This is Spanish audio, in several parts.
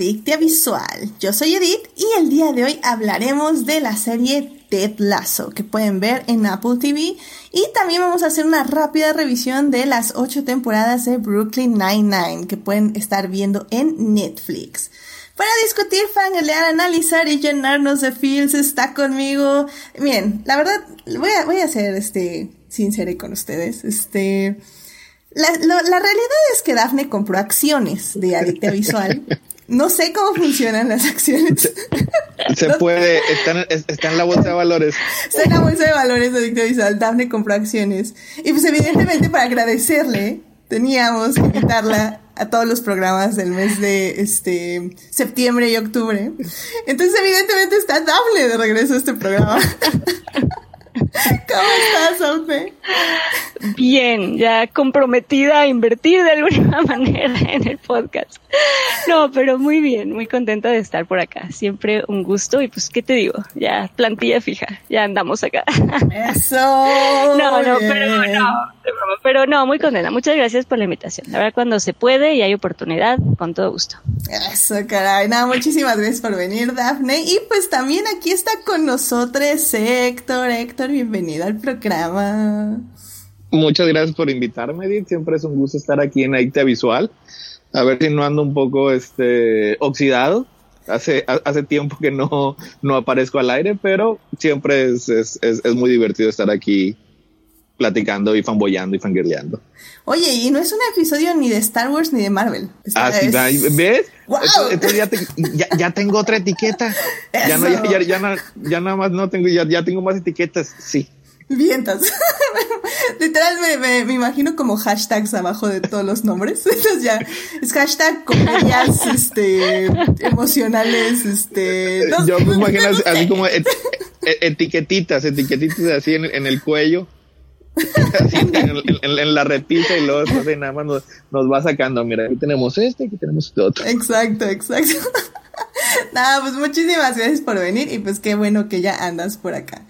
Adictia Visual. Yo soy Edith y el día de hoy hablaremos de la serie Ted Lasso que pueden ver en Apple TV y también vamos a hacer una rápida revisión de las ocho temporadas de Brooklyn Nine-Nine que pueden estar viendo en Netflix. Para discutir, fangalear, analizar y llenarnos de feels está conmigo. Bien, la verdad, voy a, voy a ser este, sincera con ustedes. Este, la, la, realidad es que Daphne compró acciones de Adicta Visual. No sé cómo funcionan las acciones. Se, puede, está, en la bolsa de valores. Está en la bolsa de valores de Adicta Visual. Daphne compró acciones. Y pues evidentemente para agradecerle, teníamos que invitarla a todos los programas del mes de este septiembre y octubre. Entonces evidentemente está Daphne de regreso a este programa. ¿Cómo estás, Aupe? Bien, ya comprometida a invertir de alguna manera en el podcast. No, pero muy bien, muy contenta de estar por acá. Siempre un gusto y pues, ¿qué te digo? Ya plantilla fija, ya andamos acá. Eso. No, no, pero no, pero no, muy contenta. Muchas gracias por la invitación. La verdad, cuando se puede y hay oportunidad, con todo gusto. Eso, caray. Nada, muchísimas gracias por venir, Dafne. Y pues también aquí está con nosotros Héctor. Héctor, bienvenido al programa. Muchas gracias por invitarme, Edith. Siempre es un gusto estar aquí en Aicta Visual. A ver si no ando un poco este oxidado. Hace, hace tiempo que no, no aparezco al aire, pero siempre es, es, es muy divertido estar aquí platicando y fanboyando y fangirleando. Oye, y no es un episodio ni de Star Wars ni de Marvel. ah, sí, ¿ves? Entonces, ya, ya, ya, tengo otra etiqueta. Ya, no, ya, ya, ya, ya, nada más no tengo, ya, ya tengo más etiquetas, sí. Vientas. Literal me, me, me, imagino como hashtags abajo de todos los nombres. Entonces ya es hashtag comedias este, emocionales. Este, Yo me imagino así, como etiquetitas, etiquetitas así en, en el cuello en, la repisa y luego nada más nos, va sacando. Mira, aquí tenemos este, aquí tenemos este otro. Exacto, exacto. nada, pues muchísimas gracias por venir y pues qué bueno que ya andas por acá.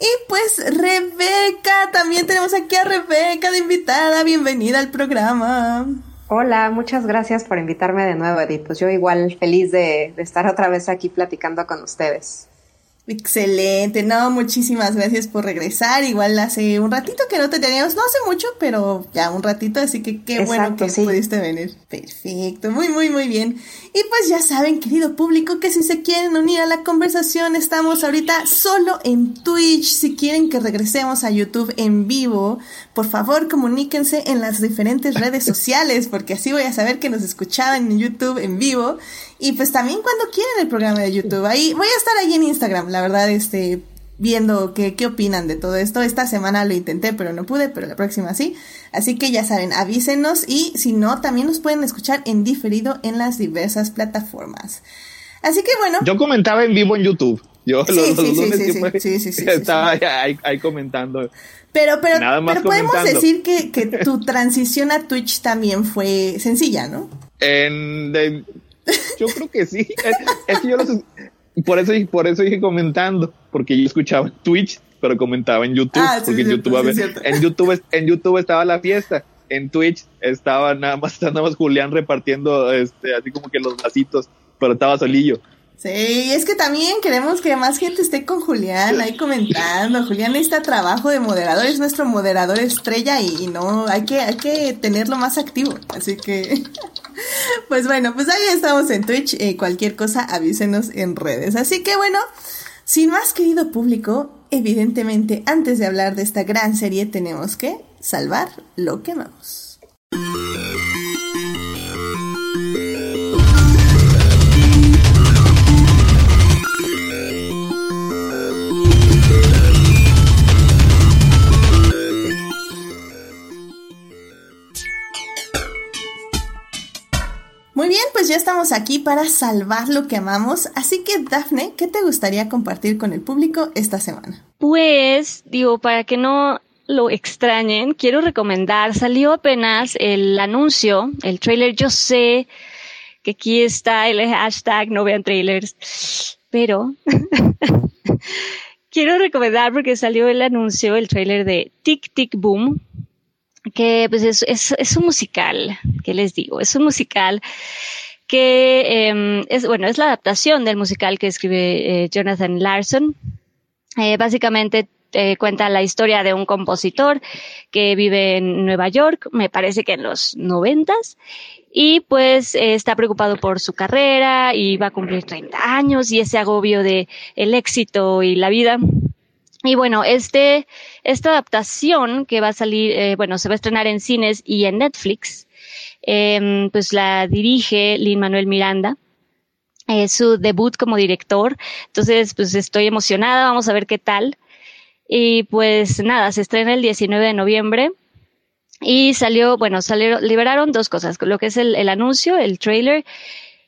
Y pues Rebeca, también tenemos aquí a Rebeca de invitada. Bienvenida al programa. Hola, muchas gracias por invitarme de nuevo, Edith. Pues yo igual feliz de estar otra vez aquí platicando con ustedes. Excelente, no, muchísimas gracias por regresar. Igual hace un ratito que no te teníamos, no hace mucho, pero ya un ratito, así que qué bueno que pudiste venir. Perfecto, muy, muy, muy bien. Y pues ya saben, querido público, que si se quieren unir a la conversación, estamos ahorita solo en Twitch. Si quieren que regresemos a YouTube en vivo, por favor comuníquense en las diferentes redes sociales, porque así voy a saber que nos escuchaban en YouTube en vivo. Y pues también cuando quieran el programa de YouTube. Ahí voy a estar ahí en Instagram, la verdad, este, viendo qué, qué opinan de todo esto. Esta semana lo intenté, pero no pude, pero la próxima sí. Así que ya saben, avísenos y si no, también nos pueden escuchar en diferido en las diversas plataformas. Así que bueno. Yo comentaba en vivo en YouTube. Yo sí, los, sí, sí, sí, estaba ahí, comentando. Pero, pero, pero podemos decir que, que tu transición a Twitch también fue sencilla, ¿no? En, de, yo creo que sí. Es, que yo por eso, por eso dije comentando, porque yo escuchaba Twitch, pero comentaba en YouTube, ah, porque en YouTube, en YouTube, en YouTube estaba la fiesta, en Twitch estaba nada más, nada más Julián repartiendo, este, así como que los vasitos, pero estaba solillo. Sí, es que también queremos que más gente esté con Julián ahí comentando. Julián está trabajo de moderador, es nuestro moderador estrella y, no, hay que, hay que tenerlo más activo. Así que, pues bueno, pues ahí estamos en Twitch. Eh, cualquier cosa avísenos en redes. Así que bueno, sin más querido público, evidentemente antes de hablar de esta gran serie tenemos que salvar lo que amamos. Pues ya estamos aquí para salvar lo que amamos. Así que, Dafne, ¿qué te gustaría compartir con el público esta semana? Pues, digo, para que no lo extrañen, quiero recomendar, salió apenas el anuncio, el trailer. Yo sé que aquí está el hashtag no vean trailers, pero quiero recomendar porque salió el anuncio, el trailer de Tic Tic Boom, que pues es, es, un musical, ¿qué les digo? Es un musical que em, es, bueno, es la adaptación del musical que escribe eh, Jonathan Larson. Eh, básicamente eh, cuenta la historia de un compositor que vive en Nueva York, me parece que en los noventas, y pues está preocupado por su carrera y va a cumplir 30 años y ese agobio de el éxito y la vida y bueno, este, esta adaptación que va a salir, eh, bueno, se va a estrenar en cines y en Netflix, eh, pues la dirige Lin Manuel Miranda. Es su debut como director. Entonces, pues estoy emocionada. Vamos a ver qué tal. Y pues nada, se estrena el 19 de noviembre. Y salió, bueno, salieron, liberaron dos cosas, lo que es el, el anuncio, el trailer,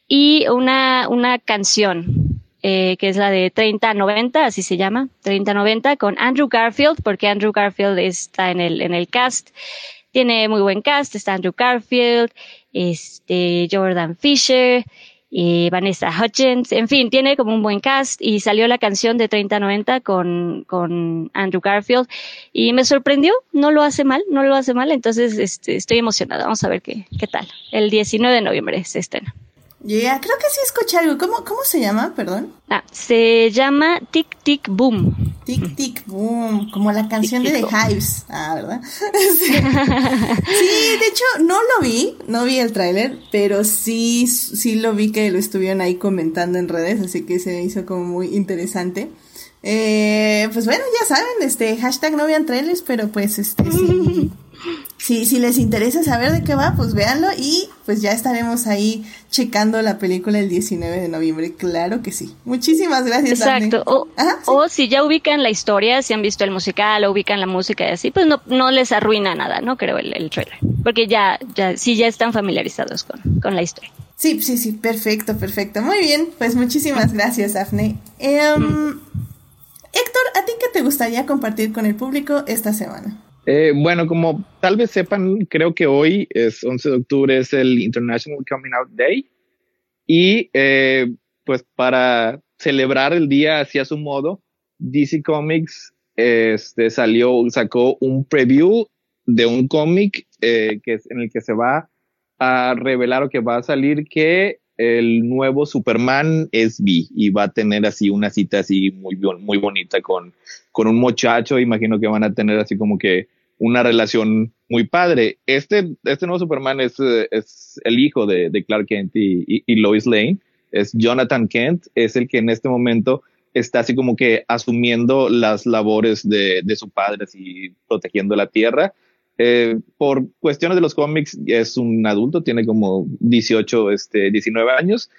y una, una canción eh, que es la de 3090, así se llama, 3090, con Andrew Garfield, porque Andrew Garfield está en el, en el cast. Tiene muy buen cast, está Andrew Garfield, este, Jordan Fisher, y Vanessa Hutchins, en fin, tiene como un buen cast y salió la canción de 3090 con, con Andrew Garfield y me sorprendió, no lo hace mal, no lo hace mal, entonces este, estoy emocionada, vamos a ver qué, qué tal. El 19 de noviembre se estrena. Ya, creo que sí escuché algo. ¿Cómo, ¿Cómo se llama? Perdón. Ah, se llama Tic Tic Boom. Tic Tic Boom, como la canción de The Hives. Ah, ¿verdad? sí. de hecho, no lo vi, no vi el tráiler, pero sí, sí lo vi que lo estuvieron ahí comentando en redes, así que se hizo como muy interesante. Eh, pues bueno, ya saben, este, hashtag no vean trailers, pero pues este sí. si, si les interesa saber de qué va, pues véanlo y pues ya estaremos ahí checando la película el 19 de noviembre, claro que sí. Muchísimas gracias. Exacto. O, si ya ubican la historia, si han visto el musical o ubican la música y así, pues no, no les arruina nada, ¿no? Creo el, el trailer. Porque ya, ya, sí ya están familiarizados con, con la historia. Sí, sí, sí, perfecto, perfecto. Muy bien, pues muchísimas gracias, Afne. Em, mm. Héctor, ¿a ti qué te gustaría compartir con el público esta semana? Eh, bueno, como tal vez sepan, creo que hoy es 11 de octubre, es el International Coming Out Day. Y eh, pues para celebrar el día así a su modo, DC Comics este, salió, sacó un preview de un cómic eh, que en el que se va a revelar o que va a salir que el nuevo Superman es bi y va a tener así una cita así muy, muy bonita con, con un muchacho. Imagino que van a tener así como que una relación muy padre. Este, este nuevo Superman es, es el hijo de, de Clark Kent y, y, Lois Lane. Es Jonathan Kent, es el que en este momento está así como que asumiendo las labores de, de su padre, así protegiendo la tierra. Eh, por cuestiones de los cómics, es un adulto, tiene como 18, este, 19 años.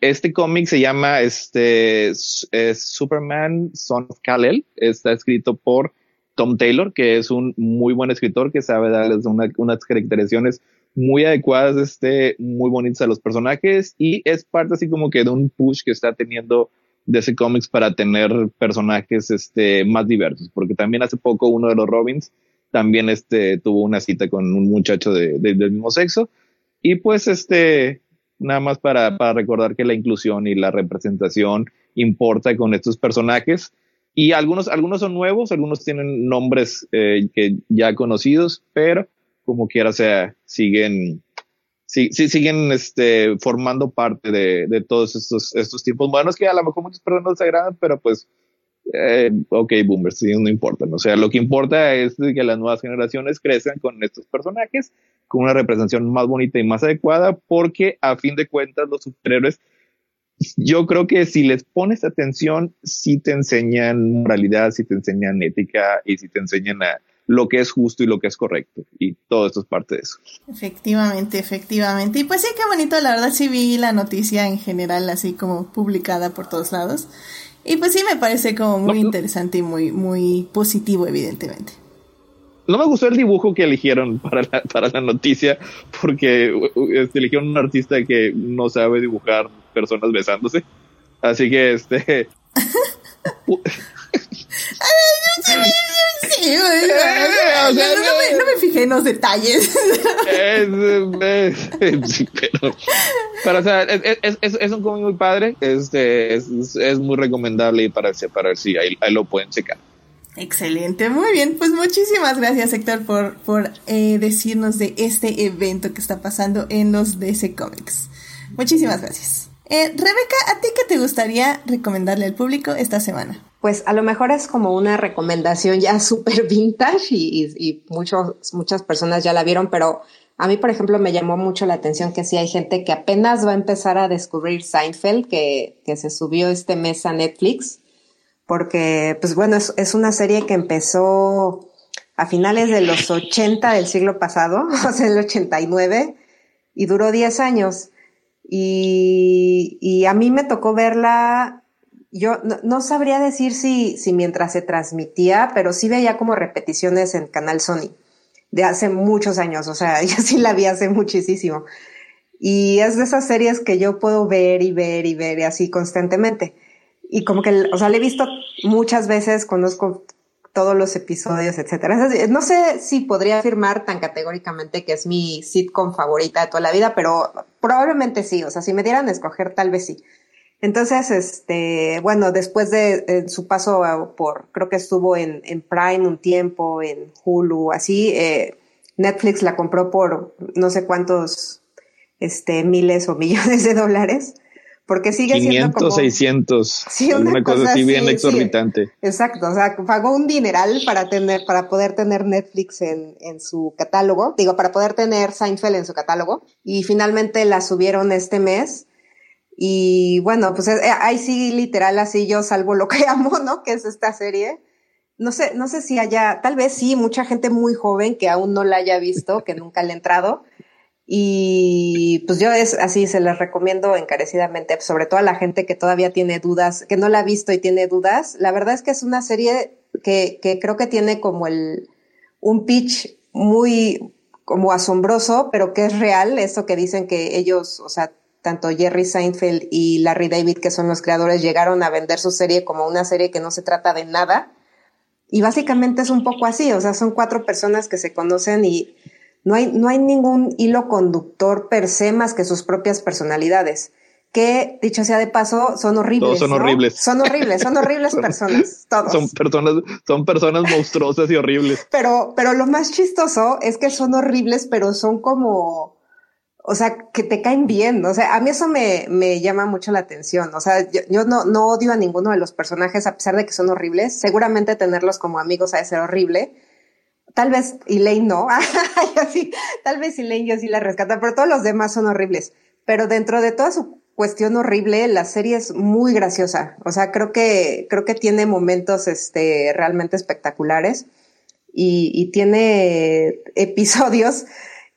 Este cómic se llama este, Superman Son of Kal-El. Está escrito por Tom Taylor, que es un muy buen escritor que sabe darles unas caracterizaciones muy adecuadas, este, muy bonitas a los personajes y es parte así como que de un push que está teniendo de ese cómics para tener personajes este, más diversos, porque también hace poco uno de los Robins también este, tuvo una cita con un muchacho de, del mismo sexo. Y pues este, nada más para, para recordar que la inclusión y la representación importa con estos personajes. Y algunos, algunos son nuevos, algunos tienen nombres eh, que ya conocidos, pero como quiera sea, siguen, sí, sí, siguen este, formando parte de, de todos estos, estos tiempos. Modernos que a lo mejor muchas personas se agradan, pero pues, eh, ok, boomers, sí, no importa. O sea, lo que importa es que las nuevas generaciones crezcan con estos personajes, con una representación más bonita y más adecuada, porque a fin de cuentas los superhéroes yo creo que si les pones atención, sí te enseñan moralidad, sí te enseñan ética y sí te enseñan a lo que es justo y lo que es correcto. Y todo esto es parte de eso. Efectivamente, efectivamente. Y pues sí, qué bonito, la verdad sí vi la noticia en general así como publicada por todos lados. Y pues sí me parece como muy interesante y muy, muy positivo, evidentemente. No me gustó el dibujo que eligieron para la, para la noticia, porque este, eligieron un artista que no sabe dibujar personas besándose. Así que este. no, me, fijé en los detalles. pero, o sea, es, es, es un cómic muy padre. Este, es, es, muy recomendable y para, para ver si ahí, ahí lo pueden checar. Excelente, muy bien. Pues muchísimas gracias, Héctor, por, por eh, decirnos de este evento que está pasando en los DC Comics. Muchísimas gracias. Eh, Rebeca, ¿a ti qué te gustaría recomendarle al público esta semana? Pues a lo mejor es como una recomendación ya súper vintage y, muchos, muchas personas ya la vieron, pero a mí, por ejemplo, me llamó mucho la atención que sí hay gente que apenas va a empezar a descubrir Seinfeld, que, que se subió este mes a Netflix porque, pues bueno, es, una serie que empezó a finales de los 80 del siglo pasado, o sea, el 89, y duró 10 años. Y, y a mí me tocó verla, yo no, sabría decir si, si mientras se transmitía, pero sí veía como repeticiones en Canal Sony de hace muchos años, o sea, yo sí la vi hace muchísimo. Y es de esas series que yo puedo ver y ver y ver así constantemente y como que, o sea, le he visto muchas veces, conozco todos los episodios, etcétera. No sé si podría afirmar tan categóricamente que es mi sitcom favorita de toda la vida, pero probablemente sí. O sea, si me dieran a escoger, tal vez sí. Entonces, este, bueno, después de su paso por, creo que estuvo en, en, Prime un tiempo, en Hulu, así, eh, Netflix la compró por no sé cuántos, este, miles o millones de dólares porque sigue 500, siendo como 600, sí, una, cosa, así bien exorbitante. exacto, o sea, pagó un dineral para tener para poder tener Netflix en, en su catálogo, digo, para poder tener Seinfeld en su catálogo y finalmente la subieron este mes. Y bueno, pues eh, ahí sí literal así yo salvo lo que amo, ¿no? Que es esta serie. No sé, no sé si haya, tal vez sí, mucha gente muy joven que aún no la haya visto, que nunca le ha entrado, y pues yo es así, se les recomiendo encarecidamente, sobre todo a la gente que todavía tiene dudas, que no la ha visto y tiene dudas. La verdad es que es una serie que, que creo que tiene como el, un pitch muy como asombroso, pero que es real, eso que dicen que ellos, o sea, tanto Jerry Seinfeld y Larry David, que son los creadores, llegaron a vender su serie como una serie que no se trata de nada. Y básicamente es un poco así, o sea, son cuatro personas que se conocen y no hay, no hay ningún hilo conductor per se más que sus propias personalidades que, dicho sea de paso, son horribles. Todos son horribles. Son horribles, son horribles personas, todos. Son personas, son personas monstruosas y horribles. Pero, pero lo más chistoso es que son horribles, pero son como, o sea, que te caen bien. O sea, a mí eso me, me llama mucho la atención. O sea, yo, yo no, no odio a ninguno de los personajes a pesar de que son horribles. Seguramente tenerlos como amigos ha de ser horrible Tal vez Elaine no, tal vez Elaine yo sí la rescata, pero todos los demás son horribles. Pero dentro de toda su cuestión horrible, la serie es muy graciosa. O sea, creo que, creo que tiene momentos, este, realmente espectaculares y, y tiene episodios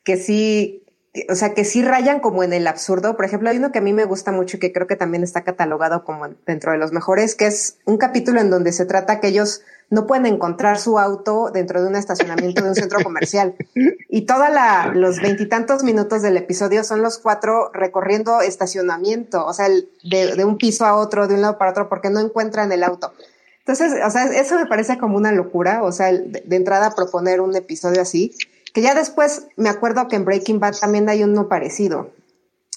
que sí, o sea, que sí rayan como en el absurdo. Por ejemplo, hay uno que a mí me gusta mucho y que creo que también está catalogado como dentro de los mejores, que es un capítulo en donde se trata que ellos no pueden encontrar su auto dentro de un estacionamiento de un centro comercial. Y todos los veintitantos minutos del episodio son los cuatro recorriendo estacionamiento, o sea, de, un piso a otro, de un lado para otro, porque no encuentran el auto. Entonces, o sea, eso me parece como una locura, o sea, de, de entrada proponer un episodio así, que ya después me acuerdo que en Breaking Bad también hay uno parecido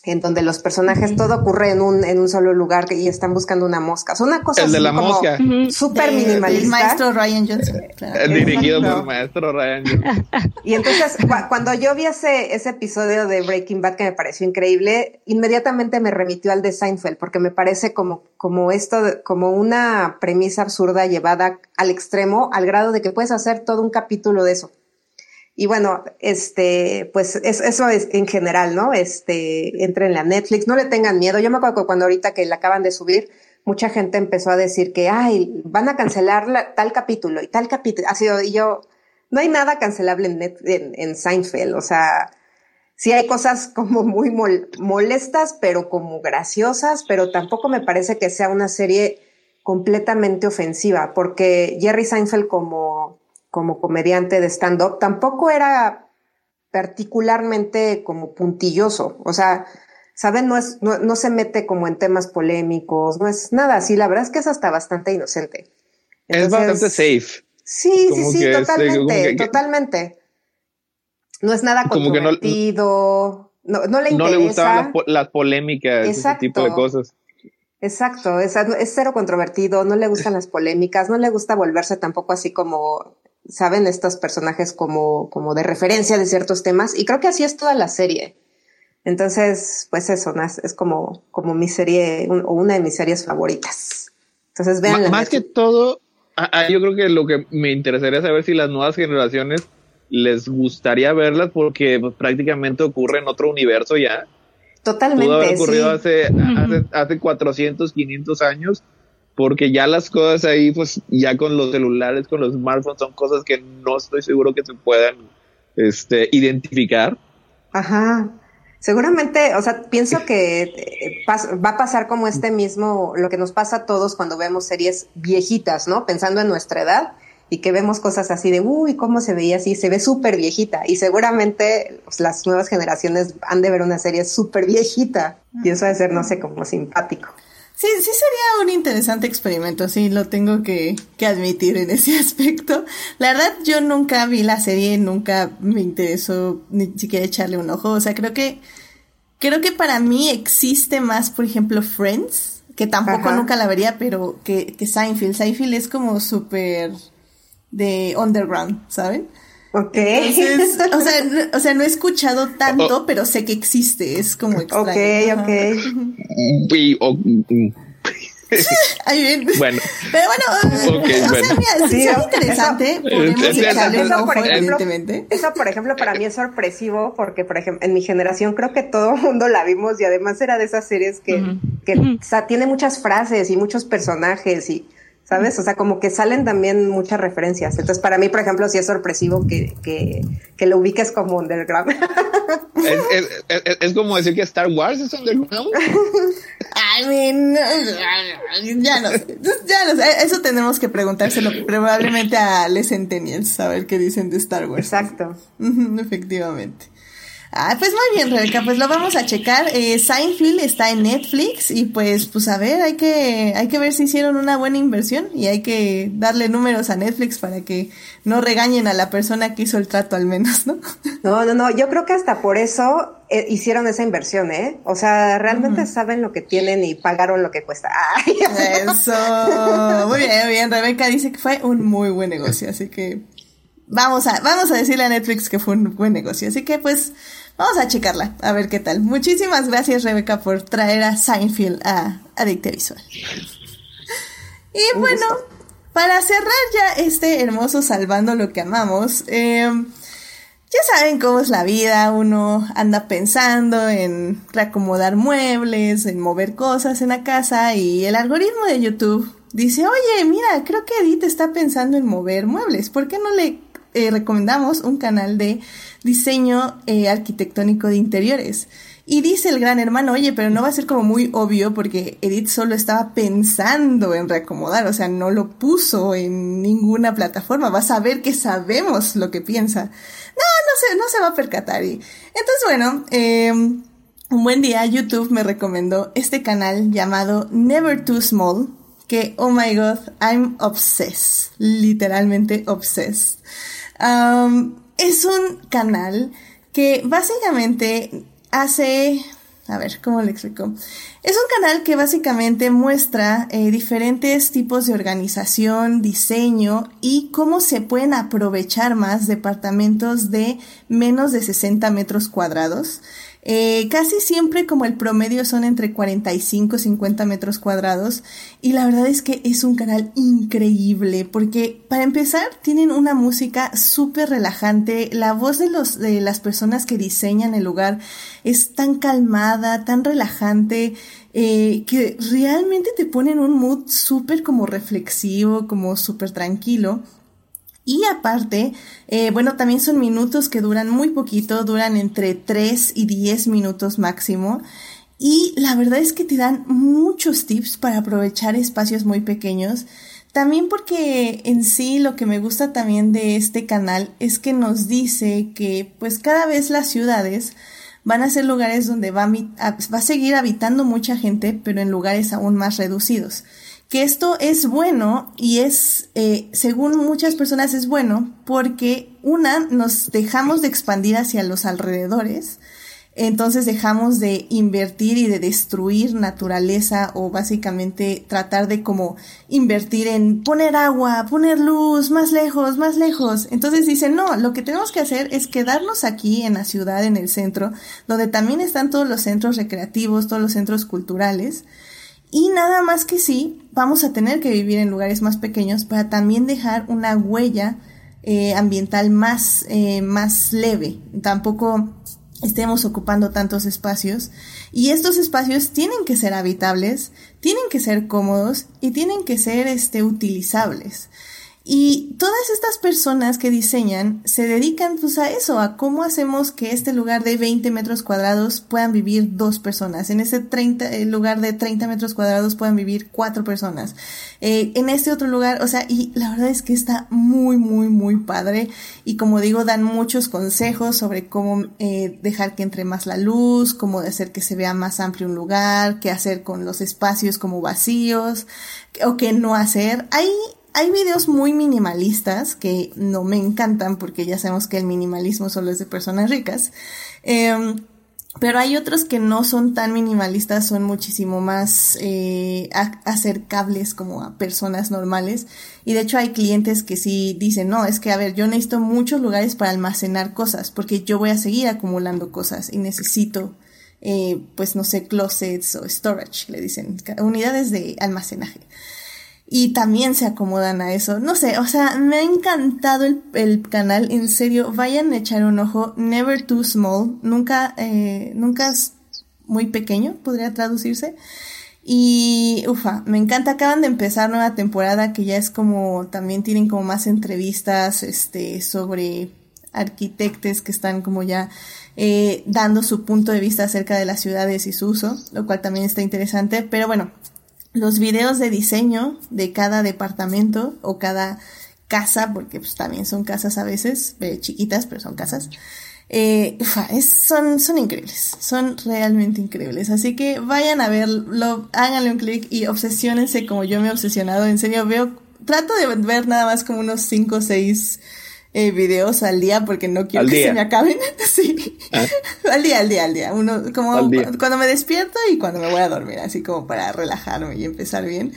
en donde los personajes todo ocurre en un, en un solo lugar y están buscando una mosca. Es una cosa el de la mosca. súper minimalista. El maestro Ryan Johnson. Dirigido por el maestro Ryan Johnson. Y entonces, cuando yo vi ese, ese episodio de Breaking Bad que me pareció increíble, inmediatamente me remitió al de Seinfeld, porque me parece como, como esto, como una premisa absurda llevada al extremo, al grado de que puedes hacer todo un capítulo de eso. Y bueno, este, pues eso es en general, ¿no? Este, entren a Netflix, no le tengan miedo. Yo me acuerdo que cuando ahorita que la acaban de subir, mucha gente empezó a decir que, ay, van a cancelar tal capítulo y tal capítulo. Ha sido, y yo, no hay nada cancelable en, en, en Seinfeld, o sea, sí hay cosas como muy molestas, pero como graciosas, pero tampoco me parece que sea una serie completamente ofensiva, porque Jerry Seinfeld como como comediante de stand-up, tampoco era particularmente como puntilloso. O sea, ¿saben? No, es, no, se mete como en temas polémicos, no es nada así. La verdad es que es hasta bastante inocente. es bastante safe. Sí, sí, sí, este, totalmente, totalmente. No es nada controvertido, no, no, le interesa. No le gustaban las, polémicas, ese tipo de cosas. Exacto, es, es cero controvertido, no le gustan las polémicas, no le gusta volverse tampoco así como, saben, estos personajes como, como de referencia de ciertos temas, y creo que así es toda la serie. Entonces, pues eso, es como, como mi serie, o una de mis series favoritas. Entonces, vean. más que todo, yo creo que lo que me interesaría saber si las nuevas generaciones les gustaría verlas porque pues, prácticamente ocurre en otro universo ya. Totalmente. Pudo haber ocurrido hace, hace, hace 400, 500 años, porque ya las cosas ahí, pues ya con los celulares, con los smartphones, son cosas que no estoy seguro que se puedan este, identificar. Ajá. Seguramente, o sea, pienso que eh, va a pasar como este mismo, lo que nos pasa a todos cuando vemos series viejitas, ¿no? Pensando en nuestra edad y que vemos cosas así de, uy, ¿cómo se veía así? Se ve súper viejita. Y seguramente pues, las nuevas generaciones han de ver una serie súper viejita. Y eso de ser, no sé, como simpático. Sí, sí sería un interesante experimento, sí, lo tengo que, que, admitir en ese aspecto. La verdad, yo nunca vi la serie, nunca me interesó ni siquiera echarle un ojo. O sea, creo que, creo que para mí existe más, por ejemplo, Friends, que tampoco nunca la vería, pero que, que Seinfeld. Seinfeld es como súper de underground, ¿saben? Ok. o, sea, o sea, no he escuchado tanto, oh. pero sé que existe, es como extraño. Ok, ok. bueno. Pero bueno, okay, o sea, mira, sí, es interesante, podemos echarle eso, por ejemplo, Eso, por ejemplo, para mí es sorpresivo, porque, por ejemplo, en mi generación creo que todo el mundo la vimos y además era de esas series que, que o sea, tiene muchas frases y muchos personajes y ¿sabes? O sea, como que salen también muchas referencias. Entonces, para mí, por ejemplo, sí es sorpresivo que, que, que lo ubiques como underground. ¿Es, es, es, como decir que Star Wars es underground. I mean, ya no sé, ya no sé, eso tenemos que preguntárselo probablemente a Les Centennials, saber qué dicen de Star Wars. Exacto. Efectivamente. Ah, pues muy bien, Rebeca, pues lo vamos a checar. Eh, Seinfeld está en Netflix y pues, pues a ver, hay que, hay que ver si hicieron una buena inversión y hay que darle números a Netflix para que no regañen a la persona que hizo el trato al menos, ¿no? No, no, no, yo creo que hasta por eso eh, hicieron esa inversión, ¿eh? O sea, realmente saben lo que tienen y pagaron lo que cuesta. Eso. Muy bien, muy bien. Rebeca dice que fue un muy buen negocio, así que vamos a, vamos a decirle a Netflix que fue un buen negocio. Así que pues Vamos a checarla, a ver qué tal. Muchísimas gracias, Rebeca, por traer a Seinfeld a Adicte Visual. Y bueno, para cerrar ya este hermoso Salvando lo que amamos, em, ya saben cómo es la vida, uno anda pensando en reacomodar muebles, en mover cosas en la casa y el algoritmo de YouTube dice, oye, mira, creo que Edith está pensando en mover muebles, ¿por qué no le eh, recomendamos un canal de diseño eh, arquitectónico de interiores. Y dice el gran hermano, oye, pero no va a ser como muy obvio porque Edith solo estaba pensando en reacomodar, o sea, no lo puso en ninguna plataforma, vas a ver que sabemos lo que piensa. No, no se, no se va a percatar. Y, entonces, bueno, em, un buen día YouTube me recomendó este canal llamado Never Too Small, que, oh my god, I'm obsessed, literalmente obsessed es un canal que básicamente hace, a ver, ¿cómo le explico? Es un canal que básicamente muestra eh, diferentes tipos de organización, diseño y cómo se pueden aprovechar más departamentos de menos de 60 metros cuadrados eh, casi siempre como el promedio son entre 45 y 50 metros cuadrados y la verdad es que es un canal increíble porque para empezar tienen una música súper relajante, la voz de, los, de las personas que diseñan el lugar es tan calmada, tan relajante, eh, que realmente te ponen un mood súper como reflexivo, como súper tranquilo. Y aparte, eh, bueno, también son minutos que duran muy poquito, duran entre 3 y 10 minutos máximo. Y la verdad es que te dan muchos tips para aprovechar espacios muy pequeños. También porque en sí lo que me gusta también de este canal es que nos dice que pues cada vez las ciudades van a ser lugares donde va va a seguir habitando mucha gente, pero en lugares aún más reducidos que esto es bueno y es, eh, según muchas personas es bueno porque una, nos dejamos de expandir hacia los alrededores, entonces dejamos de invertir y de destruir naturaleza o básicamente tratar de como invertir en poner agua, poner luz, más lejos, más lejos. Entonces dicen, no, lo que tenemos que hacer es quedarnos aquí en la ciudad, en el centro, donde también están todos los centros recreativos, todos los centros culturales. Y nada más que sí, vamos a tener que vivir en lugares más pequeños para también dejar una huella eh, ambiental más, eh, más leve. Tampoco estemos ocupando tantos espacios. Y estos espacios tienen que ser habitables, tienen que ser cómodos y tienen que ser este, utilizables. Y todas estas personas que diseñan se dedican pues a eso, a cómo hacemos que este lugar de 20 metros cuadrados puedan vivir dos personas, en ese 30, eh, lugar de 30 metros cuadrados puedan vivir cuatro personas, eh, en este otro lugar, o sea, y la verdad es que está muy, muy, muy padre. Y como digo, dan muchos consejos sobre cómo eh, dejar que entre más la luz, cómo hacer que se vea más amplio un lugar, qué hacer con los espacios como vacíos o qué no hacer. Hay hay videos muy minimalistas que no me encantan porque ya sabemos que el minimalismo solo es de personas ricas. Em, pero hay otros que no son tan minimalistas, son muchísimo más eh, acercables como a personas normales. Y de hecho hay clientes que sí dicen, no, es que a ver, yo necesito muchos lugares para almacenar cosas porque yo voy a seguir acumulando cosas y necesito, eh, pues no sé, closets o storage, le dicen, unidades de almacenaje y también se acomodan a eso. No sé, o sea, me ha encantado el, canal, en serio, vayan a echar un ojo, Never Too Small, nunca, eh, nunca es muy pequeño, podría traducirse. Y, ufa, me encanta, acaban de empezar nueva temporada que ya es como, también tienen como más entrevistas, este, sobre arquitectos que están como ya eh, dando su punto de vista acerca de las ciudades y su uso, lo cual también está interesante. Pero bueno, los videos de diseño de cada departamento o cada casa, porque pues también son casas a veces, eh, chiquitas, pero son casas. Eh, son, son increíbles, son realmente increíbles. Así que vayan a verlo, háganle un clic y obsesionense como yo me he obsesionado. En serio, veo, trato de ver nada más como unos 5 o 6 eh, videos al día porque no quiero que se me acaben. sí. Ah. Al día, al día, al día. Uno, como cuando me despierto y cuando me voy a dormir, así como para relajarme y empezar bien.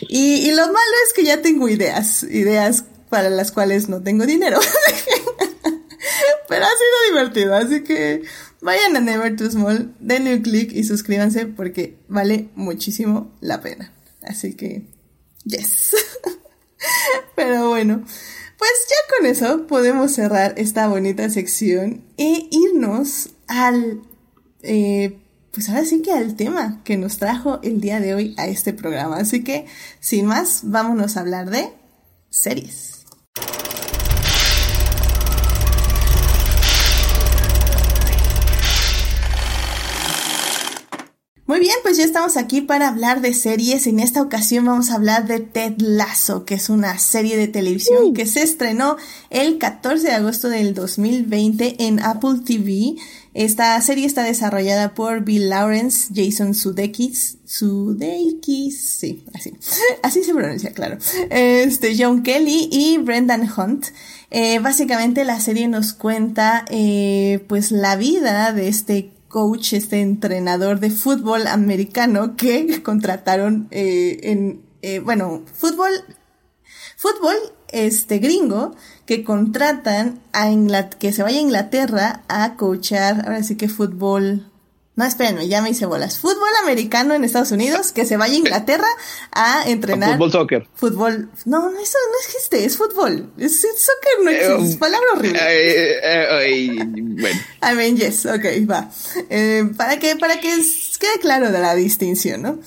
Y, y lo malo es que ya tengo ideas, ideas para las cuales no tengo dinero. Pero ha sido divertido, así que vayan a Never Too Small, denle un clic y suscríbanse porque vale muchísimo la pena. Así que, yes. Pero bueno. Pues ya con eso podemos cerrar esta bonita sección e irnos al, eh, pues ahora sí que al tema que nos trajo el día de hoy a este programa. Así que, sin más, vámonos a hablar de series. Muy bien, pues ya estamos aquí para hablar de series. En esta ocasión vamos a hablar de Ted Lasso, que es una serie de televisión que se estrenó el 14 de agosto del 2020 en Apple TV. Esta serie está desarrollada por Bill Lawrence, Jason Sudeikis, Sudeikis, sí, así, así se pronuncia, claro, este, John Kelly y Brendan Hunt. Eh, básicamente la serie nos cuenta, eh, pues la vida de este coach, este entrenador de fútbol americano que contrataron eh, en, eh, bueno, fútbol, fútbol, este gringo, que contratan a que se vaya a Inglaterra a coachar, ahora sí que fútbol, no, espérenme, ya me hice bolas. Fútbol americano en Estados Unidos, que se vaya a Inglaterra a entrenar. fútbol soccer. Fútbol. No, eso no existe, es fútbol. Es, soccer, no existe. es palabra horrible. Eh, eh, bueno. I mean, yes, ok, va. Eh, para que, para que quede claro de la distinción, ¿no?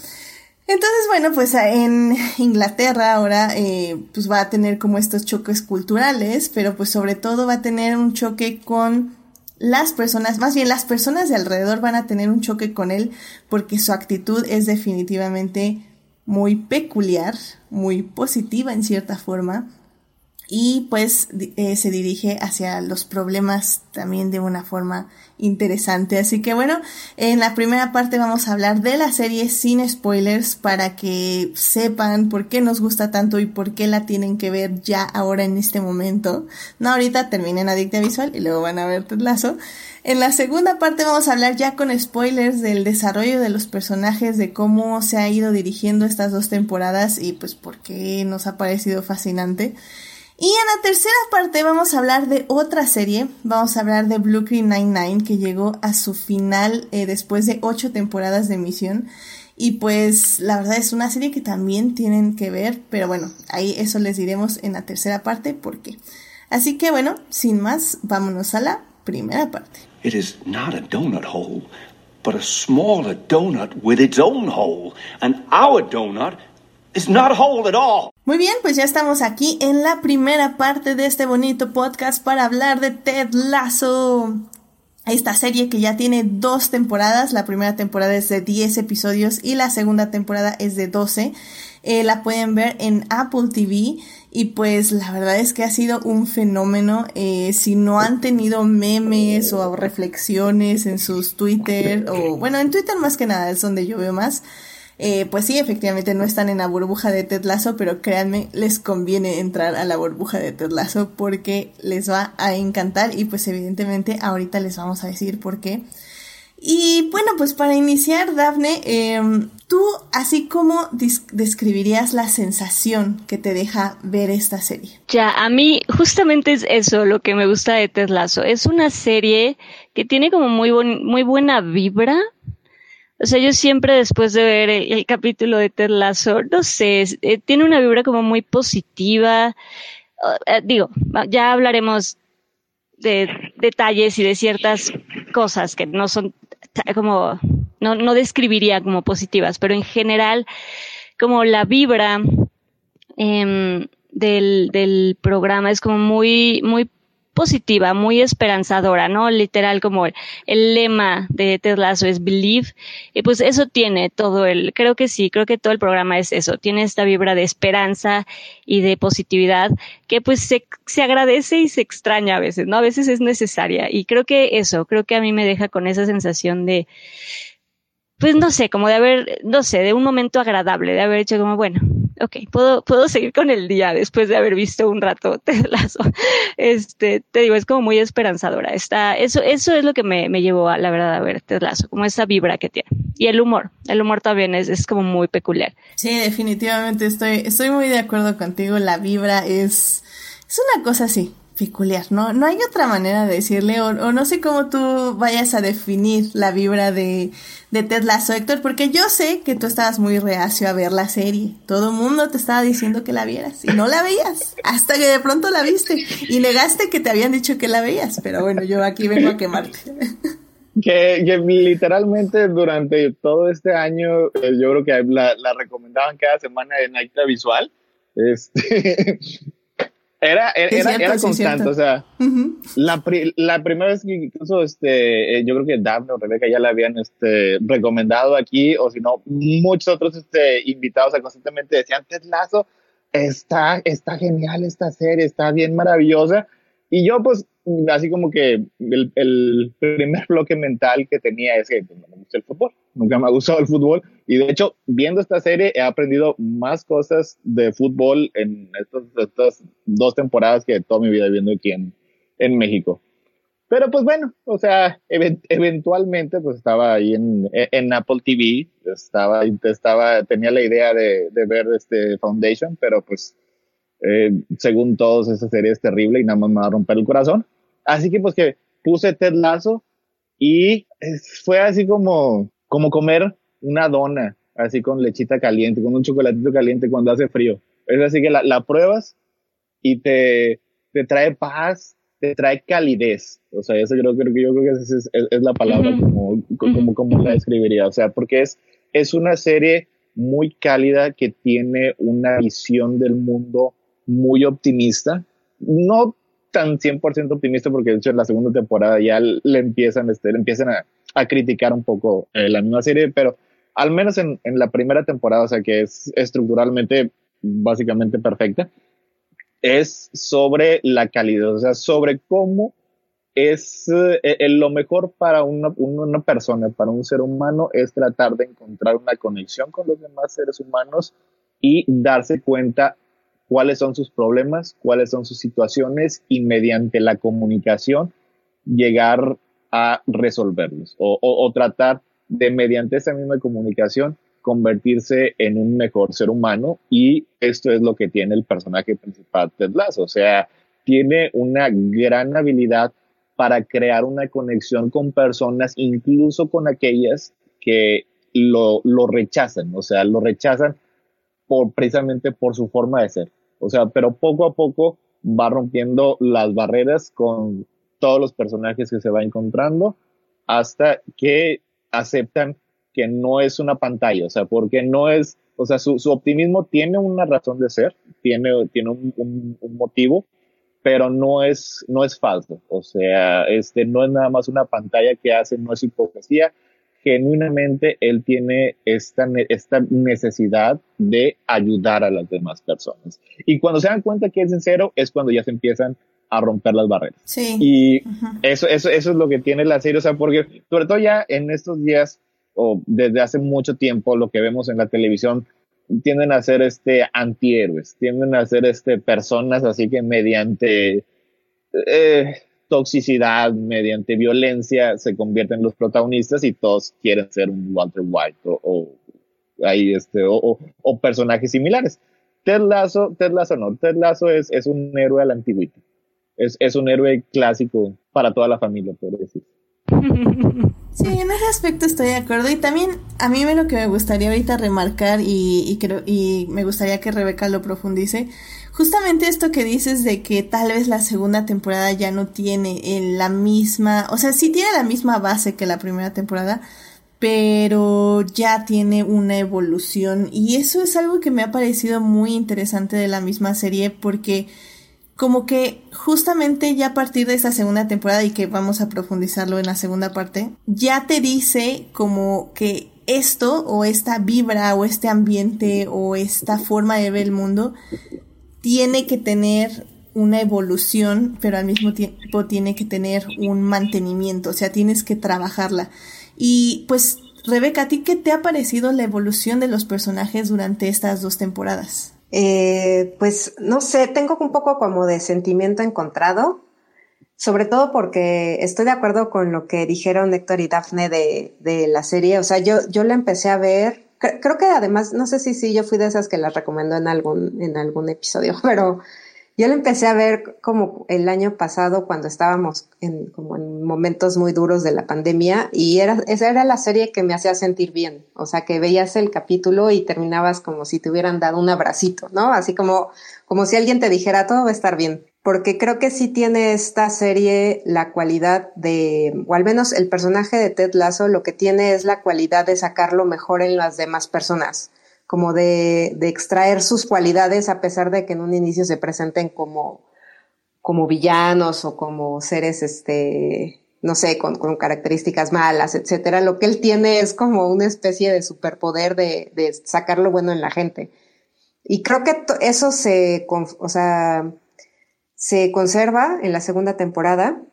Entonces, bueno, pues en Inglaterra ahora pues va a tener como estos choques culturales, pero pues sobre todo va a tener un choque con las personas, más bien las personas de alrededor van a tener un choque con él porque su actitud es definitivamente muy peculiar, muy positiva en cierta forma. Y pues eh, se dirige hacia los problemas también de una forma interesante. Así que bueno, en la primera parte vamos a hablar de la serie sin spoilers para que sepan por qué nos gusta tanto y por qué la tienen que ver ya ahora en este momento. No ahorita terminen Adicta Visual y luego van a ver Ted Lazo. En la segunda parte vamos a hablar ya con spoilers del desarrollo de los personajes, de cómo se ha ido dirigiendo estas dos temporadas y pues por qué nos ha parecido fascinante. Y en la tercera parte vamos a hablar de otra serie, vamos a hablar de Blue Green Nine-Nine que llegó a su final eh, después de ocho temporadas de emisión. Y pues la verdad es una serie que también tienen que ver, pero bueno, ahí eso les diremos en la tercera parte por qué. Así que bueno, sin más, vámonos a la primera parte. It is not a donut hole, but a smaller donut with its own hole. And our donut is not a hole at all. Muy bien, pues ya estamos aquí en la primera parte de este bonito podcast para hablar de Ted Lasso. Esta serie que ya tiene dos temporadas, la primera temporada es de 10 episodios y la segunda temporada es de 12. Eh, la pueden ver en Apple TV y pues la verdad es que ha sido un fenómeno. Eh, si no han tenido memes o reflexiones en sus Twitter o bueno, en Twitter más que nada es donde yo veo más. Eh, pues sí, efectivamente no están en la burbuja de Ted pero créanme, les conviene entrar a la burbuja de Ted porque les va a encantar y pues evidentemente ahorita les vamos a decir por qué. Y bueno, pues para iniciar, Dafne, em, tú así como describirías la sensación que te deja ver esta serie. Ya, a mí justamente es eso lo que me gusta de Ted. Es una serie que tiene como muy, muy buena vibra, o sea, yo siempre después de ver el, capítulo de Ted Lasso, no sé, eh, tiene una vibra como muy positiva. Eh, digo, ya hablaremos de detalles y de ciertas cosas que no son como, no, no describiría como positivas, pero en general, como la vibra em, del, del programa es como muy, muy positiva, muy esperanzadora, ¿no? Literal como el, lema de Ted Lasso es believe y pues eso tiene todo el, creo que sí, creo que todo el programa es eso, tiene esta vibra de esperanza y de positividad que pues se, se agradece y se extraña a veces, ¿no? A veces es necesaria y creo que eso, creo que a mí me deja con esa sensación de, pues no sé, como de haber, no sé, de un momento agradable, de haber hecho como, bueno, ok, puedo, puedo seguir con el día después de haber visto un rato Ted Lasso. Este, te digo, es como muy esperanzadora. Está, eso, eso es lo que me, me llevó a, la verdad, a ver Ted Lasso, como esa vibra que tiene. Y el humor, el humor también es, es como muy peculiar. Sí, definitivamente estoy, estoy muy de acuerdo contigo. La vibra es, es una cosa así, ¿no? No hay otra manera de decirle, o, no sé cómo tú vayas a definir la vibra de, de Ted Lasso, Héctor, porque yo sé que tú estabas muy reacio a ver la serie. Todo el mundo te estaba diciendo que la vieras y no la veías, hasta que de pronto la viste y negaste que te habían dicho que la veías, pero bueno, yo aquí vengo a quemarte. Que, que literalmente durante todo este año, eh, yo creo que la, la recomendaban cada semana en Acta Visual. Este, Era, era, era, constante, o sea, la, la primera vez que incluso este, eh, yo creo que Daphne o Rebeca ya la habían este, recomendado aquí, o si no, muchos otros este, invitados constantemente decían, Ted Lazo, está, está genial esta serie, está bien maravillosa. Y yo pues así como que el, el, primer bloque mental que tenía es que pues, no me gusta el fútbol, nunca me ha gustado el fútbol y de hecho viendo esta serie he aprendido más cosas de fútbol en estos, estas dos temporadas que toda mi vida viviendo aquí en, en México. Pero pues bueno, o sea, eventualmente pues estaba ahí en, en, Apple TV, estaba, estaba, tenía la idea de, de ver este Foundation, pero pues eh, según todos, esa serie es terrible y nada más me va a romper el corazón. Así que pues que puse Ted Lazo y fue así como, como comer una dona, así con lechita caliente, con un chocolatito caliente cuando hace frío. Es así que la, la pruebas y te, te trae paz, te trae calidez. O sea, eso yo creo, creo que yo creo que es, es, la palabra como, como, como la describiría. O sea, porque es, es una serie muy cálida que tiene una visión del mundo muy optimista, no tan 100% optimista porque de hecho en la segunda temporada ya le empiezan, este, le empiezan a, a criticar un poco eh, la misma serie, pero al menos en, en, la primera temporada, o sea que es estructuralmente básicamente perfecta, es sobre la calidad, o sea, sobre cómo es eh, lo mejor para una, una, persona, para un ser humano, es tratar de encontrar una conexión con los demás seres humanos y darse cuenta cuáles son sus problemas, cuáles son sus situaciones y mediante la comunicación llegar a resolverlos o, o, tratar de mediante esa misma comunicación convertirse en un mejor ser humano y esto es lo que tiene el personaje principal Ted Lasso, o sea, tiene una gran habilidad para crear una conexión con personas, incluso con aquellas que lo, lo rechazan, o sea, lo rechazan por, precisamente por su forma de ser. O sea, pero poco a poco va rompiendo las barreras con todos los personajes que se va encontrando hasta que aceptan que no es una pantalla, o sea, porque no es, o sea, su, su optimismo tiene una razón de ser, tiene, tiene un, un, un, motivo, pero no es, no es falso, o sea, este, no es nada más una pantalla que hace, no es hipocresía, genuinamente él tiene esta, esta necesidad de ayudar a las demás personas. Y cuando se dan cuenta que es sincero, es cuando ya se empiezan a romper las barreras. Sí. Y eso, eso, eso es lo que tiene la serie, o sea, porque sobre todo ya en estos días o desde hace mucho tiempo lo que vemos en la televisión tienden a ser este antihéroes, tienden a ser este personas así que mediante eh, toxicidad, mediante violencia se convierten en los protagonistas y todos quieren ser un Walter White o, o ahí este o, o, personajes similares. Ted Lasso, Ted Lasso no, Ted Lasso es, es un héroe a la antigüita es, es un héroe clásico para toda la familia, por decir. Sí, en ese aspecto estoy de acuerdo. Y también a mí lo que me gustaría ahorita remarcar y, y, creo, y me gustaría que Rebeca lo profundice, justamente esto que dices de que tal vez la segunda temporada ya no tiene la misma, o sea, sí tiene la misma base que la primera temporada, pero ya tiene una evolución. Y eso es algo que me ha parecido muy interesante de la misma serie porque como que justamente ya a partir de esa segunda temporada y que vamos a profundizarlo en la segunda parte, ya te dice como que esto o esta vibra o este ambiente o esta forma de ver el mundo tiene que tener una evolución, pero al mismo tiempo tiene que tener un mantenimiento, o sea, tienes que trabajarla. Y pues, Rebeca, ¿a ti qué te ha parecido la evolución de los personajes durante estas dos temporadas? Eh, pues no sé, tengo un poco como de sentimiento encontrado, sobre todo porque estoy de acuerdo con lo que dijeron Héctor y Dafne de, de la serie. O sea, yo, yo la empecé a ver, creo que además, no sé si sí, yo fui de esas que la recomendó en algún, en algún episodio, pero yo la empecé a ver como el año pasado cuando estábamos en, como en momentos muy duros de la pandemia y era, esa era la serie que me hacía sentir bien. O sea, que veías el capítulo y terminabas como si te hubieran dado un abracito, ¿no? Así como, como si alguien te dijera todo va a estar bien. Porque creo que sí tiene esta serie la cualidad de, o al menos el personaje de Ted Lasso lo que tiene es la cualidad de sacarlo mejor en las demás personas como de, de, extraer sus cualidades a pesar de que en un inicio se presenten como, como villanos o como seres, este, no sé, con, con características malas, etcétera. Lo que él tiene es como una especie de superpoder de, de sacar lo bueno en la gente. Y creo que eso se, o sea, se conserva en la segunda temporada,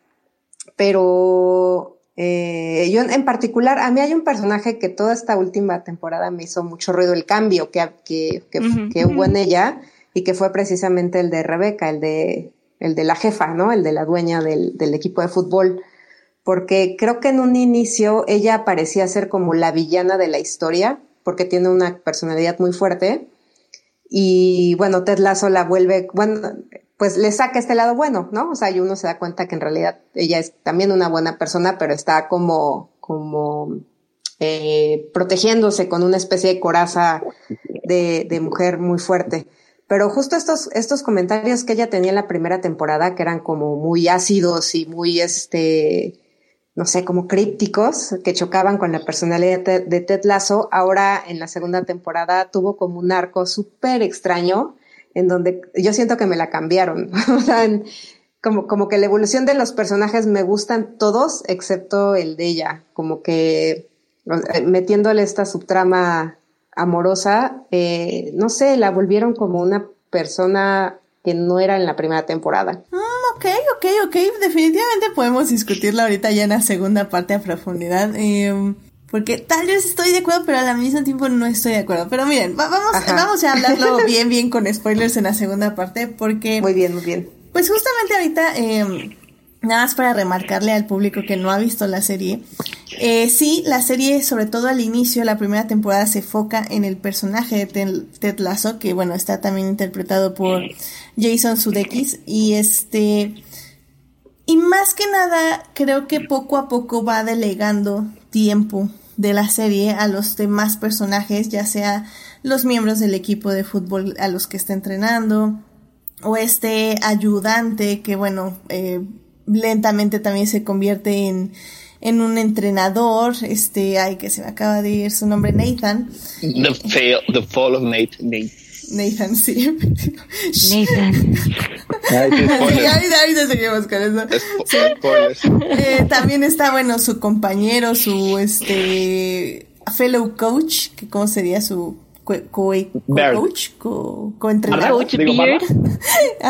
pero eh, yo en particular, a mí hay un personaje que toda esta última temporada me hizo mucho ruido, el cambio que, que, que, hubo en ella y que fue precisamente el de Rebeca, el de, el de la jefa, ¿no? El de la dueña del, del equipo de fútbol. Porque creo que en un inicio ella parecía ser como la villana de la historia, porque tiene una personalidad muy fuerte. Y bueno, Ted Lasso la vuelve, bueno, pues le saca este lado bueno, ¿no? O sea, y uno se da cuenta que en realidad ella es también una buena persona, pero está como, como eh, protegiéndose con una especie de coraza de, de, mujer muy fuerte. Pero justo estos, estos comentarios que ella tenía en la primera temporada, que eran como muy ácidos y muy, este, no sé, como crípticos, que chocaban con la personalidad de Ted Lasso, ahora en la segunda temporada tuvo como un arco súper extraño en donde yo siento que me la cambiaron. como, como que la evolución de los personajes me gustan todos, excepto el de ella. Como que metiéndole esta subtrama amorosa, eh, no sé, la volvieron como una persona que no era en la primera temporada. Mm, ok, ok, ok. Definitivamente podemos discutirla ahorita ya en la segunda parte a profundidad. Eh, porque tal vez estoy de acuerdo, pero al mismo tiempo no estoy de acuerdo. Pero miren, vamos, vamos a hablarlo bien, bien con spoilers en la segunda parte, porque... Muy bien, muy bien. Pues justamente ahorita, eh, nada más para remarcarle al público que no ha visto la serie, eh, sí, la serie, sobre todo al inicio, la primera temporada se foca en el personaje de Ted Lasso, que bueno, está también interpretado por Jason Sudeikis, y este... Y más que nada, creo que poco a poco va delegando tiempo de la serie a los demás personajes, ya sea los miembros del equipo de fútbol a los que está entrenando, o este ayudante que, bueno, eh, lentamente también se convierte en, en un entrenador, este, ay, que se me acaba de ir su nombre, Nathan. The, fall of Nathan. Nathan, sí. Nathan. Ahí seguimos con eso. Eh, también está, bueno, su compañero, su, este, fellow coach, que cómo sería su coach, co-entrenador. coach Beard,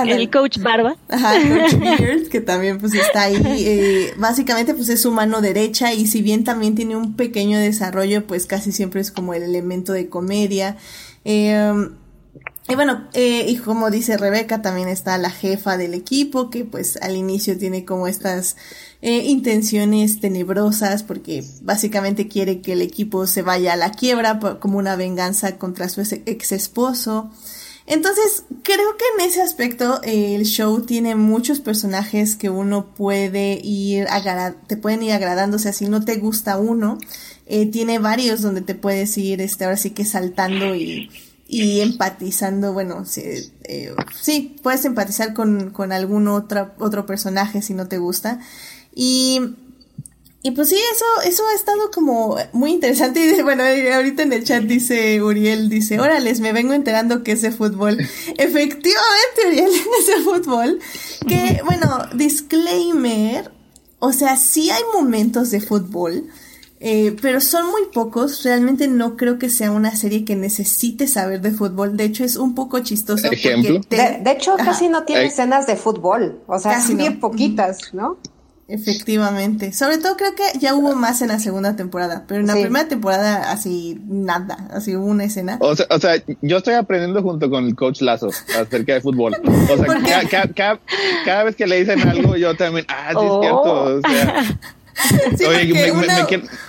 el coach Barba. Ajá, coach Beard, que también pues está ahí, eh, básicamente pues es su mano derecha y si bien también tiene un pequeño desarrollo, pues casi siempre es como el elemento de comedia. Eh, y bueno, eh, y como dice Rebeca, también está la jefa del equipo, que pues al inicio tiene como estas eh, intenciones tenebrosas, porque básicamente quiere que el equipo se vaya a la quiebra como una venganza contra su ex esposo. Entonces, creo que en ese aspecto eh, el show tiene muchos personajes que uno puede ir te pueden ir agradando, o sea, si no te gusta uno, eh, tiene varios donde te puedes ir, este, ahora sí que saltando y y empatizando, bueno, sí, eh, sí puedes empatizar con, con algún otro, otro personaje si no te gusta. Y, y pues sí, eso, eso ha estado como muy interesante. Y bueno, ahorita en el chat dice Uriel, dice, órales, me vengo enterando que es de fútbol. Efectivamente, Uriel, es de fútbol. Que, bueno, disclaimer, o sea, sí hay momentos de fútbol, eh, pero son muy pocos. Realmente no creo que sea una serie que necesite saber de fútbol. De hecho, es un poco chistoso. de, hecho, casi no tiene escenas de fútbol. O sea, casi bien poquitas, ¿no? Efectivamente. Sobre todo creo que ya hubo más en la segunda temporada, pero en la primera temporada así nada, así hubo una escena. O sea, o sea, yo estoy aprendiendo junto con el coach Lazo acerca de fútbol. O sea, cada, vez que le dicen algo, yo también, ah, sí es cierto. O sea, Sí,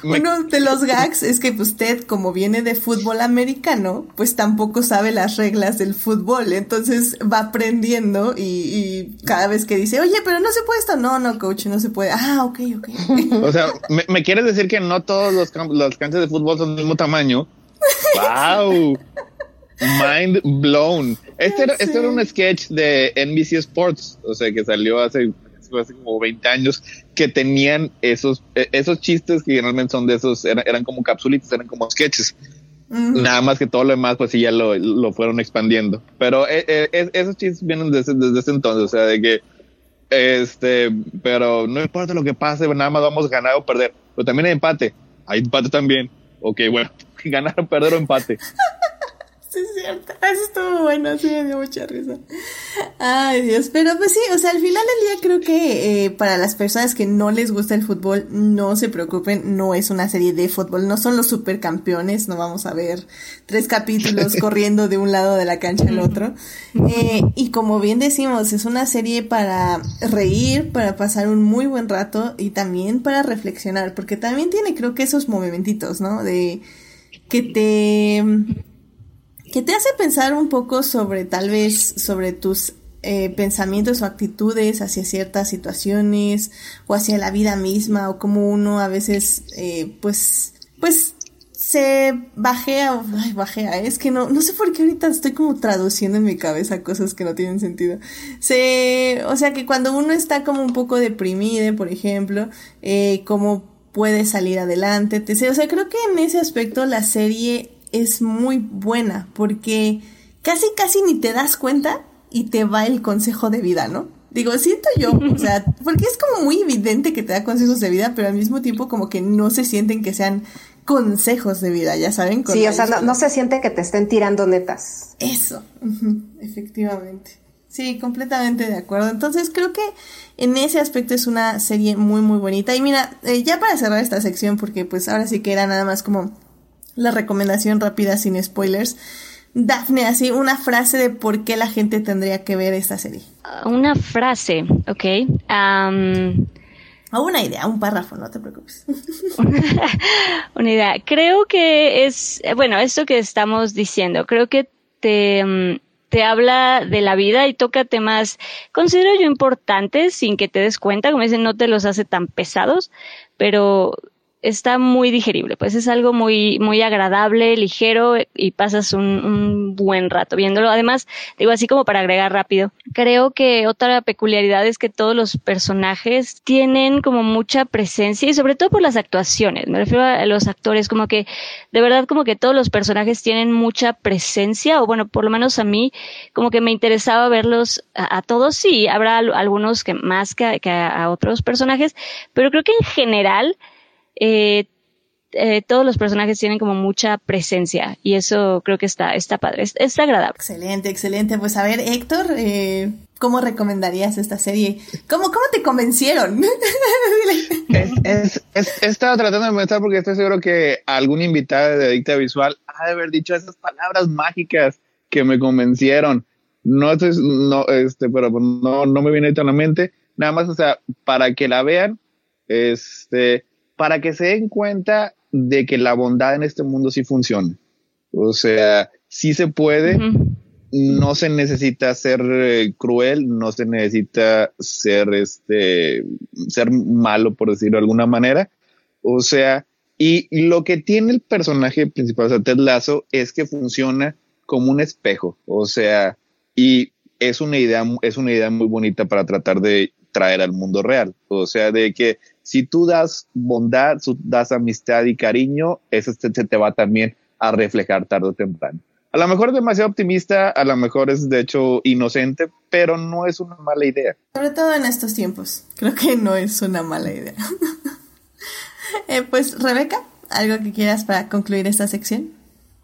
uno, de los gags es que pues, usted, como viene de fútbol americano, pues tampoco sabe las reglas del fútbol. Entonces va aprendiendo y, cada vez que dice, oye, pero no se puede esto. No, no, coach, no se puede. Ah, ok, ok. O sea, ¿me, quieres decir que no todos los, los canchas de fútbol son del mismo tamaño? ¡Wow! Mind blown. Este era, este era un sketch de NBC Sports, o sea, que salió hace hace como 20 años, que tenían esos, e, esos chistes que generalmente son de esos, eran, como capsulitas, eran como sketches. Nada más que todo lo demás, pues sí, ya lo, lo fueron expandiendo. Pero e, e, esos chistes vienen desde, desde ese entonces, o sea, de que, este, pero no importa lo que pase, nada más vamos a ganar o perder. Pero también hay empate. Hay empate también. Ok, bueno, ganar, perder o empate. Sí, es cierto. Eso estuvo bueno, sí, me dio mucha risa. Ay, Dios. Pero pues sí, o sea, al final del día creo que eh, para las personas que no les gusta el fútbol, no se preocupen, no es una serie de fútbol, no son los supercampeones, no vamos a ver tres capítulos corriendo de un lado de la cancha al otro. Eh, y como bien decimos, es una serie para reír, para pasar un muy buen rato y también para reflexionar, porque también tiene creo que esos movimentitos, ¿no? De que te que te hace pensar un poco sobre tal vez sobre tus eh, pensamientos o actitudes hacia ciertas situaciones o hacia la vida misma o como uno a veces eh, pues pues se bajea, ay, bajea, es que no, no sé por qué ahorita estoy como traduciendo en mi cabeza cosas que no tienen sentido. Se, o sea que cuando uno está como un poco deprimido, por ejemplo, eh, cómo puede salir adelante, te, o sea, creo que en ese aspecto la serie es muy buena porque casi casi ni te das cuenta y te va el consejo de vida, ¿no? Digo, siento yo, o sea, porque es como muy evidente que te da consejos de vida, pero al mismo tiempo como que no se sienten que sean consejos de vida, ya saben. sí, o sea, no, se siente que te estén tirando netas. Eso, efectivamente. Sí, completamente de acuerdo. Entonces creo que en ese aspecto es una serie muy muy bonita. Y mira, eh, ya para cerrar esta sección, porque pues ahora sí que era nada más como la recomendación rápida sin spoilers. Daphne, así una frase de por qué la gente tendría que ver esta serie. Una frase, ok. o una idea, un párrafo, no te preocupes. una idea. Creo que es, bueno, esto que estamos diciendo, creo que te, mm, te habla de la vida y toca temas, considero yo importantes sin que te des cuenta, como dicen, no te los hace tan pesados, pero está muy digerible, pues es algo muy, muy agradable, ligero y pasas un, un, buen rato viéndolo. Además, digo así como para agregar rápido, creo que otra peculiaridad es que todos los personajes tienen como mucha presencia y sobre todo por las actuaciones, me refiero a los actores, como que de verdad como que todos los personajes tienen mucha presencia o bueno, por lo menos a mí como que me interesaba verlos a, todos, sí, habrá algunos que más que a otros personajes, pero creo que en general eh, eh, todos los personajes tienen como mucha presencia y eso creo que está, está padre, está agradable. Excelente, excelente. Pues a ver, Héctor, eh, ¿cómo recomendarías esta serie? ¿Cómo, cómo te convencieron? es, he estado tratando de pensar porque estoy seguro que algún invitado de Adicta Visual ha de haber dicho esas palabras mágicas que me convencieron. No, no este, pero no, no me viene a la mente. Nada más, o sea, para que la vean, este, para que se den cuenta de que la bondad en este mundo sí funciona. O sea, sí se puede, no se necesita ser eh, cruel, no se necesita ser este, ser malo, por decirlo de alguna manera. O sea, y lo que tiene el personaje principal, o sea, Ted Lasso, es que funciona como un espejo. O sea, y es una idea, es una idea muy bonita para tratar de traer al mundo real. O sea, de que si tú das bondad, das amistad y cariño, eso se te va también a reflejar tarde o temprano. A lo mejor es demasiado optimista, a lo mejor es de hecho inocente, pero no es una mala idea. Sobre todo en estos tiempos, creo que no es una mala idea. Eh, pues Rebeca, ¿algo que quieras para concluir esta sección?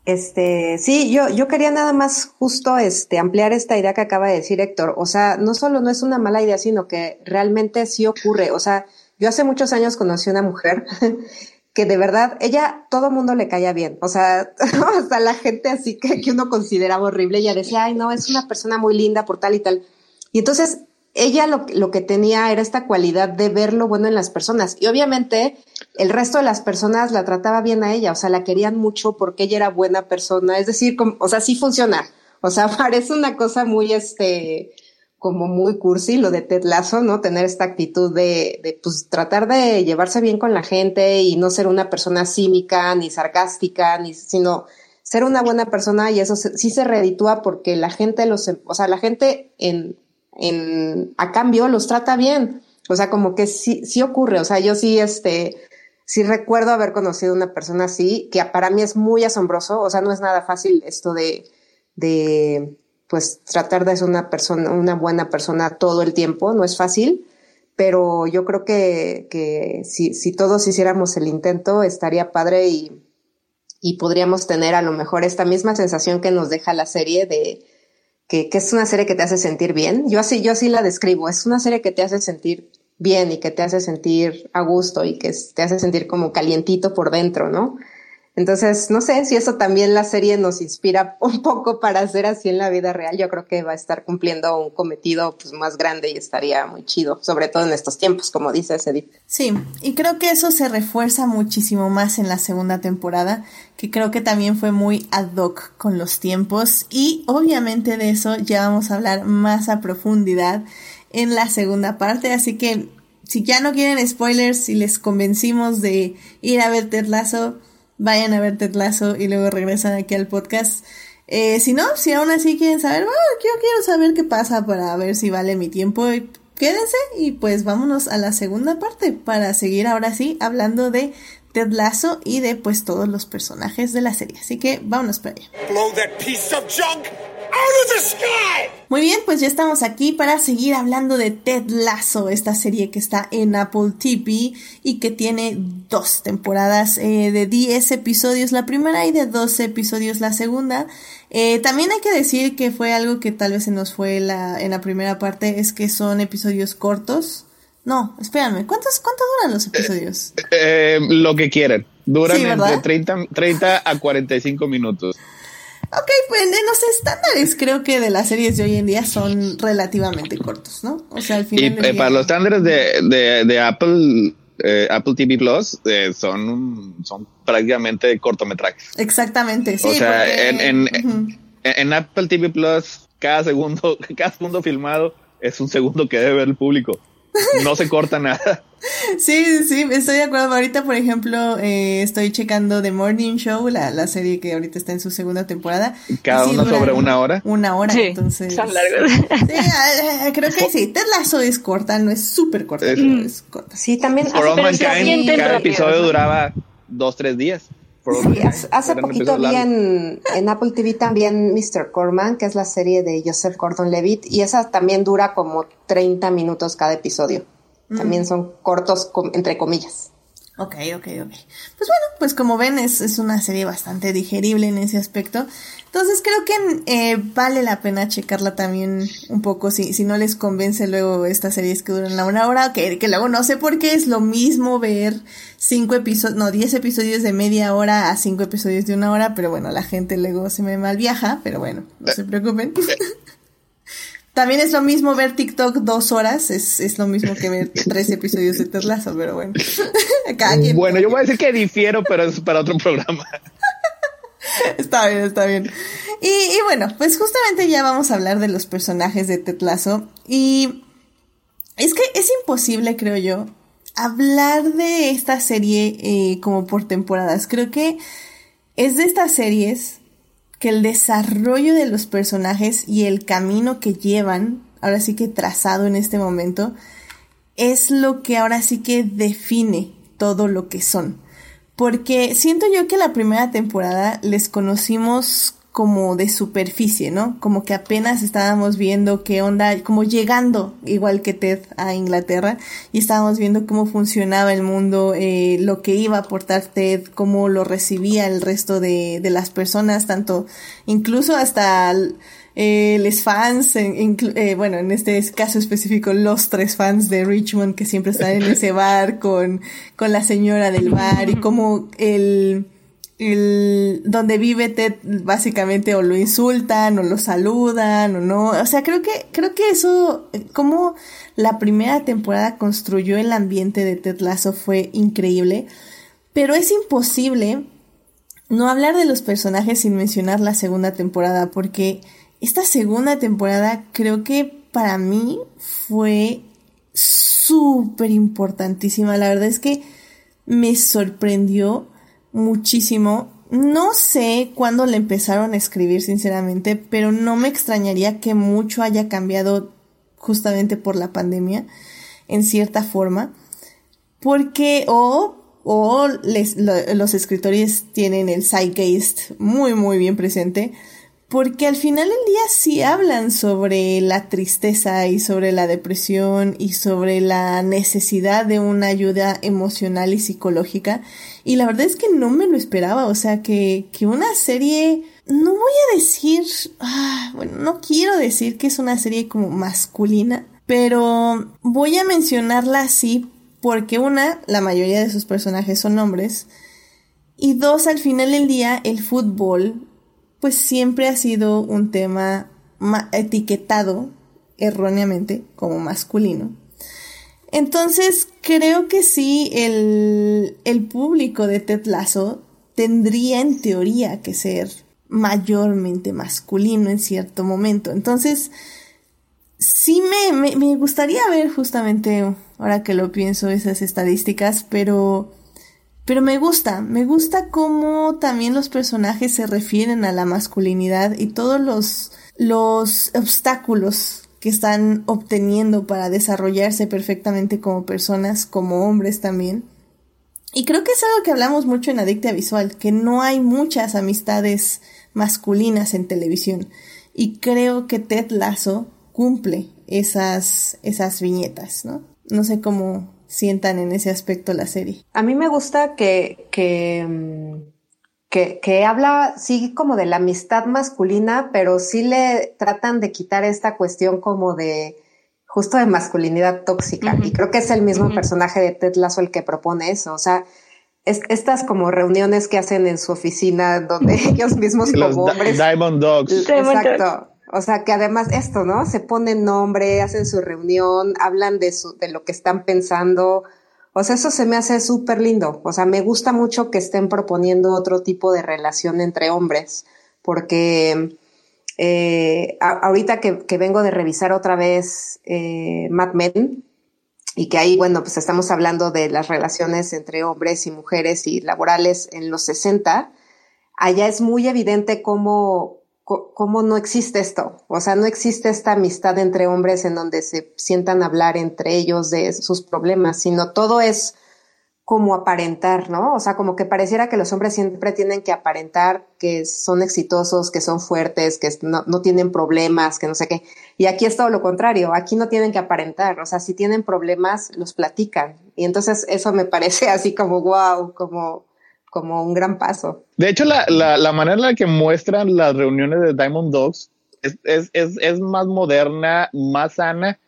Este, sí, yo, yo quería nada más justo este, ampliar esta idea que acaba de decir Héctor. O sea, no solo no es una mala idea, sino que realmente sí ocurre. O sea, yo hace muchos años conocí una mujer que de verdad, ella, todo mundo le caía bien. O sea, hasta la gente así que, que uno consideraba horrible, ella decía, ay, no, es una persona muy linda por tal y tal. Y entonces, ella lo, lo que tenía era esta cualidad de ver lo bueno en las personas. Y obviamente, el resto de las personas la trataba bien a ella, o sea, la querían mucho porque ella era buena persona, es decir, o sea, sí funciona, o sea, parece una cosa muy, este, como muy cursi lo de Ted Lasso, ¿no? Tener esta actitud de, pues, tratar de llevarse bien con la gente y no ser una persona cínica, ni sarcástica, ni, sino ser una buena persona y eso sí se reditúa porque la gente los, o sea, la gente en, en, a cambio los trata bien. O sea, como que sí, sí ocurre. O sea, yo sí, este, sí recuerdo haber conocido una persona así, que para mí es muy asombroso, o sea, no es nada fácil esto de, de pues tratar de ser una persona, una buena persona todo el tiempo, no es fácil, pero yo creo que, que si, si todos hiciéramos el intento estaría padre y, y podríamos tener a lo mejor esta misma sensación que nos deja la serie de que, que es una serie que te hace sentir bien. Yo así, yo así la describo, es una serie que te hace sentir bien y que te hace sentir a gusto y que te hace sentir como calientito por dentro, ¿no? Entonces, no sé si eso también la serie nos inspira un poco para hacer así en la vida real. Yo creo que va a estar cumpliendo un cometido pues, más grande y estaría muy chido, sobre todo en estos tiempos, como dice Edith. Sí, y creo que eso se refuerza muchísimo más en la segunda temporada, que creo que también fue muy ad hoc con los tiempos y obviamente de eso ya vamos a hablar más a profundidad en la segunda parte, así que si ya no quieren spoilers, si les convencimos de ir a ver Ted Lasso, vayan a ver Ted Lasso y luego regresan aquí al podcast. Eh, si no, si aún así quieren saber, yo quiero saber qué pasa para ver si vale mi tiempo, quédense y pues vámonos a la segunda parte para seguir ahora sí hablando de Ted Lasso y de pues todos los personajes de la serie. Así que vámonos para allá. Blow that piece of junk Muy bien, pues ya estamos aquí para seguir hablando de Ted Lasso, esta serie que está en Apple TV y que tiene dos temporadas eh, de 10 episodios la primera y de 12 episodios la segunda. Eh, también hay que decir que fue algo que tal vez se nos fue la, en la primera parte, es que son episodios cortos. No, espérame, ¿cuántos, ¿cuánto duran los episodios? Eh, lo que quieran. Duran entre 30, 30 a 45 minutos. Ok, pues en los estándares creo que de las series de hoy en día son relativamente cortos, ¿no? O sea, al final. Y eh, para los estándares de, de, Apple, eh, Apple TV Plus eh, son, son prácticamente cortometrajes. Exactamente, sí. O sea, en, en, Apple TV Plus, cada segundo, cada segundo filmado es un segundo que debe ver el público. No se corta nada. Sí, sí, estoy de acuerdo. Ahorita, por ejemplo, eh, estoy checando The Morning Show, la, la, serie que ahorita está en su segunda temporada. Cada uno sobre una hora. Una hora, entonces. Son largos. Sí, creo que sí. Ted Lasso es corta, no es súper corta, es corta. Sí, también. cada episodio duraba dos, tres días. Sí, hace poquito vi en, en, Apple TV también Mr. Corman, que es la serie de Joseph Gordon-Levitt, y esa también dura como 30 minutos cada episodio. También mm. son cortos, entre comillas. Ok, ok, ok. Pues bueno, pues como ven, es, es una serie bastante digerible en ese aspecto. Entonces creo que eh, vale la pena checarla también un poco si, si no les convence luego estas series que duran una hora, que, que luego no sé por qué es lo mismo ver cinco episodios, no, diez episodios de media hora a cinco episodios de una hora, pero bueno, la gente luego se me mal viaja, pero bueno, no se preocupen. También es lo mismo ver TikTok dos horas, es, es lo mismo que ver tres episodios de Terlazo, pero bueno. bueno, yo voy a decir que difiero, pero es para otro programa. está bien, está bien. Y, y, bueno, pues justamente ya vamos a hablar de los personajes de Tetlazo. Y es que es imposible, creo yo, hablar de esta serie eh, como por temporadas. Creo que es de estas series que el desarrollo de los personajes y el camino que llevan, ahora sí que trazado en este momento, es lo que ahora sí que define todo lo que son. Porque siento yo que la primera temporada les conocimos como de superficie, ¿no? Como que apenas estábamos viendo qué onda, como llegando, igual que Ted, a Inglaterra, y estábamos viendo cómo funcionaba el mundo, eh, lo que iba a aportar Ted, cómo lo recibía el resto de, de las personas, tanto, incluso hasta eh, los fans, eh, bueno, en este caso específico, los tres fans de Richmond que siempre están en ese bar con, con la señora del bar y cómo el el donde vive Ted básicamente o lo insultan o lo saludan o no, o sea, creo que creo que eso como la primera temporada construyó el ambiente de Ted Lasso fue increíble, pero es imposible no hablar de los personajes sin mencionar la segunda temporada porque esta segunda temporada creo que para mí fue súper importantísima, la verdad es que me sorprendió muchísimo. No sé cuándo le empezaron a escribir, sinceramente, pero no me extrañaría que mucho haya cambiado justamente por la pandemia, en cierta forma. Porque, o, o los escritores tienen el zeitgeist muy, muy bien presente porque al final del día sí hablan sobre la tristeza y sobre la depresión y sobre la necesidad de una ayuda emocional y psicológica. Y la verdad es que no me lo esperaba, o sea, que, que una serie, no voy a decir, ah, bueno, no quiero decir que es una serie como masculina, pero voy a mencionarla así porque una, la mayoría de sus personajes son hombres, y dos, al final del día, el fútbol pues siempre ha sido un tema etiquetado erróneamente como masculino. Entonces, creo que sí, el, el público de Ted Lasso tendría en teoría que ser mayormente masculino en cierto momento. Entonces, sí me, me, gustaría ver justamente, ahora que lo pienso, esas estadísticas, pero pero me gusta, me gusta cómo también los personajes se refieren a la masculinidad y todos los, los obstáculos que están obteniendo para desarrollarse perfectamente como personas, como hombres también. Y creo que es algo que hablamos mucho en Adicta Visual, que no hay muchas amistades masculinas en televisión. y creo que Ted Lasso cumple esas, esas viñetas, ¿no? No sé cómo sientan en ese aspecto la serie. A mí me gusta que, que, mm, que, que habla, sí, como de la amistad masculina, pero sí le tratan de quitar esta cuestión como de justo de masculinidad tóxica. Y creo que es el mismo personaje de Ted Lasso el que propone eso. O sea, estas como reuniones que hacen en su oficina donde ellos mismos como hombres. Diamond Dogs. Exacto. O sea, que además esto, ¿no? Se ponen nombre, hacen su reunión, hablan de, su, de lo que están pensando. Sea, eso se me hace súper lindo. O sea, me gusta mucho que estén proponiendo otro tipo de relación entre hombres, porque eh, ahorita que, que, vengo de revisar otra vez eh, Mad Men, y que ahí, bueno, pues estamos hablando de las relaciones entre hombres y mujeres y laborales en los 60, allá es muy evidente cómo, cómo no existe esto. O sea, no existe esta amistad entre hombres en donde se sientan a hablar entre ellos de sus problemas, sino todo es como aparentar, ¿no? O sea, como que pareciera que los hombres siempre tienen que aparentar que son exitosos, que son fuertes, que no, no, tienen problemas, que no sé qué. Y aquí es todo lo contrario, aquí no tienen que aparentar, o sea, si tienen problemas, los platican. Y entonces eso me parece así como wow, como, como un gran paso. De hecho, la, la, la manera en la que muestran las reuniones de Diamond Dogs es, es, es, más moderna, más sana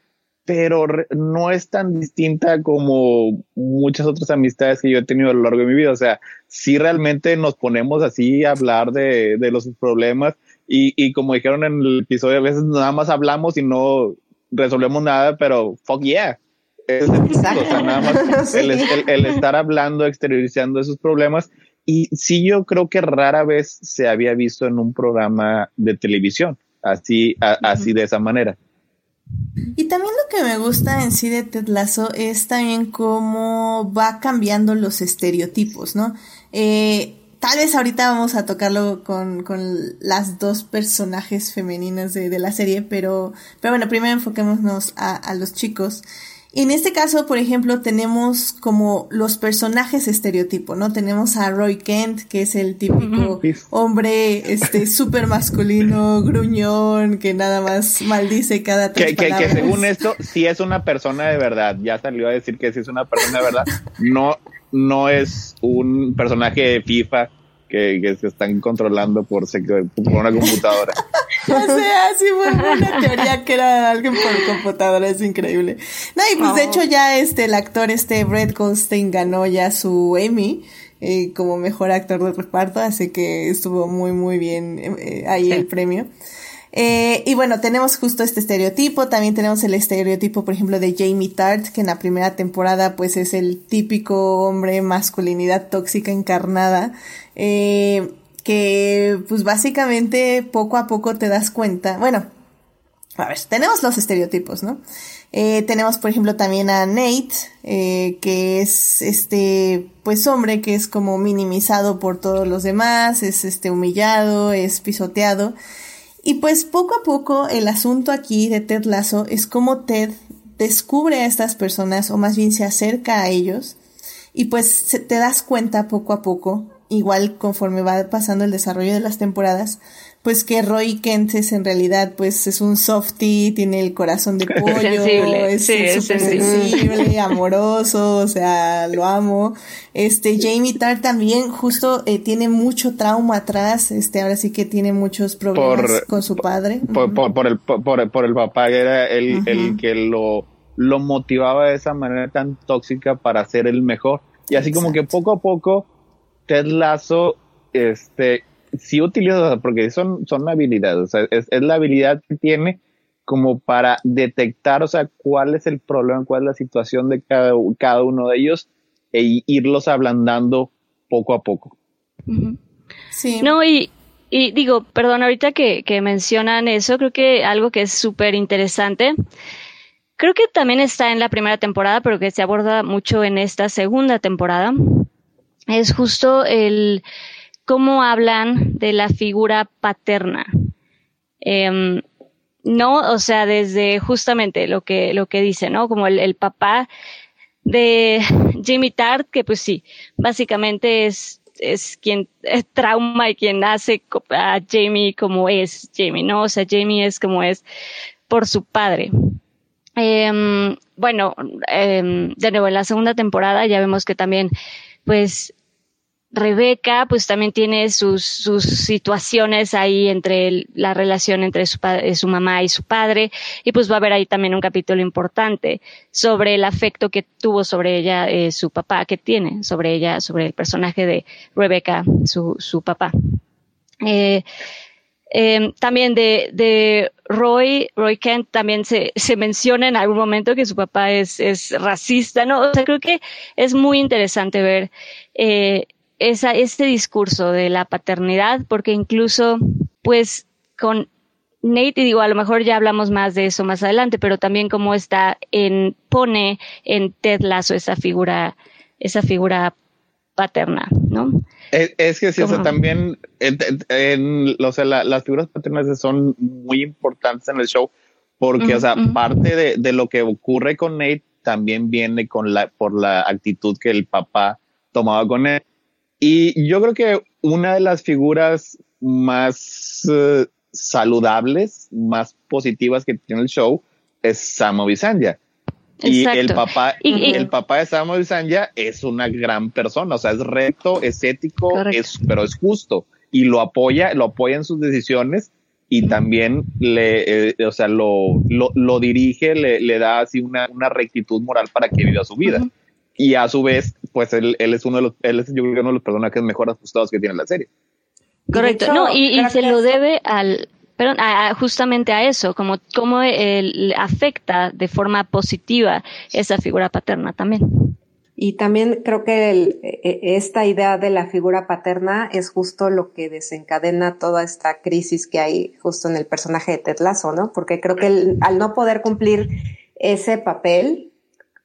pero no es tan distinta como muchas otras amistades que yo he tenido a lo largo de mi vida. O sea, si realmente nos ponemos así a hablar de, de los problemas y, y, como dijeron en el episodio, a veces nada más hablamos y no resolvemos nada, pero fuck yeah. Es o sea, nada más el, el, estar hablando, exteriorizando esos problemas. Y sí, yo creo que rara vez se había visto en un programa de televisión así, así de esa manera. Y también lo que me gusta en sí de Ted Lasso es también cómo va cambiando los estereotipos, ¿no? Eh, tal vez ahorita vamos a tocarlo con, con las dos personajes femeninas de, de, la serie, pero, pero bueno, primero enfoquémonos a, a los chicos. En este caso, por ejemplo, tenemos como los personajes estereotipo, ¿no? Tenemos a Roy Kent, que es el típico hombre, este, súper masculino, gruñón, que nada más maldice cada tres que, que, que, según esto, sí es una persona de verdad. Ya salió a decir que sí es una persona de verdad. No, no es un personaje de FIFA que, se están controlando por, por una computadora. o sea, sí fue una teoría que era alguien por computadora, es increíble. No, y pues de hecho ya este, el actor este Brett Goldstein ganó ya su Emmy. Eh, como mejor actor de reparto, así que estuvo muy muy bien eh, ahí el premio. Eh, y bueno, tenemos justo este estereotipo, también tenemos el estereotipo, por ejemplo, de Jamie Tart, que en la primera temporada pues es el típico hombre masculinidad tóxica encarnada, eh, que pues básicamente poco a poco te das cuenta, bueno, a ver, tenemos los estereotipos, ¿no? Eh, tenemos, por ejemplo, también a Nate, eh, que es este, pues hombre que es como minimizado por todos los demás, es este humillado, es pisoteado. Y pues poco a poco el asunto aquí de Ted Lasso es como Ted descubre a estas personas o más bien se acerca a ellos y pues te das cuenta poco a poco, igual conforme va pasando el desarrollo de las temporadas, pues que Roy Kent es en realidad pues es un softie, tiene el corazón de pollo, es súper sensible, amoroso, o sea, lo amo. Este Jamie Tart también justo eh, tiene mucho trauma atrás, este ahora sí que tiene muchos problemas con su padre. Por, por, el, por, por, el papá que era el, el que lo, lo motivaba de esa manera tan tóxica para ser el mejor. Y así como que poco a poco Ted Lasso este sí utiliza, porque son, son habilidades, o sea, es, la habilidad que tiene como para detectar, o sea, cuál es el problema, cuál es la situación de cada, cada uno de ellos e irlos ablandando poco a poco. Sí. No, y, y digo, perdón, ahorita que, que mencionan eso, creo que algo que es súper interesante, creo que también está en la primera temporada, pero que se aborda mucho en esta segunda temporada, es justo el cómo hablan de la figura paterna. Em, no, o sea, desde justamente lo que, lo que dice, ¿no? Como el, papá de Jimmy Tart, que pues sí, básicamente es es quien trauma y quien hace a Jamie como es Jamie, ¿no? O sea, Jamie es como es por su padre. Em, bueno, em, de nuevo, en la segunda temporada ya vemos que también, pues, Rebeca, pues también tiene sus, sus situaciones ahí entre la relación entre su, su mamá y su padre, y pues va a haber ahí también un capítulo importante sobre el afecto que tuvo sobre ella eh, su papá, que tiene sobre ella, sobre el personaje de Rebeca, su, su papá. Eh, eh, también de, Roy, Roy Kent también se, menciona en algún momento que su papá es, racista, ¿no? O sea, creo que es muy interesante ver eh, este discurso de la paternidad, porque incluso, pues, con Nate, y digo, a lo mejor ya hablamos más de eso más adelante, pero también como está en, pone en Ted Lasso esa figura, esa figura paterna, ¿no? Es, que sí, o sea, también en, las figuras paternas son muy importantes en el show porque, o sea, parte de, de, lo que ocurre con Nate también viene con la, por la actitud que el papá tomaba con él. Y yo creo que una de las figuras más eh, saludables, más positivas que tiene el show es Samo Bisanya. Y el papá, el papá de Samuel Sanja es una gran persona, o sea, es recto, es ético, es, pero es justo y lo apoya, lo apoya en sus decisiones y también le, eh, o sea, lo, lo, dirige, le, le, da así una, una, rectitud moral para que viva su vida. Y a su vez, pues él, él, es uno de los, él es yo creo uno de los personajes mejor ajustados que tiene la serie. Correcto, no, y, y se lo debe al, pero justamente a eso, como cómo afecta de forma positiva esa figura paterna también. Y también creo que e, e, esta idea de la figura paterna es justo lo que desencadena toda esta crisis que hay justo en el personaje de Ted Lasso, ¿no? Porque creo que al no poder cumplir ese papel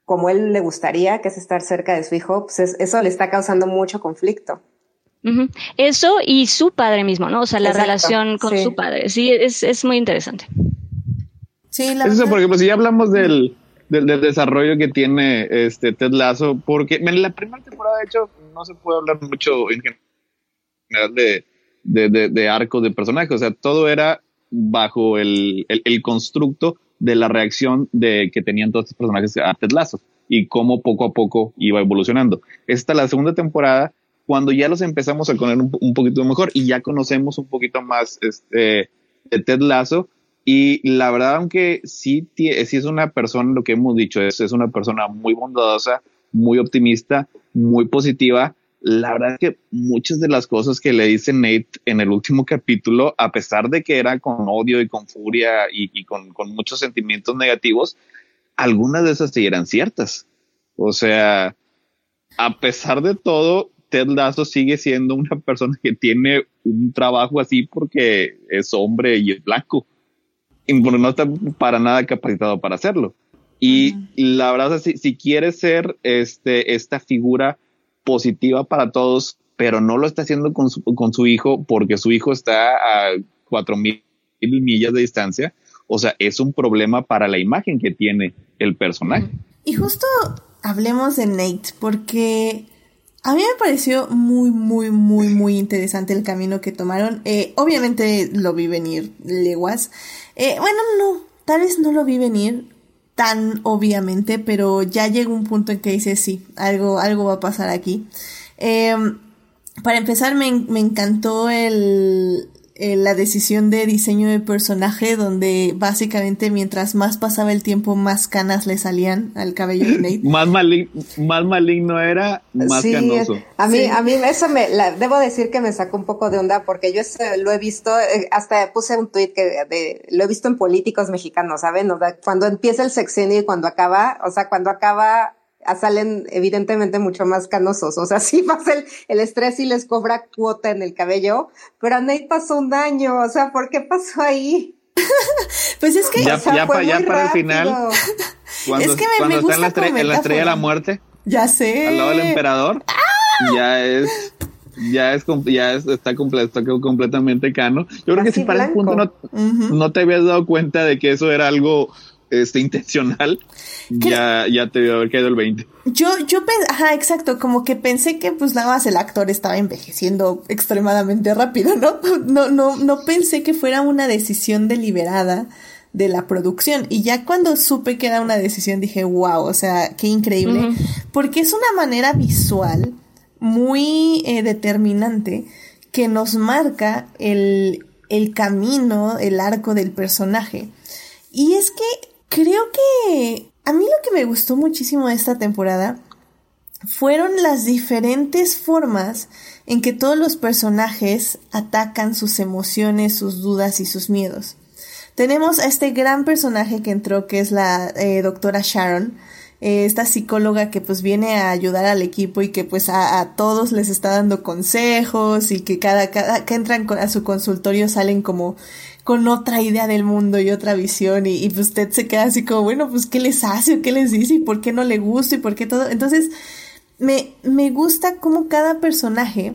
como él le gustaría, que es estar cerca de su hijo, pues eso le está causando mucho conflicto. Eso y su padre mismo, ¿no? O sea, la relación con su padre. Sí, es, es muy interesante. Sí, la Eso, por ejemplo, si ya hablamos del, del, desarrollo que tiene este Ted Lasso, porque en la primera temporada, de hecho, no se puede hablar mucho en general de, de, de, arcos de personajes. O sea, todo era bajo el, el, el, constructo de la reacción de que tenían todos estos personajes a Ted Lasso y cómo poco a poco iba evolucionando. Esta la segunda temporada cuando ya los empezamos a conocer un, poquito mejor y ya conocemos un poquito más este, de Ted Lasso. Y la verdad, aunque sí, sí es una persona, lo que hemos dicho, es, es una persona muy bondadosa, muy optimista, muy positiva. La verdad es que muchas de las cosas que le dice Nate en el último capítulo, a pesar de que era con odio y con furia y, con, con, muchos sentimientos negativos, algunas de esas sí eran ciertas. O sea, a pesar de todo, Ted Lasso sigue siendo una persona que tiene un trabajo así porque es hombre y es blanco. Y no está para nada capacitado para hacerlo. Y la verdad es que si, quiere ser este, esta figura positiva para todos, pero no lo está haciendo con su, con su hijo porque su hijo está a cuatro mil millas de distancia. O sea, es un problema para la imagen que tiene el personaje. Y justo hablemos de Nate, porque a mí me pareció muy, muy, muy, muy interesante el camino que tomaron. Eh, obviamente lo vi venir leguas. Eh, bueno, no, tal vez no lo vi venir tan obviamente, pero ya llegó un punto en que dice sí, algo, algo va a pasar aquí. Eh, para empezar, me, me encantó el, eh, la decisión de diseño de personaje donde básicamente mientras más pasaba el tiempo más canas le salían al cabello de Nate. más, más maligno era, más canoso. A mí, a mí eso me, debo decir que me sacó un poco de onda porque yo lo he visto, eh, hasta puse un tweet que de, lo he visto en políticos mexicanos, ¿saben? cuando empieza el sexenio y cuando acaba, o sea, cuando acaba salen evidentemente mucho más canosos. O sea, sí pasa el, el estrés y les cobra cuota en el cabello, pero a Nate pasó un daño. O sea, ¿por qué pasó ahí? pues es que ya, ya, para el final, cuando, es que me, está en la, estrella, de la muerte, ya sé, al lado del emperador, ¡Ah! ya es ya es ya está, completo, completamente cano. Yo creo que si para el punto no, no te habías dado cuenta de que eso era algo este intencional, ya, ya te debe haber caído el 20. Yo, yo pensé, ajá, exacto, como que pensé que pues nada más el actor estaba envejeciendo extremadamente rápido, ¿no? No, no, no pensé que fuera una decisión deliberada de la producción. Y ya cuando supe que era una decisión dije, wow, o sea, qué increíble. Porque es una manera visual muy eh, determinante que nos marca el, el camino, el arco del personaje. Y es que creo que a mí lo que me gustó muchísimo de esta temporada fueron las diferentes formas en que todos los personajes atacan sus emociones, sus dudas y sus miedos. Tenemos a este gran personaje que entró, que es la eh, doctora Sharon, eh, esta psicóloga que pues viene a ayudar al equipo y que pues a, todos les está dando consejos y que cada, cada que entran a su consultorio salen como con otra idea del mundo y otra visión y, pues usted se queda así como, bueno, pues qué les hace o qué les dice y por qué no le gusta y por qué todo. Entonces, me, me gusta cómo cada personaje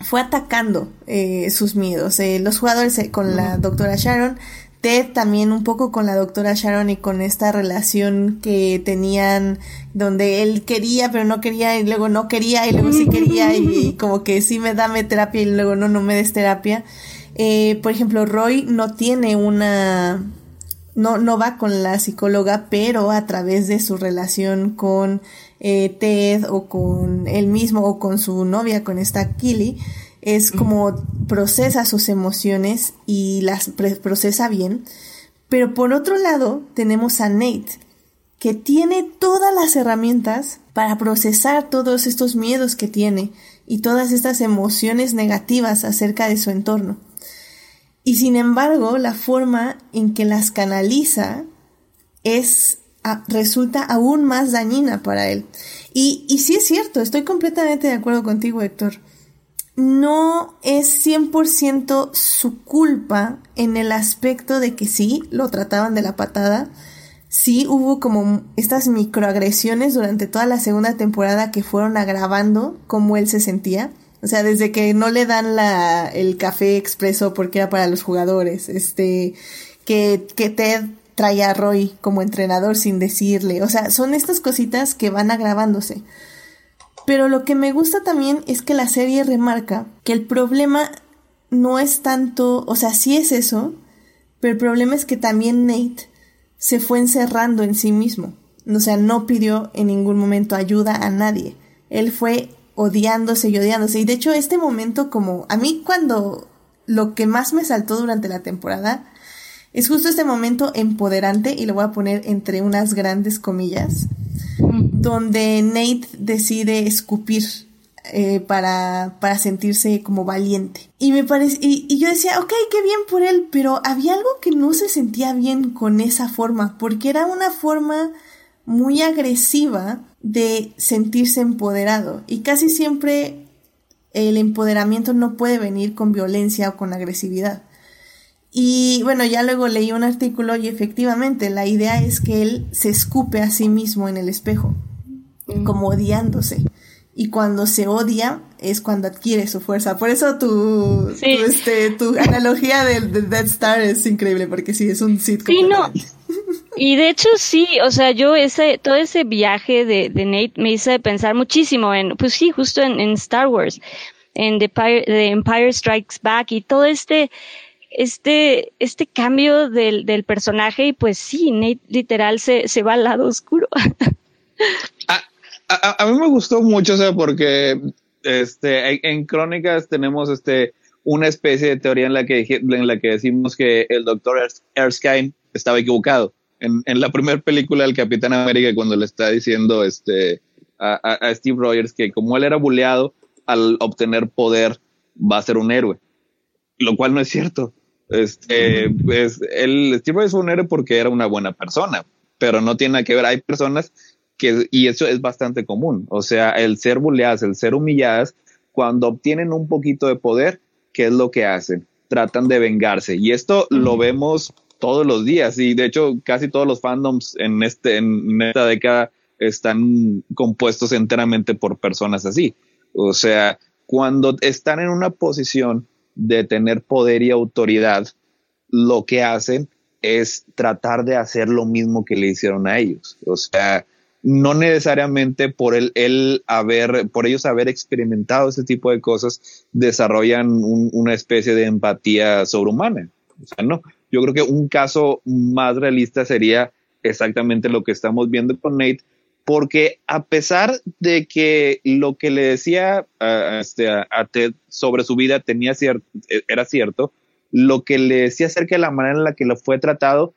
fue atacando eh, sus miedos. Eh, los jugadores eh, con la doctora Sharon Ted también un poco con la doctora Sharon y con esta relación que tenían donde él quería pero no quería y luego no quería y luego sí quería y, como que sí me dame terapia y luego no, no me des terapia. Eh, por ejemplo, Roy no tiene una... No, no va con la psicóloga, pero a través de su relación con eh, Ted o con él mismo o con su novia, con esta Killy, es como procesa sus emociones y las procesa bien. Pero por otro lado tenemos a Nate, que tiene todas las herramientas para procesar todos estos miedos que tiene y todas estas emociones negativas acerca de su entorno. Y sin embargo, la forma en que las canaliza es resulta aún más dañina para él. Y, y sí es cierto, estoy completamente de acuerdo contigo, Héctor no es 100% su culpa en el aspecto de que sí, lo trataban de la patada, sí hubo como estas microagresiones durante toda la segunda temporada que fueron agravando cómo él se sentía. O sea, desde que no le dan la, el café expreso porque era para los jugadores, este, que, que Ted trae a Roy como entrenador sin decirle. O sea, son estas cositas que van agravándose. Pero lo que me gusta también es que la serie remarca que el problema no es tanto, o sea, sí es eso, pero el problema es que también Nate se fue encerrando en sí mismo. O sea, no pidió en ningún momento ayuda a nadie. Él fue odiándose y odiándose. Y de hecho, este momento como a mí cuando lo que más me saltó durante la temporada es justo este momento empoderante y lo voy a poner entre unas grandes comillas donde Nate decide escupir eh, para, para sentirse como valiente. Y me parece, y, yo decía, ok, qué bien por él, pero había algo que no se sentía bien con esa forma, porque era una forma muy agresiva de sentirse empoderado. Y casi siempre el empoderamiento no puede venir con violencia o con agresividad. Y bueno, ya luego leí un artículo y efectivamente la idea es que él se escupe a sí mismo en el espejo, mm. como odiándose. Y cuando se odia es cuando adquiere su fuerza. Por eso tu, tu, este, tu analogía del de Dead Star es increíble, porque sí, es un sitcom. Sí, no. Y de hecho sí, o sea, yo ese, todo ese viaje de, de Nate me hizo pensar muchísimo en, pues sí, justo en, en Star Wars, en The, The Empire Strikes Back y todo este, este, este cambio del, del personaje y pues sí, Nate literal se, se va al lado oscuro. a, a, mí me gustó mucho, o sea, porque este, en, Crónicas tenemos este, una especie de teoría en la que, en la que decimos que el doctor Erskine estaba equivocado. En, en la primera película del Capitán América, cuando le está diciendo este, a, a, Steve Rogers que como él era buleado, al obtener poder va a ser un héroe. Lo cual no es cierto. Este, pues, el Steve es un héroe porque era una buena persona, pero no tiene nada que ver. Hay personas que, y eso es bastante común. O sea, el ser bulleadas, el ser humilladas, cuando obtienen un poquito de poder, ¿qué es lo que hacen? Tratan de vengarse. Y esto lo vemos todos los días. Y de hecho, casi todos los fandoms en este, en esta década están compuestos enteramente por personas así. O sea, cuando están en una posición de tener poder y autoridad, lo que hacen es tratar de hacer lo mismo que le hicieron a ellos. O sea, no necesariamente por el, el haber, por ellos haber experimentado ese tipo de cosas, desarrollan una especie de empatía sobrehumana. O sea, no. Yo creo que un caso más realista sería exactamente lo que estamos viendo con Nate, porque a pesar de que lo que le decía este, a, Ted sobre su vida tenía cierto, era cierto, lo que le decía acerca de la manera en la que lo fue tratado,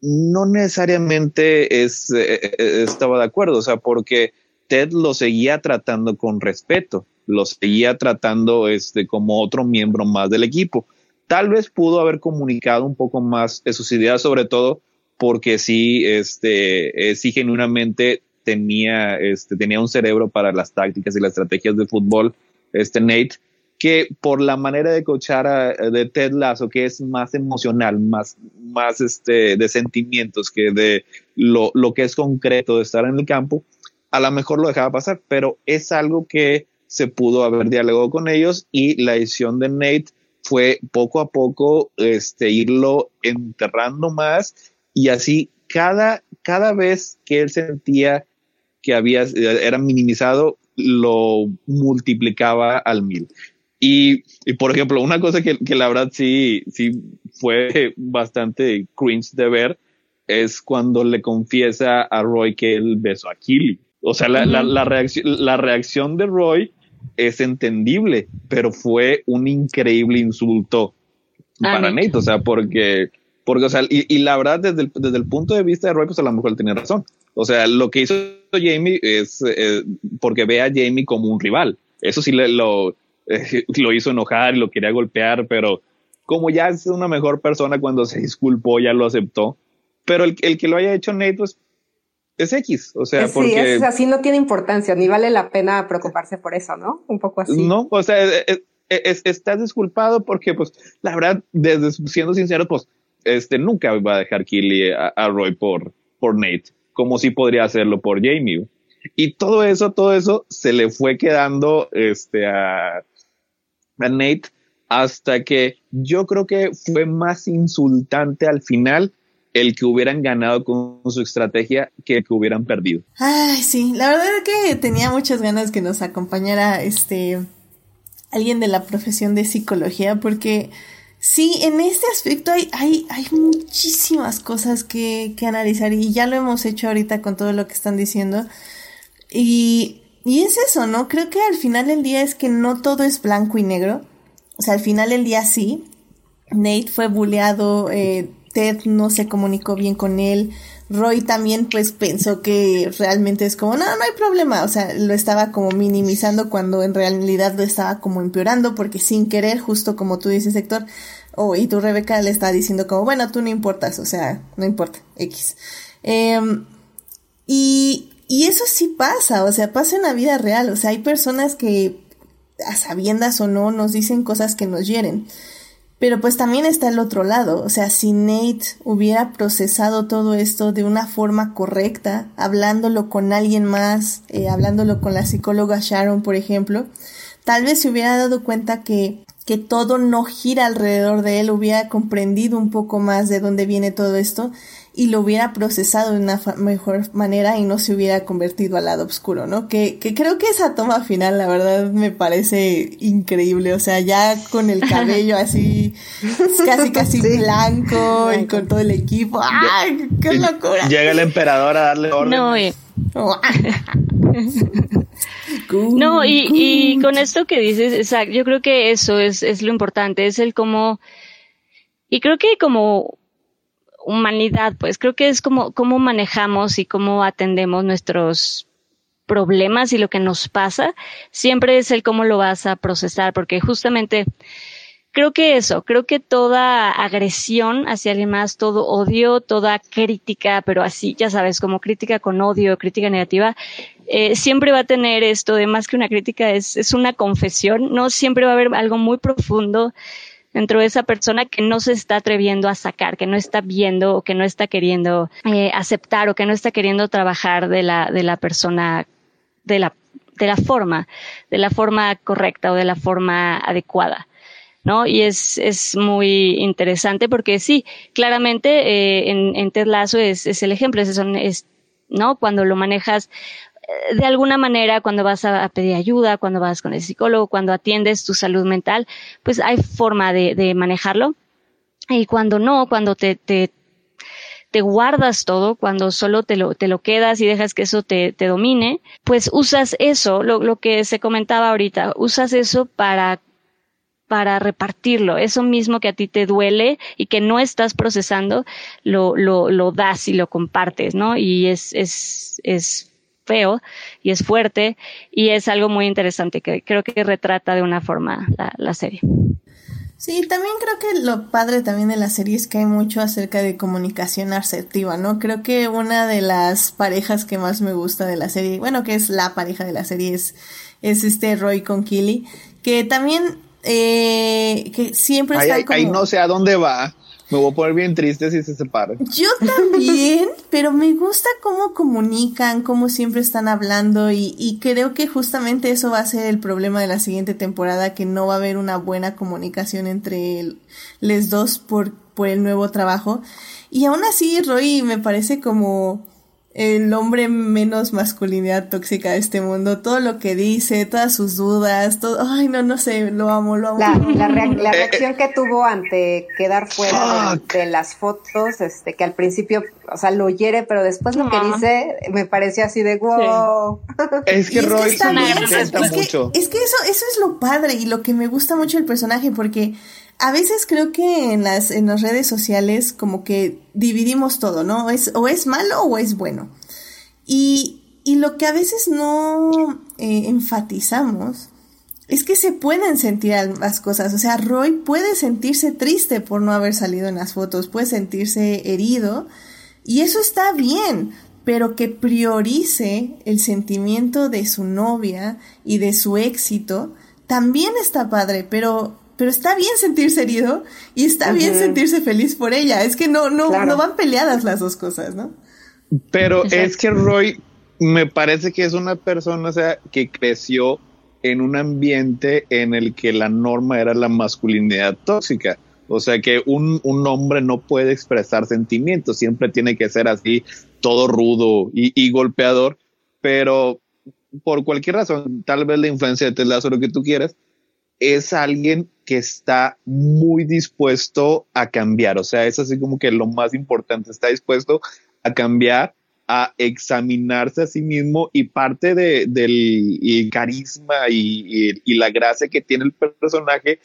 no necesariamente es, eh, eh, estaba de acuerdo, o sea, porque Ted lo seguía tratando con respeto, lo seguía tratando este, como otro miembro más del equipo. Tal vez pudo haber comunicado un poco más de sus ideas, sobre todo porque sí, este, eh, sí genuinamente tenía, este, tenía un cerebro para las tácticas y las estrategias de fútbol, este Nate, que por la manera de coachar de Ted Lasso, que es más emocional, más, más este, de sentimientos que de lo, lo que es concreto de estar en el campo, a lo mejor lo dejaba pasar, pero es algo que se pudo haber dialogado con ellos y la decisión de Nate fue poco a poco este, irlo enterrando más y así cada, cada vez que él sentía que había, era minimizado, lo multiplicaba al mil. Y, y por ejemplo, una cosa que, que, la verdad sí, sí fue bastante cringe de ver es cuando le confiesa a Roy que él besó a Killy. O sea, la, la, la, la reacción de Roy es entendible, pero fue un increíble insulto para Nate. O sea, porque porque, o sea, y, y la verdad, desde el, desde el, punto de vista de Roy, pues a lo mejor tenía razón. O sea, lo que hizo Jamie es eh, porque ve a Jamie como un rival. Eso sí le, lo, eh, lo hizo enojar y lo quería golpear, pero como ya es una mejor persona cuando se disculpó, ya lo aceptó. Pero el, el que lo haya hecho Nate, pues es X. O sea, sí, porque. Es así, no tiene importancia, ni vale la pena preocuparse por eso, ¿no? Un poco así. No, o sea, es, estás disculpado porque, pues, la verdad, desde siendo sincero, pues, este, nunca va a dejar Killy a, Roy por, por Nate, como si podría hacerlo por Jamie. Y todo eso, todo eso se le fue quedando este, a, a Nate hasta que yo creo que fue más insultante al final el que hubieran ganado con su estrategia que el que hubieran perdido. Ay, sí, la verdad es que tenía muchas ganas que nos acompañara este alguien de la profesión de psicología porque Sí, en este aspecto hay, hay, hay muchísimas cosas que, que, analizar y ya lo hemos hecho ahorita con todo lo que están diciendo. Y, y es eso, ¿no? Creo que al final del día es que no todo es blanco y negro. O sea, al final del día sí. Nate fue bulleado, eh, Ted no se comunicó bien con él, Roy también pues pensó que realmente es como, no, no hay problema, o sea, lo estaba como minimizando cuando en realidad lo estaba como empeorando porque sin querer, justo como tú dices, Héctor, o y tú Rebeca le está diciendo como, bueno, tú no importas, o sea, no importa, X. Em, y, y eso sí pasa, o sea, pasa en la vida real, o sea, hay personas que a sabiendas o no nos dicen cosas que nos hieren. Pero pues también está el otro lado, o sea, si Nate hubiera procesado todo esto de una forma correcta, hablándolo con alguien más, eh, hablándolo con la psicóloga Sharon, por ejemplo, tal vez se hubiera dado cuenta que, que todo no gira alrededor de él, hubiera comprendido un poco más de dónde viene todo esto y lo hubiera procesado de una mejor manera y no se hubiera convertido al lado oscuro, ¿no? Que, que creo que esa toma final, la verdad, me parece increíble. O sea, ya con el cabello así, casi casi blanco y con todo el equipo. ¡Ay, qué locura! Llega el emperador a darle orden. No, eh. no, y, y, con esto que dices, exacto, yo creo que eso es, es lo importante, es el cómo, y creo que como humanidad, pues creo que es como cómo manejamos y cómo atendemos nuestros problemas y lo que nos pasa, siempre es el cómo lo vas a procesar, porque justamente creo que eso, creo que toda agresión hacia alguien más, todo odio, toda crítica, pero así, ya sabes, como crítica con odio, crítica negativa, eh, siempre va a tener esto de más que una crítica, es, es una confesión, ¿no? Siempre va a haber algo muy profundo dentro de esa persona que no se está atreviendo a sacar, que no está viendo o que no está queriendo eh, aceptar o que no está queriendo trabajar de la, de la persona, de la, de la forma, de la forma correcta o de la forma adecuada. ¿no? Y es, es muy interesante porque sí, claramente eh, en, en Ted es, es el ejemplo, es, es, ¿no? Cuando lo manejas de alguna manera, cuando vas a, pedir ayuda, cuando vas con el psicólogo, cuando atiendes tu salud mental, pues hay forma de, de manejarlo. Y cuando no, cuando te, te, te guardas todo, cuando solo te lo, te lo quedas y dejas que eso te, te domine, pues usas eso, lo, lo que se comentaba ahorita, usas eso para para repartirlo. Eso mismo que a ti te duele y que no estás procesando, lo, lo, lo das y lo compartes, ¿no? Y es, es, es feo y es fuerte y es algo muy interesante que creo que retrata de una forma la, la serie. Sí, también creo que lo padre también de la serie es que hay mucho acerca de comunicación asertiva, ¿no? Creo que una de las parejas que más me gusta de la serie, bueno, que es la pareja de la serie, es, es este Roy con Killy, que también eh, que siempre está ahí, ahí no sé a dónde va. Me voy a poner bien triste si se separan. Yo también, pero me gusta cómo comunican, cómo siempre están hablando y, creo que justamente eso va a ser el problema de la siguiente temporada, que no va a haber una buena comunicación entre los dos por, por el nuevo trabajo. Y aún así, Roy me parece como el hombre menos masculinidad tóxica de este mundo, todo lo que dice, todas sus dudas, todo, ay no, no sé, lo amo, lo amo. La, reacción que tuvo ante quedar fuera de, las fotos, este, que al principio, o sea, lo hiere, pero después lo que dice me pareció así de wow. Es que Roy es que, mucho. Es que eso, eso es lo padre y lo que me gusta mucho del personaje, porque a veces creo que en las, en las redes sociales como que dividimos todo, ¿no? Es, o es malo o es bueno. Y, y lo que a veces no eh, enfatizamos es que se pueden sentir las cosas. O sea, Roy puede sentirse triste por no haber salido en las fotos, puede sentirse herido y eso está bien, pero que priorice el sentimiento de su novia y de su éxito también está padre, pero pero está bien sentirse herido y está bien sentirse feliz por ella. Es que no, no, no van peleadas las dos cosas, ¿no? Pero es que Roy me parece que es una persona, o sea, que creció en un ambiente en el que la norma era la masculinidad tóxica. O sea que un, un hombre no puede expresar sentimientos, siempre tiene que ser así, todo rudo y, y golpeador, pero por cualquier razón, tal vez la influencia de Tesla o lo que tú quieras, es alguien que está muy dispuesto a cambiar. O sea, es así como que lo más importante, está dispuesto a cambiar, a examinarse a sí mismo y parte de, del carisma y, y, la gracia que tiene el personaje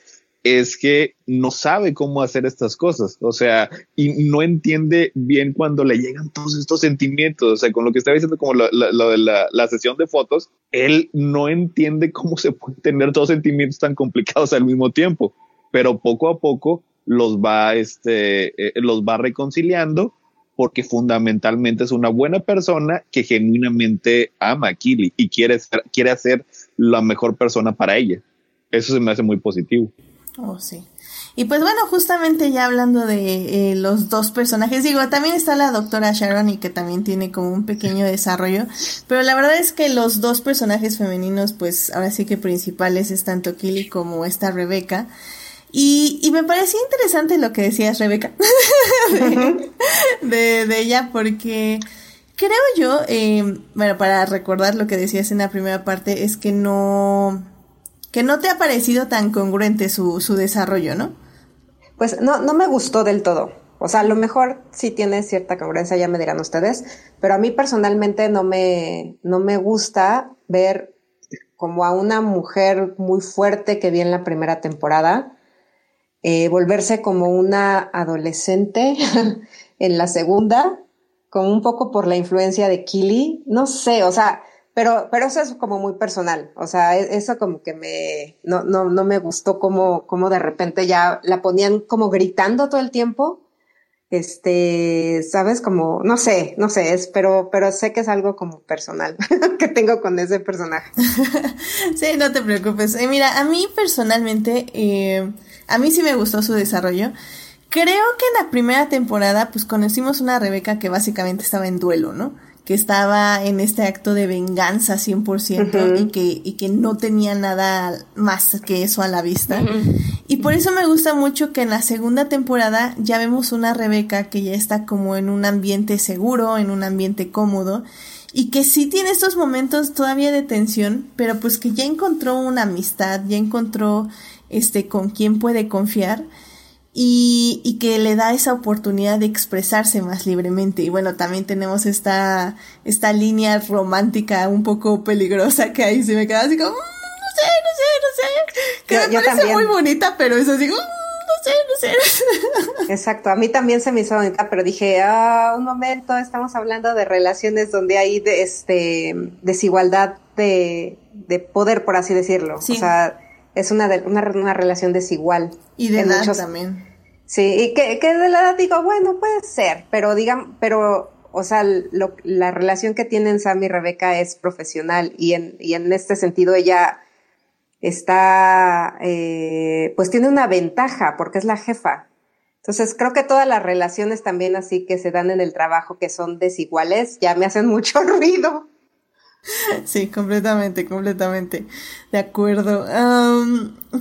es que no sabe cómo hacer estas cosas, o sea, y no entiende bien cuando le llegan todos estos sentimientos, o sea, con lo que estaba diciendo como lo, de la, la, sesión de fotos, él no entiende cómo se puede tener dos sentimientos tan complicados al mismo tiempo, pero poco a poco los va, este, eh, los va reconciliando porque fundamentalmente es una buena persona que genuinamente ama a Kili y quiere, ser, quiere ser la mejor persona para ella. Eso se me hace muy positivo. Oh, sí. Y pues bueno, justamente ya hablando de eh, los dos personajes, digo, también está la doctora Sharon y que también tiene como un pequeño desarrollo, pero la verdad es que los dos personajes femeninos, pues ahora sí que principales es tanto Killy como esta Rebeca. Y, y me parecía interesante lo que decías, Rebeca, de, de, ella, porque creo yo, eh, bueno, para recordar lo que decías en la primera parte, es que no que no te ha parecido tan congruente su, su desarrollo, ¿no? Pues no, no me gustó del todo. O sea, a lo mejor sí tiene cierta congruencia, ya me dirán ustedes, pero a mí personalmente no me, no me gusta ver como a una mujer muy fuerte que vi en la primera temporada, eh, volverse como una adolescente en la segunda, como un poco por la influencia de Killy. No sé, o sea, pero, pero eso es como muy personal. O sea, e, eso como que me, no, no, no me gustó como, como de repente ya la ponían como gritando todo el tiempo. Este, sabes, como, no sé, no sé, es, pero, pero sé que es algo como personal que tengo con ese personaje. sí, no te preocupes. Eh, mira, a mí personalmente, eh, a mí sí me gustó su desarrollo. Creo que en la primera temporada, pues conocimos una Rebeca que básicamente estaba en duelo, ¿no? Que estaba en este acto de venganza 100% y, que, y que no tenía nada más que eso a la vista. Y por eso me gusta mucho que en la segunda temporada ya vemos una Rebeca que ya está como en un ambiente seguro, en un ambiente cómodo y que sí tiene estos momentos todavía de tensión, pero pues que ya encontró una amistad, ya encontró este con quién puede confiar y, y, que le da esa oportunidad de expresarse más libremente. Y bueno, también tenemos esta, esta línea romántica un poco peligrosa que ahí se me queda así como, mm, no sé, no sé, no sé, que me parece muy bonita, pero es así como, mm, no sé, no sé. Exacto, a mí también se me hizo bonita, pero dije, ah, un momento, estamos hablando de relaciones donde hay de, este, desigualdad de, de poder, por así decirlo. O sea, es una, una, una relación desigual. Y de edad también. Sí, y que, que de la edad digo, bueno, puede ser, pero digan, pero, o sea, lo, la relación que tienen Sam y Rebeca es profesional y en, y en este sentido ella está, eh, pues tiene una ventaja porque es la jefa. Entonces creo que todas las relaciones también así que se dan en el trabajo que son desiguales ya me hacen mucho ruido. Sí, completamente, completamente. De acuerdo.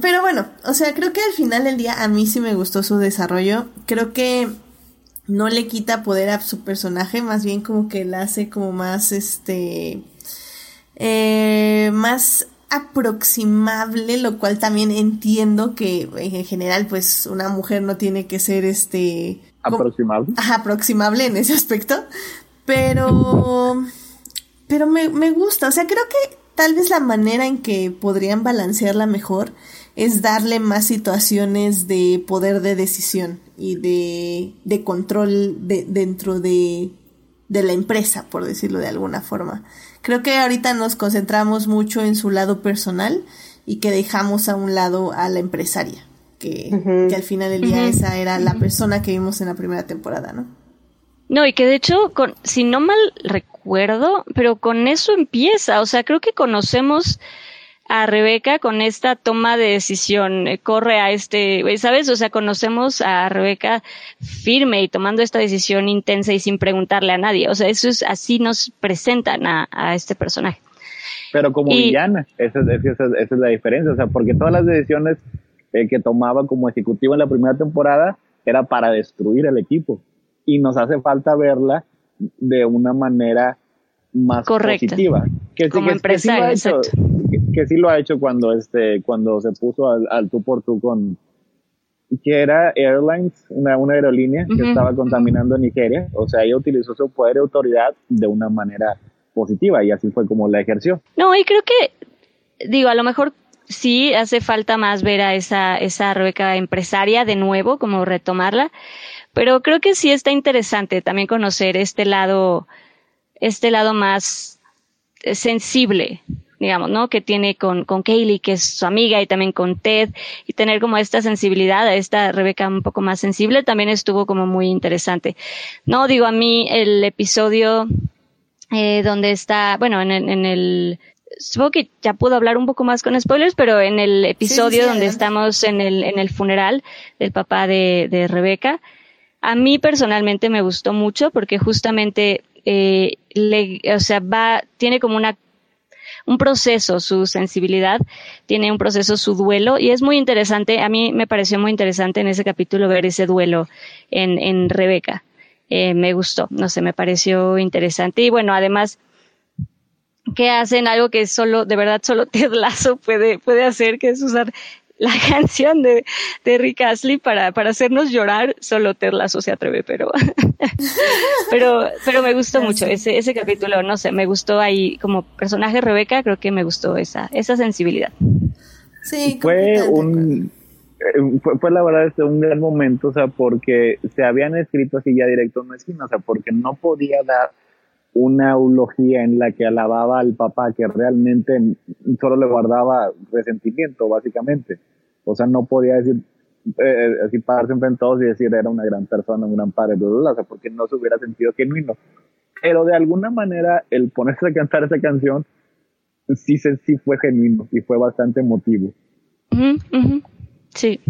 pero bueno, o sea, creo que al final del día a mí sí me gustó su desarrollo. Creo que no le quita poder a su personaje, más bien como que la hace como más, este, eh, más aproximable, lo cual también entiendo que en general pues una mujer no tiene que ser este... Aproximable. aproximable en ese aspecto, pero pero me, me gusta, o sea, creo que tal vez la manera en que podrían balancearla mejor es darle más situaciones de poder de decisión y de, de control de, dentro de, de la empresa, por decirlo de alguna forma. Creo que ahorita nos concentramos mucho en su lado personal y que dejamos a un lado a la empresaria, que, que al final del día esa era la persona que vimos en la primera temporada, ¿no? No, y que de hecho, con, si no mal recuerdo, pero con eso empieza. O sea, creo que conocemos a Rebeca con esta toma de decisión. Eh, corre a este, ¿sabes? O sea, conocemos a Rebeca firme y tomando esta decisión intensa y sin preguntarle a nadie. O sea, eso es así nos presentan a, este personaje. Pero como villana, esa, esa, es la diferencia. O sea, porque todas las decisiones eh, que tomaba como ejecutivo en la primera temporada era para destruir el equipo y nos hace falta verla de una manera más positiva. Que, Como que, sí lo ha hecho, que, sí lo ha hecho cuando este, cuando se puso al, tú por tú con que era Airlines, una, una aerolínea que estaba contaminando Nigeria. O sea, ella utilizó su poder y autoridad de una manera positiva y así fue como la ejerció. No, y creo que, digo, a lo mejor sí hace falta más ver a esa, esa Rebeca empresaria de nuevo, como retomarla, pero creo que sí está interesante también conocer este lado, este lado más eh, sensible, digamos, ¿no? Que tiene con, con Kaylee, que es su amiga, y también con Ted, y tener como esta sensibilidad, a esta Rebeca un poco más sensible, también estuvo como muy interesante. No, digo, a mí el episodio eh, donde está, bueno, en, en el supongo que ya puedo hablar un poco más con spoilers, pero en el episodio donde estamos en el, en el funeral del papá de, de Rebeca, a mí personalmente me gustó mucho porque justamente eh, le, o sea, va, tiene como una un proceso, su sensibilidad, tiene un proceso, su duelo, y es muy interesante, a mí me pareció muy interesante en ese capítulo ver ese duelo en, en Rebeca. Eh, me gustó, no sé, me pareció interesante. Y bueno, además, que hacen algo que solo, de verdad, solo Ted Lasso puede, puede hacer, que es usar la canción de, de Rick Astley para, para hacernos llorar, solo Terla se atreve, pero, pero, pero me gustó mucho ese, ese capítulo, no sé, me gustó ahí como personaje Rebeca, creo que me gustó esa, esa sensibilidad. Sí, fue un, eh, fue, fue, la verdad este, un gran momento, o sea, porque se habían escrito así ya directo no es o sea, porque no podía dar una eulogía en la que alababa al papá que realmente solo le guardaba resentimiento, básicamente. O sea, no podía decir, eh, así pararse enfrente todos y decir era una gran persona, un gran padre, o sea, porque no se hubiera sentido genuino. Pero de alguna manera, el ponerse a cantar esa canción, sí, sí fue genuino y fue bastante emotivo. Sí.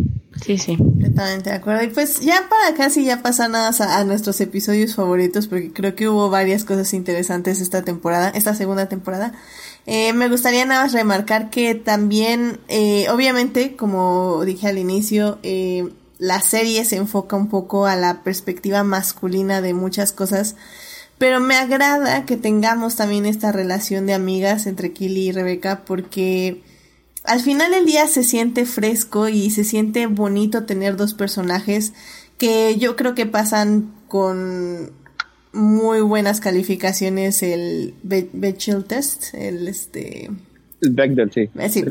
Sí, sí. Totalmente de acuerdo. Y pues ya para casi ya pasamos a, a, nuestros episodios favoritos, porque creo que hubo varias cosas interesantes esta temporada, esta segunda temporada. Eh, me gustaría nada más remarcar que también, eh, obviamente, como dije al inicio, eh, la serie se enfoca un poco a la perspectiva masculina de muchas cosas, pero me agrada que tengamos también esta relación de amigas entre Killy y Rebeca porque al final del día se siente fresco y se siente bonito tener dos personajes que yo creo que pasan con muy buenas calificaciones el Bechdel test, el este el Bechdel, sí. Eh,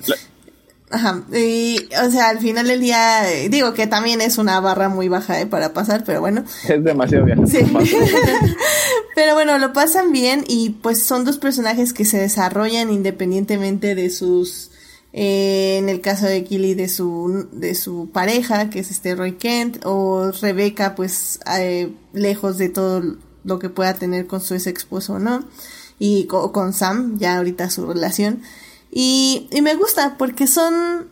Ajá, y, o sea, al final del día, digo que también es una barra muy baja eh, para pasar, pero bueno. Es demasiado bien. Sí. pero bueno, lo pasan bien y pues son dos personajes que se desarrollan independientemente de sus, eh, en el caso de Killy, de su, de su pareja, que es este Roy Kent, o Rebeca, pues eh, lejos de todo lo que pueda tener con su ex esposo, ¿no? Y con, Sam, ya ahorita su relación. Y, y me gusta porque son,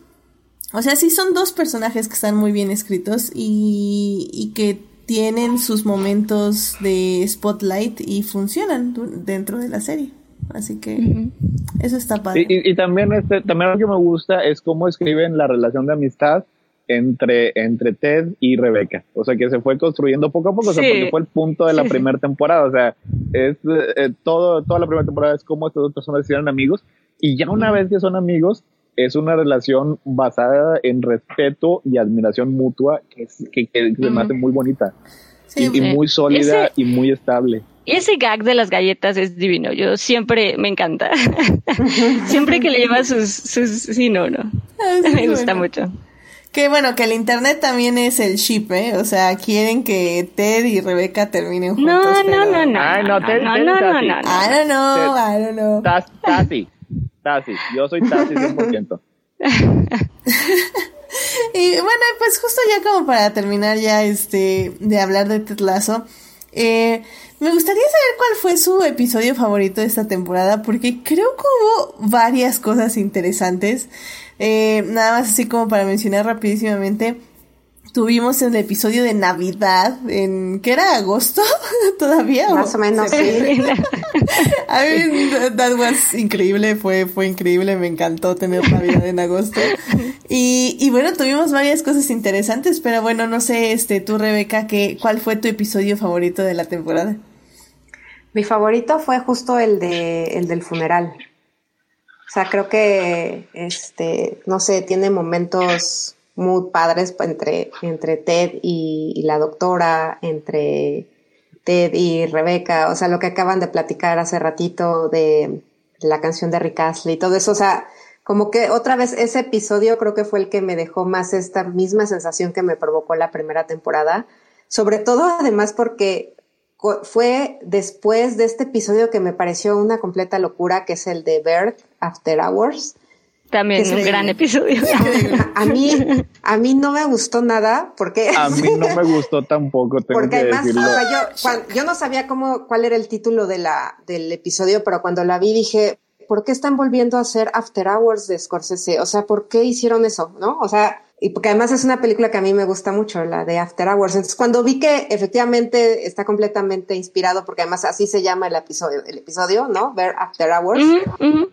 o sea, sí son dos personajes que están muy bien escritos y, y que tienen sus momentos de spotlight y funcionan dentro de la serie. Así que eso está padre. Y, y, también este, también lo que me gusta es cómo escriben la relación de amistad entre, entre Ted y Rebeca. O sea, que se fue construyendo poco a poco, o sea, porque fue el punto de la primera temporada. O sea, es eh, todo, toda la primera temporada es como estas dos personas se hicieron amigos. Y ya una vez que son amigos, es una relación basada en respeto y admiración mutua que, que, que se me hace muy bonita. y, muy sólida y muy estable. Y ese gag de las galletas es divino. Yo siempre me encanta. siempre que le lleva sus, sus. Sí, no, no. Ah, me gusta mucho. Que bueno, que el internet también es el ship, ¿eh? O sea, quieren que Ted y Rebeca terminen juntos. No, no, no, no. Ay, no, Ted, no, no, no, no, I don't know, I don't know. Tati, Tati, yo soy Tati 100%. y bueno, pues justo ya como para terminar ya este de hablar de Ted Lasso, eh, me gustaría saber cuál fue su episodio favorito de esta temporada, porque creo que hubo varias cosas interesantes. Eh, nada más así como para mencionar rapidísimamente, tuvimos el episodio de Navidad en ¿qué era agosto todavía más o, menos sí. a mí that was increíble fue fue increíble me encantó tener Navidad en agosto. Y, y bueno tuvimos varias cosas interesantes pero bueno no sé este tú Rebeca que cuál fue tu episodio favorito de la temporada mi favorito fue justo el de el del funeral. O sea, creo que, este, no sé, tiene momentos muy padres entre, entre Ted y, la doctora, entre Ted y Rebeca, o sea, lo que acaban de platicar hace ratito de la canción de Rick Astley y todo eso, o sea, como que otra vez ese episodio creo que fue el que me dejó más esta misma sensación que me provocó la primera temporada, sobre todo además porque fue después de este episodio que me pareció una completa locura, que es el de Bird After Hours. También es un gran episodio. A mí, a mí no me gustó nada porque a mí no me gustó tampoco. Tengo porque además, yo, yo no sabía cómo, cuál era el título de la, del episodio, pero cuando la vi dije, ¿por qué están volviendo a hacer After Hours de Scorsese? O sea, ¿por qué hicieron eso? ¿No? O sea, y porque además es una película que a mí me gusta mucho, la de After Hours. Entonces, cuando vi que efectivamente está completamente inspirado, porque además así se llama el episodio, el episodio, ¿no? Ver After Hours.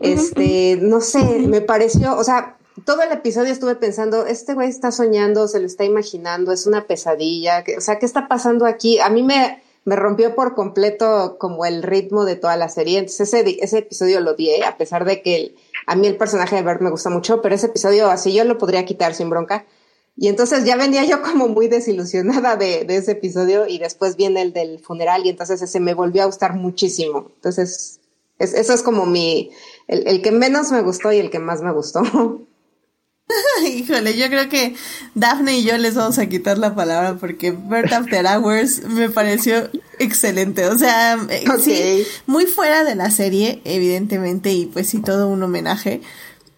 este, no sé, me pareció, o sea, todo el episodio estuve pensando, este güey está soñando, se lo está imaginando, es una pesadilla, o sea, ¿qué está pasando aquí? A mí me, me rompió por completo como el ritmo de toda la serie. Entonces ese, ese episodio lo odié, a pesar de que el, a mí el personaje de Bert me gusta mucho, pero ese episodio así yo lo podría quitar sin bronca. Y entonces ya venía yo como muy desilusionada de, de ese episodio y después viene el del funeral y entonces ese me volvió a gustar muchísimo. Entonces, eso es como mi, el, el que menos me gustó y el que más me gustó. Híjole, yo creo que Daphne y yo les vamos a quitar la palabra porque Bird After Hours me pareció excelente. O sea, eh, sí, muy fuera de la serie, evidentemente, y pues sí, todo un homenaje.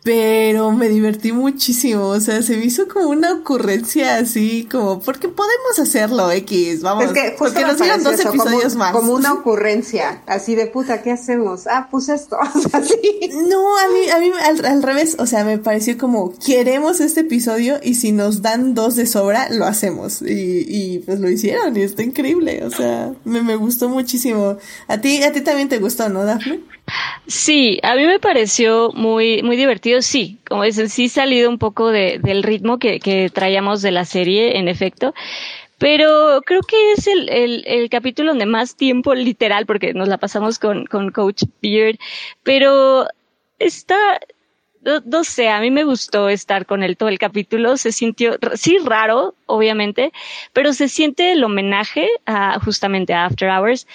Pero me divertí muchísimo, o sea, se me hizo como una ocurrencia así, como, porque podemos hacerlo, X, vamos, es que porque nos dieron dos episodios más. Como una ocurrencia, así de puta, ¿qué hacemos? Ah, pues esto, así. No, a mí, a mí al, revés, o sea, me pareció como, queremos este episodio y si nos dan dos de sobra, lo hacemos, y, y pues lo hicieron, y está increíble, o sea, me, me gustó muchísimo. A ti, a ti también te gustó, ¿no, Daphne? Sí, a mí me pareció muy, muy divertido, sí, como dicen, sí salido un poco de, del ritmo que, que traíamos de la serie, en efecto, pero creo que es el, el, el, capítulo donde más tiempo literal, porque nos la pasamos con, con Coach Beard, pero está, no, no, sé, a mí me gustó estar con él todo el capítulo, se sintió, sí raro, obviamente, pero se siente el homenaje a justamente a After Hours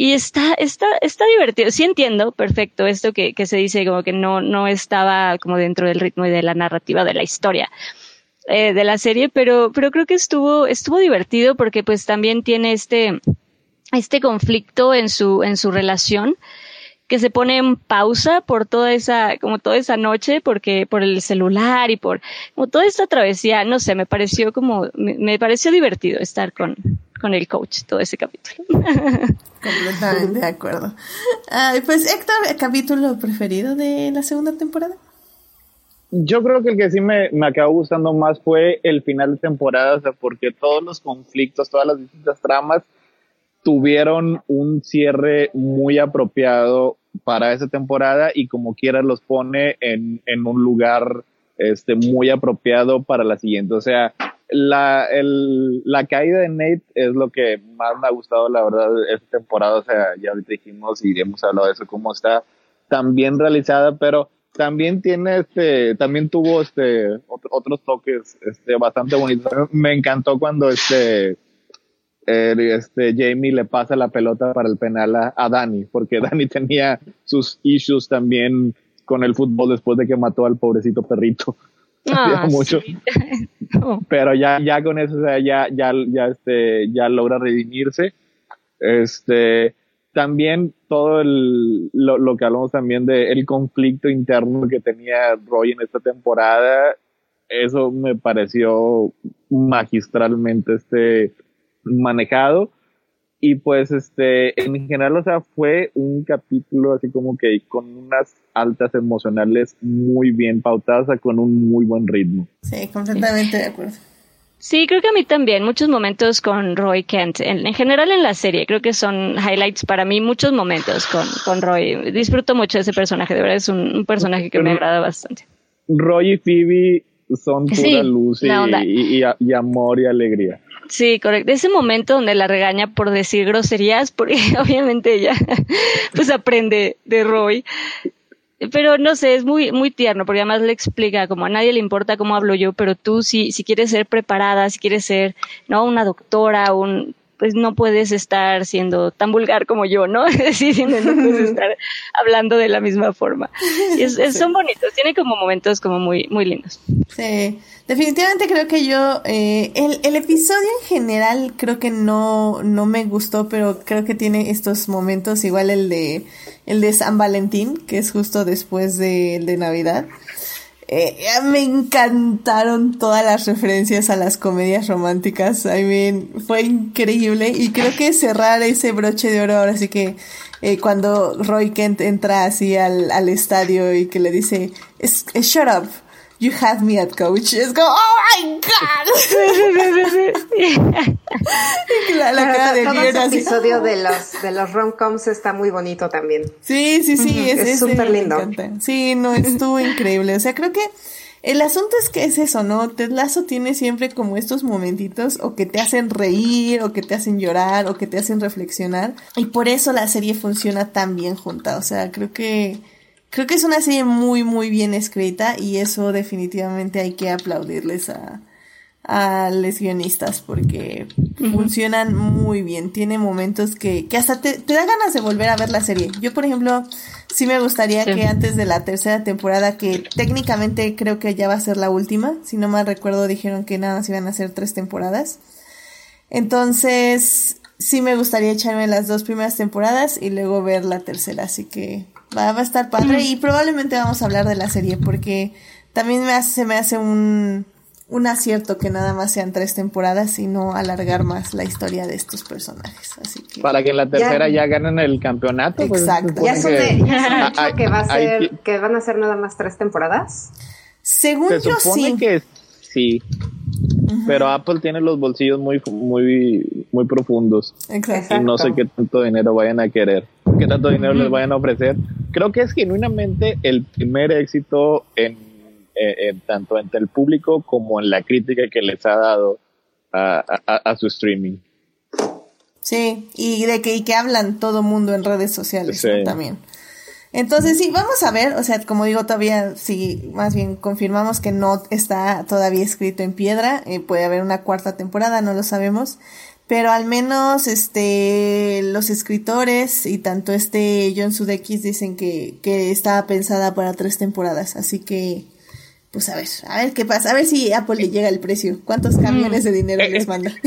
y está, está, está divertido. Sí entiendo perfecto esto que, que se dice como que no, no estaba como dentro del ritmo y de la narrativa de la historia. Eh, de la serie, pero, pero creo que estuvo, estuvo divertido porque pues también tiene este, este conflicto en su, en su relación que se pone en pausa por toda esa, como toda esa noche, porque por el celular y por como toda esta travesía, no sé, me pareció como, me, me pareció divertido estar con, con el coach todo ese capítulo. Completamente de acuerdo. pues Héctor, ¿el capítulo preferido de la segunda temporada? Yo creo que el que sí me, me acabó gustando más fue el final de temporada, o sea, porque todos los conflictos, todas las distintas tramas tuvieron un cierre muy apropiado para esa temporada y como quiera los pone en, en un lugar este, muy apropiado para la siguiente. O sea, la, el, la caída de Nate es lo que más me ha gustado, la verdad, esta temporada. O sea, ya ahorita dijimos y hemos hablado de eso, cómo está tan bien realizada, pero también tiene este, también tuvo este, otros toques, este, bastante bonitos. Me encantó cuando este, este, Jamie le pasa la pelota para el penal a, a Dani, porque Dani tenía sus issues también con el fútbol después de que mató al pobrecito perrito. Ah, mucho. Pero ya, ya con eso, o sea, ya, ya, ya, este, ya logra redimirse. Este, también todo el, lo, lo que hablamos también de el conflicto interno que tenía Roy en esta temporada, eso me pareció magistralmente este manejado y pues este en general o sea fue un capítulo así como que con unas altas emocionales muy bien pautadas con un muy buen ritmo sí completamente de acuerdo Sí, creo que a mí también, muchos momentos con Roy Kent, en, general en la serie, creo que son highlights para mí, muchos momentos con, con Roy. Disfruto mucho de ese personaje, de verdad es un, personaje que me agrada bastante. Roy y Phoebe son pura luz y, y, amor y alegría. Sí, correcto. Ese momento donde la regaña por decir groserías, porque obviamente ella pues aprende de Roy. Pero no sé, es muy, muy tierno, porque además le explica como a nadie le importa cómo hablo yo, pero tú si, si quieres ser preparada, si quieres ser, no, una doctora, un, pues no puedes estar siendo tan vulgar como yo, ¿no? Es decir, no puedes estar hablando de la misma forma. Son bonitos, tiene como momentos como muy, muy lindos. Sí, definitivamente creo que yo, eh, el, el episodio en general creo que no, no me gustó, pero creo que tiene estos momentos, igual el de, el de San Valentín, que es justo después de, de Navidad. Eh, me encantaron todas las referencias a las comedias románticas. I mean, fue increíble. Y creo que cerrar ese broche de oro ahora sí que eh, cuando Roy Kent entra así al, al estadio y que le dice, shut up you had me at coach. Es como, oh my god. la, la cara de todo ese episodio de los, de los rom-coms está muy bonito también. Sí, sí, sí. Es súper lindo. Sí, no, estuvo increíble. O sea, creo que el asunto es que es eso, ¿no? Ted Lasso tiene siempre como estos momentitos o que te hacen reír, o que te hacen llorar, o que te hacen reflexionar. Y por eso la serie funciona tan bien junta. O sea, creo que creo que es una serie muy, muy bien escrita y eso definitivamente hay que aplaudirles a, a los guionistas porque funcionan muy bien. Tiene momentos que, que hasta te, te, da ganas de volver a ver la serie. Yo, por ejemplo, sí me gustaría que antes de la tercera temporada, que técnicamente creo que ya va a ser la última, si no mal recuerdo dijeron que nada más iban a ser tres temporadas. Entonces, sí me gustaría echarme las dos primeras temporadas y luego ver la tercera, así que Va, a estar padre y probablemente vamos a hablar de la serie porque también me hace, se me hace un, un acierto que nada más sean tres temporadas y no alargar más la historia de estos personajes. Así que para que en la tercera ya, ganen el campeonato. Pues, Exacto. ya se que, que, va a ser, que van a ser nada más tres temporadas. Según se yo supone que sí. Pero Apple tiene los bolsillos muy, muy, muy profundos. Exacto. Y no sé qué tanto dinero vayan a querer, qué tanto dinero les vayan a ofrecer. Creo que es genuinamente el primer éxito en eh, tanto entre el público como en la crítica que les ha dado a, su streaming. Sí, y de que, y que hablan todo mundo en redes sociales también. Entonces sí, vamos a ver, o sea, como digo, todavía sí, más bien confirmamos que no está todavía escrito en piedra, eh, puede haber una cuarta temporada, no lo sabemos, pero al menos este los escritores y tanto este John Sudeikis dicen que, que estaba pensada para tres temporadas, así que pues a ver, a ver qué pasa, a ver si Apple le llega el precio, cuántos camiones de dinero les manda.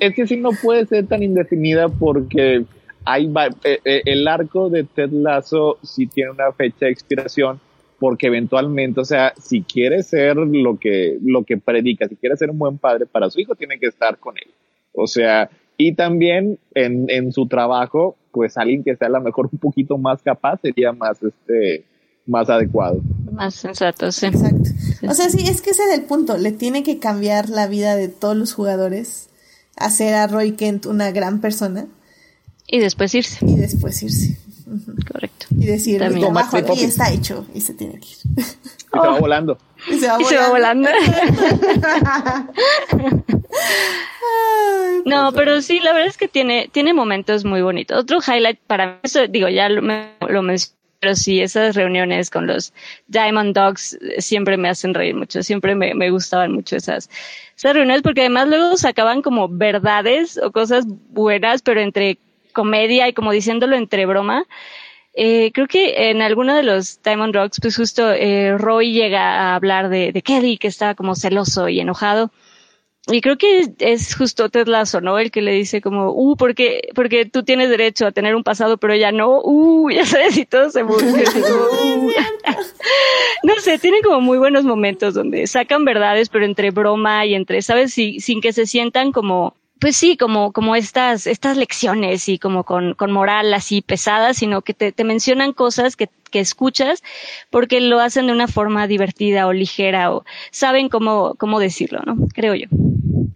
Es, que si no puede ser tan indefinida porque hay eh, eh, el arco de Ted Lasso sí tiene una fecha de expiración porque eventualmente, o sea, si quiere ser lo que, lo que predica, si quiere ser un buen padre para su hijo, tiene que estar con él. O sea, y también en, en su trabajo, pues alguien que sea a lo mejor un poquito más capaz sería más este más adecuado. Más sensato, sí. Exacto. O sea, sí, es que ese es el punto. Le tiene que cambiar la vida de todos los jugadores, hacer a Roy Kent una gran persona. Y después irse. Y después irse. Correcto. Y decir, mi trabajo aquí está hecho y se tiene que ir. Y se va volando. Y se va volando. no, pero sí, la verdad es que tiene, tiene momentos muy bonitos. Otro highlight para mí, eso, digo, ya lo, lo mencioné pero sí, esas reuniones con los Diamond Dogs siempre me hacen reír mucho, siempre me, me gustaban mucho esas, esas reuniones porque además luego sacaban como verdades o cosas buenas, pero entre comedia y como diciéndolo entre broma. Eh, creo que en alguno de los Diamond Dogs, pues justo eh, Roy llega a hablar de, de Kelly, que estaba como celoso y enojado y creo que es justo Ted Lasso, ¿no? El que le dice como, uh, porque, porque tú tienes derecho a tener un pasado, pero ella no, uh, ya sabes, y todo se uh. No sé, tienen como muy buenos momentos donde sacan verdades, pero entre broma y entre, ¿sabes? sin que se sientan como, pues sí, como, como estas, estas lecciones y como con, con moral así pesada, sino que te, mencionan cosas que, que escuchas porque lo hacen de una forma divertida o ligera o saben cómo, cómo decirlo, ¿no? Creo yo.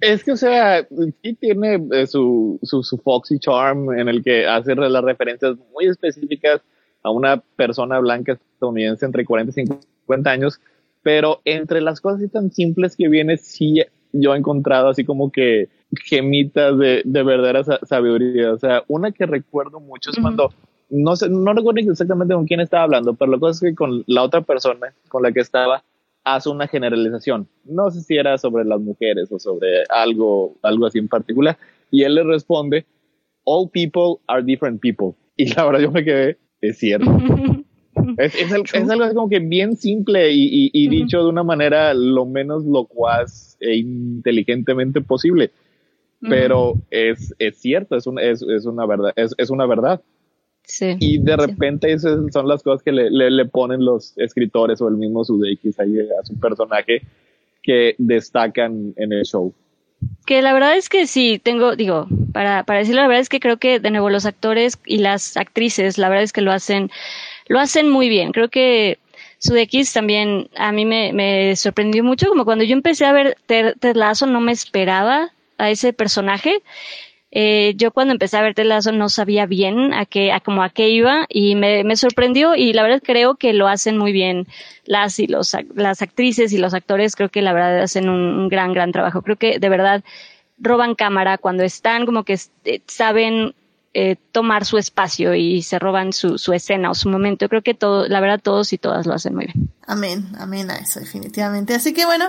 Es que, o sea, sí tiene eh, su, su, su, Foxy Charm en el que hace las referencias muy específicas a una persona blanca estadounidense entre 40 y 50 años, pero entre las cosas tan simples que viene, sí yo he encontrado así como que gemitas de, de verdadera sabiduría. O sea, una que recuerdo mucho es cuando, no sé, no recuerdo exactamente con quién estaba hablando, pero la cosa es que con la otra persona con la que estaba, hace una generalización. No sé si era sobre las mujeres o sobre algo, algo así en particular. Y él le responde, all people are different people. Y la verdad yo me quedé, es cierto. es, es, algo como que bien simple y, y, dicho de una manera lo menos locuaz e inteligentemente posible. Pero es, es cierto, es, un, es, es una verdad, es, es una verdad y de repente esas son las cosas que le, le, ponen los escritores o el mismo Sudeikis ahí a su personaje que destacan en el show. Que la verdad es que sí, tengo, digo, para, para decirlo, la verdad es que creo que de nuevo los actores y las actrices, la verdad es que lo hacen, lo hacen muy bien. Creo que Sudeikis también a mí me, me sorprendió mucho, como cuando yo empecé a ver Ted Lasso no me esperaba a ese personaje eh, yo cuando empecé a ver Telazo no sabía bien a qué, a como a qué iba y me, me sorprendió y la verdad creo que lo hacen muy bien las y los, las actrices y los actores creo que la verdad hacen un, gran, gran trabajo. Creo que de verdad roban cámara cuando están como que eh, saben eh, tomar su espacio y se roban su, escena o su momento. Creo que todo, la verdad, todos y todas lo hacen muy bien. Amén, amén a eso, definitivamente. Así que bueno,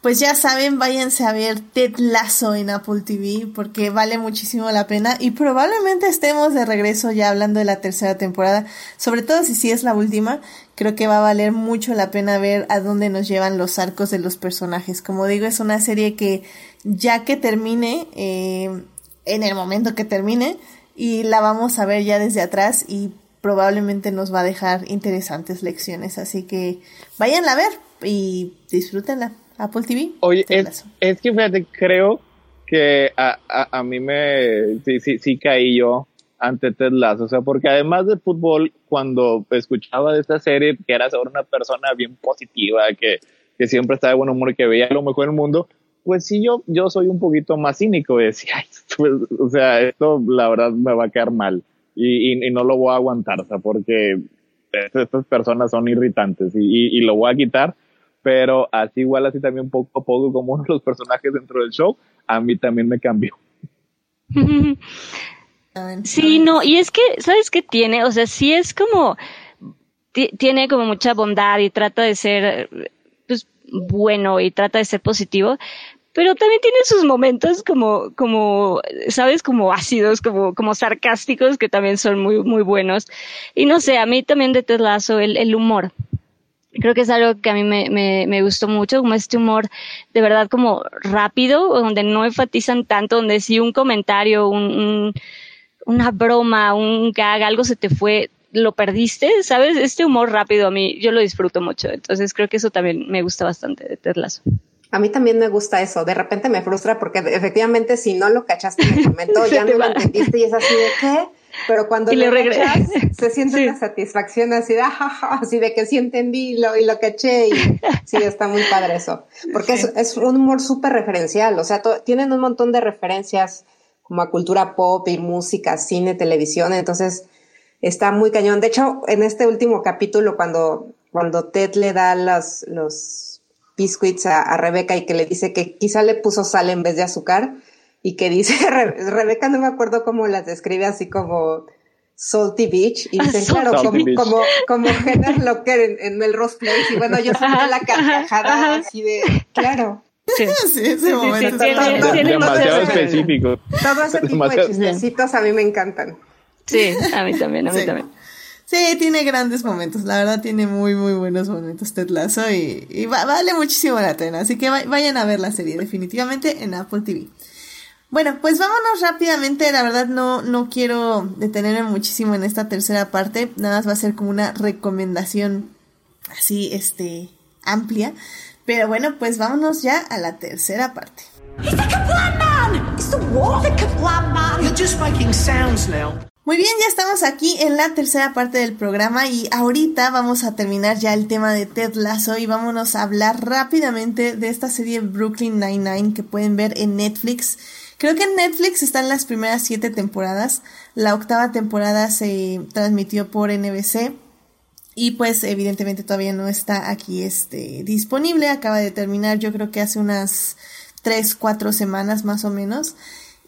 pues ya saben, váyanse a ver Ted Lasso en Apple TV porque vale muchísimo la pena y probablemente estemos de regreso ya hablando de la tercera temporada, sobre todo si sí es la última. Creo que va a valer mucho la pena ver a dónde nos llevan los arcos de los personajes. Como digo, es una serie que ya que termine, eh, en el momento que termine, y la vamos a ver ya desde atrás y probablemente nos va a dejar interesantes lecciones. Así que váyanla a ver y disfrútenla. Apple TV. Oye, es, es, que fíjate, creo que a, a, a mí me sí, sí, sí caí yo ante Ted Lasso, o sea, porque además de fútbol, cuando escuchaba de esta serie, que era sobre una persona bien positiva, que, que siempre estaba de buen humor, que veía lo mejor del mundo, pues sí, yo, yo soy un poquito más cínico y decía, pues, o sea, esto la verdad me va a quedar mal y, y, no lo voy a aguantar, sea, porque estas personas son irritantes y, y, lo voy a quitar, pero así igual, así también poco a poco como uno de los personajes dentro del show, a mí también me cambió. Sí, no, y es que, ¿sabes qué tiene? O sea, sí es como, tiene como mucha bondad y trata de ser, pues, bueno y trata de ser positivo, pero también tiene sus momentos como, como, sabes, como ácidos, como, como sarcásticos que también son muy, muy buenos. Y no sé, a mí también de Ted el, el humor. Creo que es algo que a mí me, me, me, gustó mucho, como este humor de verdad como rápido, donde no enfatizan tanto, donde si un comentario, un una broma, un gag, algo se te fue, lo perdiste, ¿sabes? Este humor rápido a mí, yo lo disfruto mucho. Entonces creo que eso también me gusta bastante de Ted Lasso. A mí también me gusta eso. De repente me frustra porque efectivamente si no lo cachaste en el momento, ya no lo entendiste y es así de qué. Pero cuando lo cachas, se siente una satisfacción así de, así de que sí entendí lo, y lo caché. Y sí, está muy padre eso. Porque es, es, un humor súper referencial. O sea, tienen un montón de referencias como a cultura pop y música, cine, televisión, entonces está muy cañón. De hecho, en este último capítulo, cuando, cuando Ted le da los, los biscuits a, Rebeca y que le dice que quizá le puso sal en vez de azúcar, y que dice, Rebeca no me acuerdo cómo las describe así como Salty Beach, y dice, claro, como, como, como Locker en, en Melrose Place, y bueno, yo salí la carcajada así de, claro. Sí, ese momento. demasiado específico. Todo ese tipo de chistecitos a mí me encantan. Sí, a mí también, a mí también. Sí, tiene grandes momentos. La verdad, tiene muy, muy buenos momentos Ted Lasso y, vale muchísimo la pena. Así que vayan a ver la serie, definitivamente en Apple TV. Bueno, pues vámonos rápidamente. La verdad, no, no quiero detenerme muchísimo en esta tercera parte. Nada más va a ser como una recomendación así, este, amplia. Pero bueno, pues vámonos ya a la tercera parte. Muy bien, ya estamos aquí en la tercera parte del programa y ahorita vamos a terminar ya el tema de Ted Lasso y vámonos a hablar rápidamente de esta serie Brooklyn Nine-Nine que pueden ver en Netflix. Creo que en Netflix están las primeras siete temporadas. La octava temporada se transmitió por NBC y pues evidentemente todavía no está aquí este disponible, acaba de terminar yo creo que hace unas 3, 4 semanas más o menos.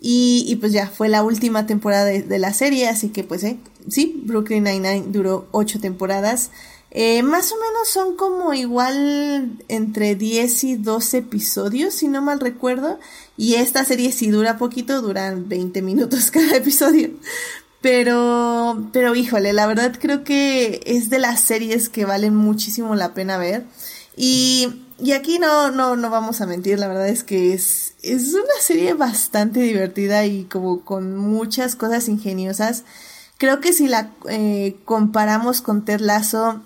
Y, pues ya fue la última temporada de, la serie, así que pues eh, sí, Brooklyn Nine-Nine duró 8 temporadas. Eh, más o menos son como igual entre 10 y 12 episodios, si no mal recuerdo. Y esta serie sí dura poquito, duran 20 minutos cada episodio. Pero, pero híjole, la verdad creo que es de las series que valen muchísimo la pena ver. Y, y aquí no, no, no vamos a mentir, la verdad es que es, es una serie bastante divertida y como con muchas cosas ingeniosas. Creo que si la eh, comparamos con Ted Lasso,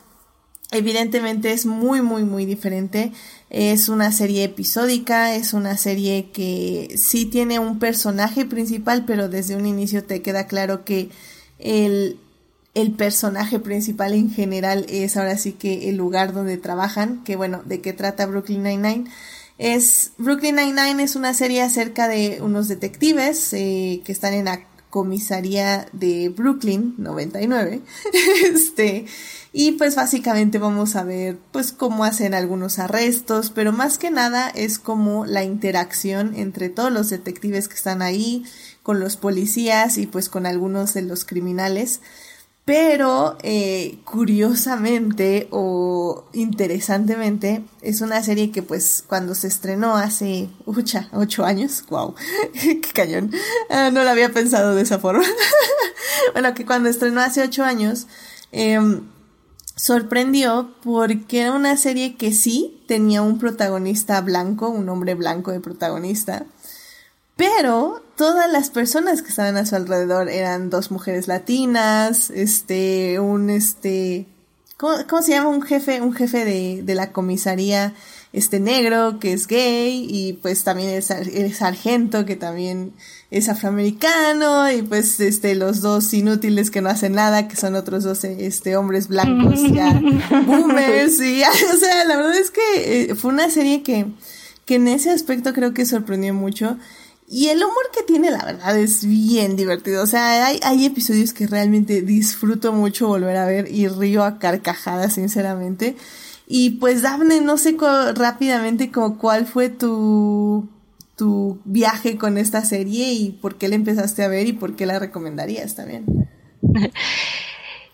evidentemente es muy, muy, muy diferente. Es una serie episódica, es una serie que sí tiene un personaje principal, pero desde un inicio te queda claro que el, el personaje principal en general es ahora sí que el lugar donde trabajan, que bueno, de qué trata Brooklyn Nine-Nine. Es, Brooklyn Nine-Nine es una serie acerca de unos detectives eh, que están en la comisaría de Brooklyn 99. este, y pues básicamente vamos a ver pues cómo hacen algunos arrestos, pero más que nada es como la interacción entre todos los detectives que están ahí, con los policías y pues con algunos de los criminales. Pero eh, curiosamente o interesantemente es una serie que pues cuando se estrenó hace ucha, ocho años, wow, qué cañón, ah, no lo había pensado de esa forma. bueno, que cuando estrenó hace ocho años, eh, sorprendió porque era una serie que sí tenía un protagonista blanco, un hombre blanco de protagonista, pero todas las personas que estaban a su alrededor eran dos mujeres latinas, este, un, este, ¿cómo, se llama? Un jefe, un jefe de, de la comisaría, este negro, que es gay, y pues también el, el sargento, que también es afroamericano, y pues este, los dos inútiles que no hacen nada, que son otros dos, este, hombres blancos, ya, boomers, y o sea, la verdad es que eh, fue una serie que, que en ese aspecto creo que sorprendió mucho. Y el humor que tiene, la verdad, es bien divertido. O sea, hay, episodios que realmente disfruto mucho volver a ver y río a carcajadas, sinceramente. Y pues, Daphne, no sé rápidamente como cuál fue tu, tu viaje con esta serie y por qué la empezaste a ver y por qué la recomendarías también.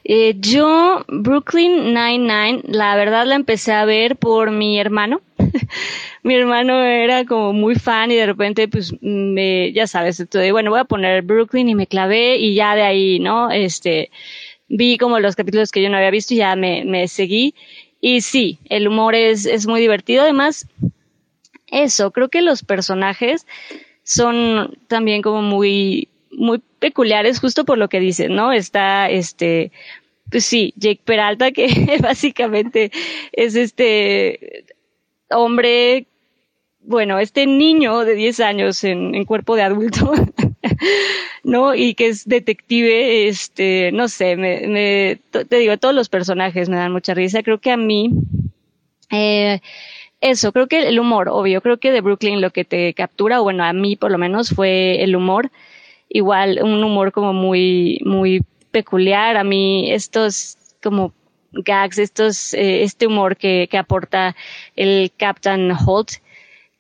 Eh, yo, Brooklyn Nine-Nine, la verdad la empecé a ver por mi hermano. mi hermano era como muy fan y de repente, pues, me, ya sabes, entonces, bueno, voy a poner Brooklyn y me clavé y ya de ahí, ¿no? Este, vi como los capítulos que yo no había visto y ya me, me seguí. Y sí, el humor es, es muy divertido. Además, eso, creo que los personajes son también como muy, muy peculiares justo por lo que dicen, ¿no? Está este, pues sí, Jake Peralta, que básicamente es este hombre bueno, este niño de 10 años en, cuerpo de adulto, ¿no? Y que es detective, este, no sé, me, te digo, todos los personajes me dan mucha risa. Creo que a mí, eh, eso, creo que el humor, obvio, creo que de Brooklyn lo que te captura, bueno, a mí por lo menos fue el humor. Igual, un humor como muy, muy peculiar. A mí estos como gags, estos, eh, este humor que, que aporta el Captain Holt,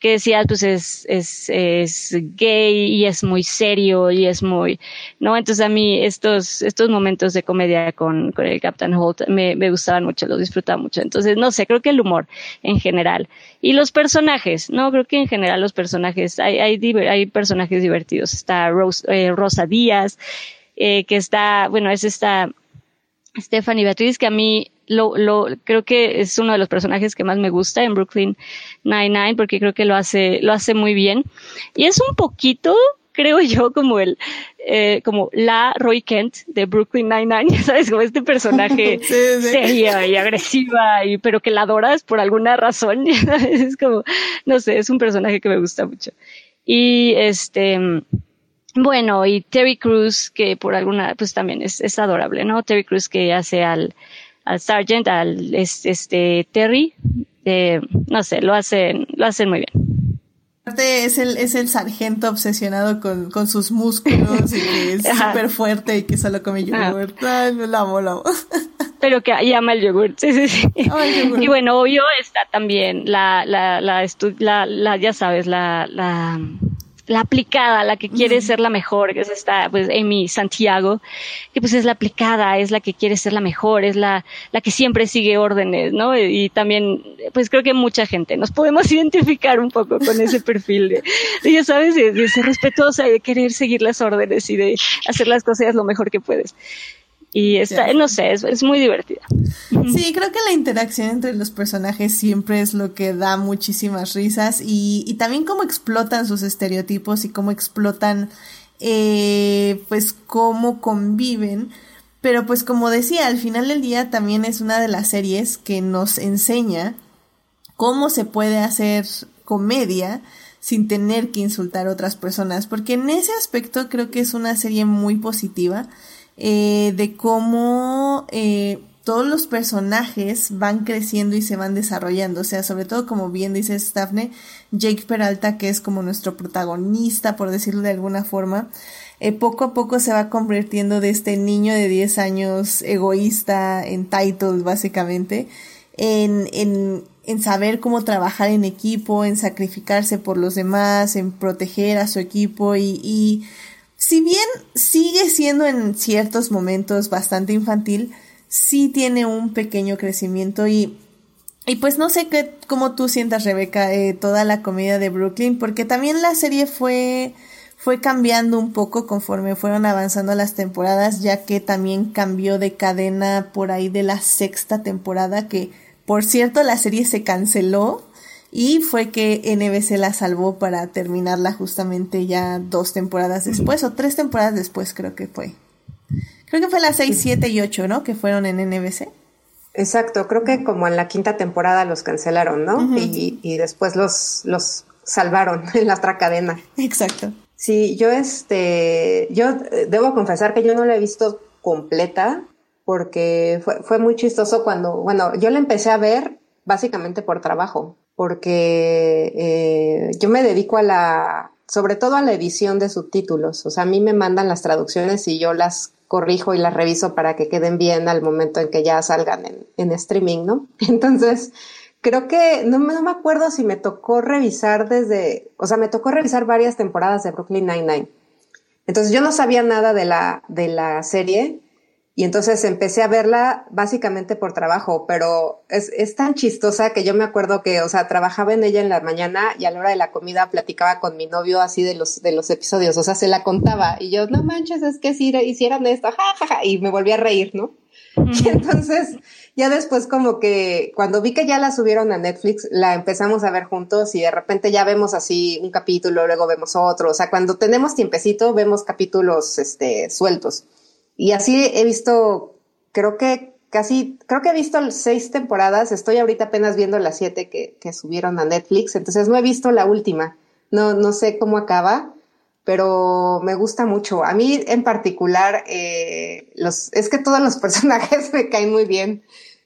que decías, pues es, es, es gay y es muy serio y es muy, ¿no? Entonces a mí estos, estos momentos de comedia con, con el Captain Holt me, me gustaban mucho, los disfrutaba mucho. Entonces, no sé, creo que el humor en general. Y los personajes, ¿no? Creo que en general los personajes, hay, hay, hay personajes divertidos. Está eh, Rosa Díaz, eh, que está, bueno, es esta Stephanie Beatriz, que a mí lo, lo, creo que es uno de los personajes que más me gusta en Brooklyn Nine-Nine porque creo que lo hace, lo hace muy bien. Y es un poquito, creo yo, como el, eh, como la Roy Kent de Brooklyn Nine-Nine, ¿sabes? Como este personaje seria y agresiva, y, pero que la adoras por alguna razón, Es como, no sé, es un personaje que me gusta mucho. Y este, bueno, y Terry Cruz, que por alguna, pues también es, es adorable, ¿no? Terry Cruz que hace al, al Sargent, al este, Terry, eh, no sé, lo hacen, lo hacen muy bien. Es el, es el sargento obsesionado con, con sus músculos y que es súper fuerte y que solo come yogurt. Ay, la amo, la amo. Pero que llama el yogurt, sí, sí, sí. y bueno, obvio está también la, la, la, la, la ya sabes, la, la, la aplicada, la que quiere ser la mejor, que es esta, pues, Amy Santiago, que pues es la aplicada, es la que quiere ser la mejor, es la, la que siempre sigue órdenes, ¿no? Y, también, pues creo que mucha gente nos podemos identificar un poco con ese perfil de, ya sabes, de, ser respetuosa y de querer seguir las órdenes y de hacer las cosas lo mejor que puedes. Y está, no sé, es, muy divertida. Sí, creo que la interacción entre los personajes siempre es lo que da muchísimas risas y, y también cómo explotan sus estereotipos y cómo explotan, eh, pues, cómo conviven. Pero pues como decía, al final del día también es una de las series que nos enseña cómo se puede hacer comedia sin tener que insultar a otras personas, porque en ese aspecto creo que es una serie muy positiva eh, de cómo eh, todos los personajes van creciendo y se van desarrollando. O sea, sobre todo, como bien dice Daphne, Jake Peralta, que es como nuestro protagonista, por decirlo de alguna forma, eh, poco a poco se va convirtiendo de este niño de 10 años egoísta, en titles básicamente, en, en, en saber cómo trabajar en equipo, en sacrificarse por los demás, en proteger a su equipo y, y si bien sigue siendo en ciertos momentos bastante infantil, sí tiene un pequeño crecimiento y, y pues no sé qué, cómo tú sientas, Rebeca, eh, toda la comedia de Brooklyn, porque también la serie fue, fue cambiando un poco conforme fueron avanzando las temporadas, ya que también cambió de cadena por ahí de la sexta temporada, que por cierto la serie se canceló y fue que NBC la salvó para terminarla justamente ya dos temporadas después o tres temporadas después creo que fue. Creo que fue las 6, 7 y 8, ¿no? Que fueron en NBC. Exacto, creo que como en la quinta temporada los cancelaron, ¿no? y, y, después los, los salvaron en la otra cadena. Exacto. Sí, yo este, yo eh, debo confesar que yo no la he visto completa porque fue, fue muy chistoso cuando, bueno, yo la empecé a ver básicamente por trabajo porque eh, yo me dedico a la, sobre todo a la edición de subtítulos. O sea, a mí me mandan las traducciones y yo las corrijo y las reviso para que queden bien al momento en que ya salgan en, en streaming, ¿no? Entonces, creo que no, no, me acuerdo si me tocó revisar desde, o sea, me tocó revisar varias temporadas de Brooklyn Nine-Nine. Entonces yo no sabía nada de la, de la serie y entonces empecé a verla básicamente por trabajo, pero es, es, tan chistosa que yo me acuerdo que, o sea, trabajaba en ella en la mañana y a la hora de la comida platicaba con mi novio así de los, de los episodios, o sea, se la contaba y yo, no manches, es que si hicieran esto, ja, y me volví a reír, ¿no? Y entonces, ya después como que cuando vi que ya la subieron a Netflix, la empezamos a ver juntos y de repente ya vemos así un capítulo, luego vemos otro, o sea, cuando tenemos tiempecito, vemos capítulos, este, sueltos. Y así he visto, creo que casi, creo que he visto seis temporadas, estoy ahorita apenas viendo las siete que, que subieron a Netflix, entonces no he visto la última, no, no sé cómo acaba, pero me gusta mucho. A mí en particular, eh, los, es que todos los personajes me caen muy bien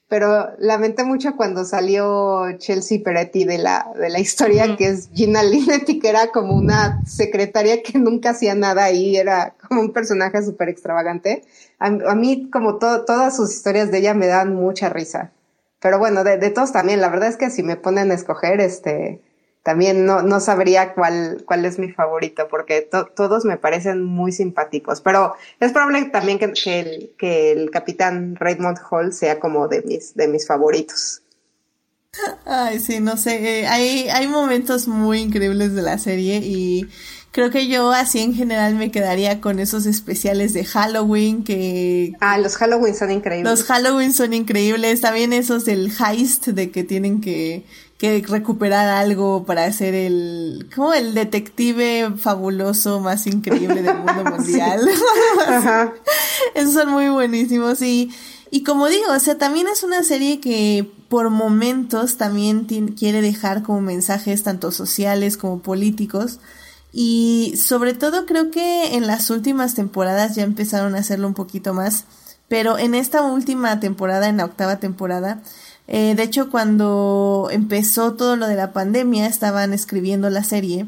pero lamenté mucho cuando salió Chelsea Peretti de la, de la historia, que es Gina Linetti, que era como una secretaria que nunca hacía nada ahí, era como un personaje súper extravagante. A, mí, como todas sus historias de ella me dan mucha risa. Pero bueno, de, de todos también, la verdad es que si me ponen a escoger, este, también no, no sabría cuál, cuál es mi favorito, porque todos me parecen muy simpáticos. Pero es probable también que, que, el, que el capitán Raymond Hall sea como de mis, de mis favoritos. Ay, sí, no sé. Eh, hay, hay momentos muy increíbles de la serie y creo que yo así en general me quedaría con esos especiales de Halloween que... Ah, los Halloween son increíbles. Los Halloween son increíbles. También esos del heist de que tienen que que recuperar algo para hacer el, como el detective fabuloso más increíble del mundo mundial. Esos son muy buenísimos y, y como digo, o sea, también es una serie que por momentos también quiere dejar como mensajes tanto sociales como políticos. Y sobre todo creo que en las últimas temporadas ya empezaron a hacerlo un poquito más. Pero en esta última temporada, en la octava temporada, eh, de hecho, cuando empezó todo lo de la pandemia, estaban escribiendo la serie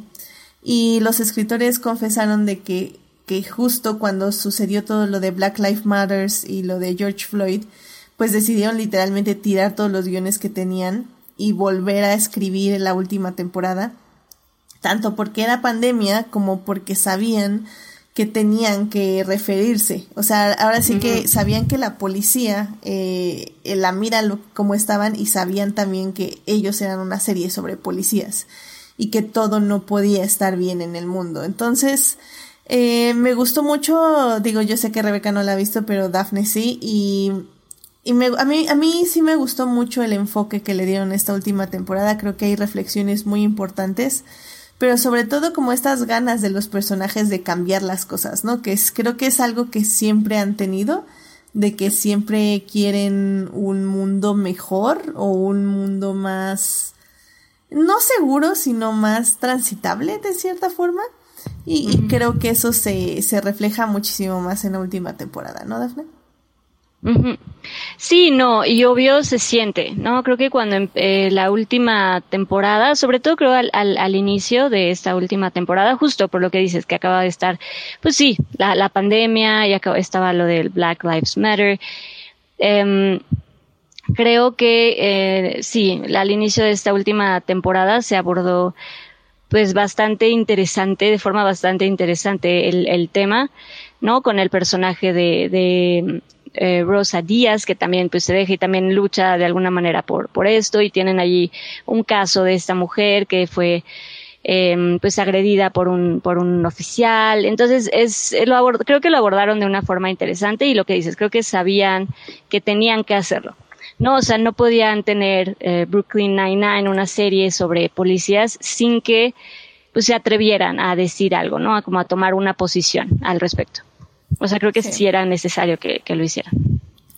y los escritores confesaron de que, que justo cuando sucedió todo lo de Black Lives Matters y lo de George Floyd, pues decidieron literalmente tirar todos los guiones que tenían y volver a escribir la última temporada, tanto porque era pandemia como porque sabían que tenían que referirse. O sea, ahora sí que sabían que la policía eh, la mira lo, como estaban y sabían también que ellos eran una serie sobre policías y que todo no podía estar bien en el mundo. Entonces, eh, me gustó mucho, digo, yo sé que Rebeca no la ha visto, pero Daphne sí, y, y me, a, mí, a mí sí me gustó mucho el enfoque que le dieron esta última temporada, creo que hay reflexiones muy importantes pero sobre todo como estas ganas de los personajes de cambiar las cosas, ¿no? Que es, creo que es algo que siempre han tenido, de que siempre quieren un mundo mejor o un mundo más, no seguro, sino más transitable de cierta forma. Y, creo que eso se, se refleja muchísimo más en la última temporada, ¿no, Sí, no, y obvio se siente, ¿no? Creo que cuando eh, la última temporada, sobre todo creo al, al, inicio de esta última temporada, justo por lo que dices, que acaba de estar, pues sí, la, la pandemia, y acaba, estaba lo del Black Lives Matter. Eh, creo que eh, sí, al inicio de esta última temporada se abordó pues bastante interesante, de forma bastante interesante el, el tema, ¿no? Con el personaje de, de eh, Rosa Díaz, que también pues se deja y también lucha de alguna manera por, por esto y tienen allí un caso de esta mujer que fue eh, pues agredida por un, por un oficial. Entonces es, lo creo que lo abordaron de una forma interesante y lo que dices, creo que sabían que tenían que hacerlo. No, o sea, no podían tener eh, Brooklyn Nine-Nine, una serie sobre policías, sin que pues, se atrevieran a decir algo, ¿no? Como a tomar una posición al respecto. O sea, creo que sí, era necesario que, lo hicieran.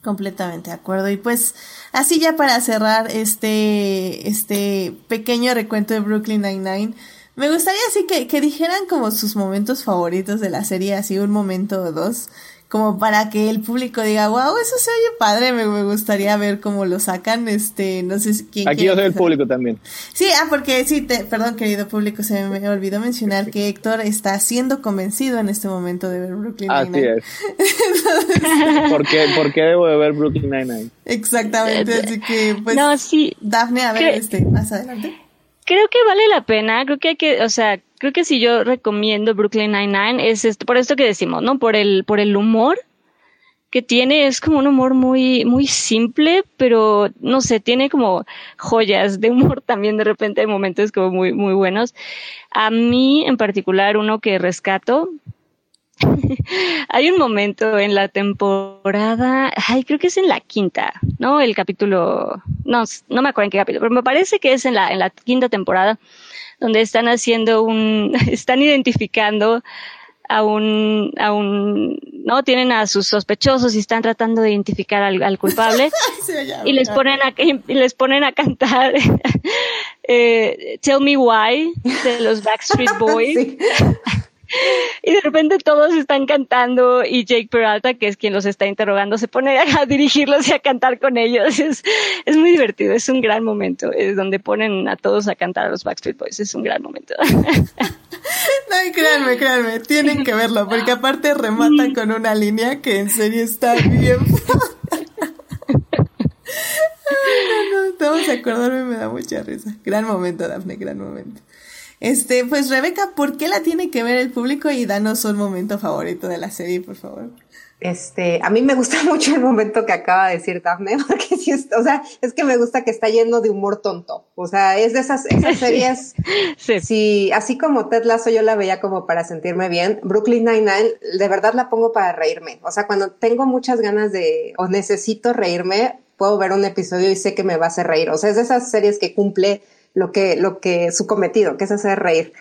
Completamente de acuerdo. Y pues, así ya para cerrar este, este pequeño recuento de Brooklyn Nine-Nine, me gustaría así que, que dijeran como sus momentos favoritos de la serie, así un momento o dos como para que el público diga, wow, eso se oye padre, me, gustaría ver cómo lo sacan, este, no sé quién. Aquí yo soy el público también. Sí, ah, porque sí, te, perdón querido público, se me olvidó mencionar que Héctor está siendo convencido en este momento de ver Brooklyn Nine-Nine. Así es. ¿Por, qué, ¿Por qué debo de ver Brooklyn Nine-Nine? Exactamente, así que, pues, no, sí. Dafne, a ver, este, más adelante. Creo que vale la pena, creo que hay que, o sea, creo que si yo recomiendo Brooklyn Nine-Nine es esto, por esto que decimos, ¿no? Por el, por el humor que tiene, es como un humor muy, muy simple, pero no sé, tiene como joyas de humor también de repente hay momentos como muy, muy buenos. A mí en particular, uno que rescato, hay un momento en la temporada, ay, creo que es en la quinta, ¿no? El capítulo, no, no me acuerdo en qué capítulo, pero me parece que es en la, en la quinta temporada donde están haciendo un, están identificando a un, a un, no, tienen a sus sospechosos y están tratando de identificar al, culpable. Y les ponen a, y les ponen a cantar eh, Tell Me Why de los Backstreet Boys. Y de repente todos están cantando y Jake Peralta, que es quien los está interrogando, se pone a dirigirlos y a cantar con ellos. Es, es muy divertido, es un gran momento. Es donde ponen a todos a cantar a los Backstreet Boys, es un gran momento. Ay, créanme, créanme, tienen que verlo, porque aparte remata con una línea que en serio está bien. Ay, no, no, todos acordarme me da mucha risa. Gran momento, Dafne, gran momento. Este, pues Rebeca, ¿por qué la tiene que ver el público? Y danos un momento favorito de la serie, por favor. Este, a mí me gusta mucho el momento que acaba de decir Daphne, porque sí, es, o sea, es que me gusta que está lleno de humor tonto. O sea, es de esas, esas series. sí. sí. así como Ted Lasso yo la veía como para sentirme bien, Brooklyn Nine-Nine, de verdad la pongo para reírme. O sea, cuando tengo muchas ganas de, o necesito reírme, puedo ver un episodio y sé que me va a hacer reír. O sea, es de esas series que cumple lo que, lo que, su cometido, que es hacer reír.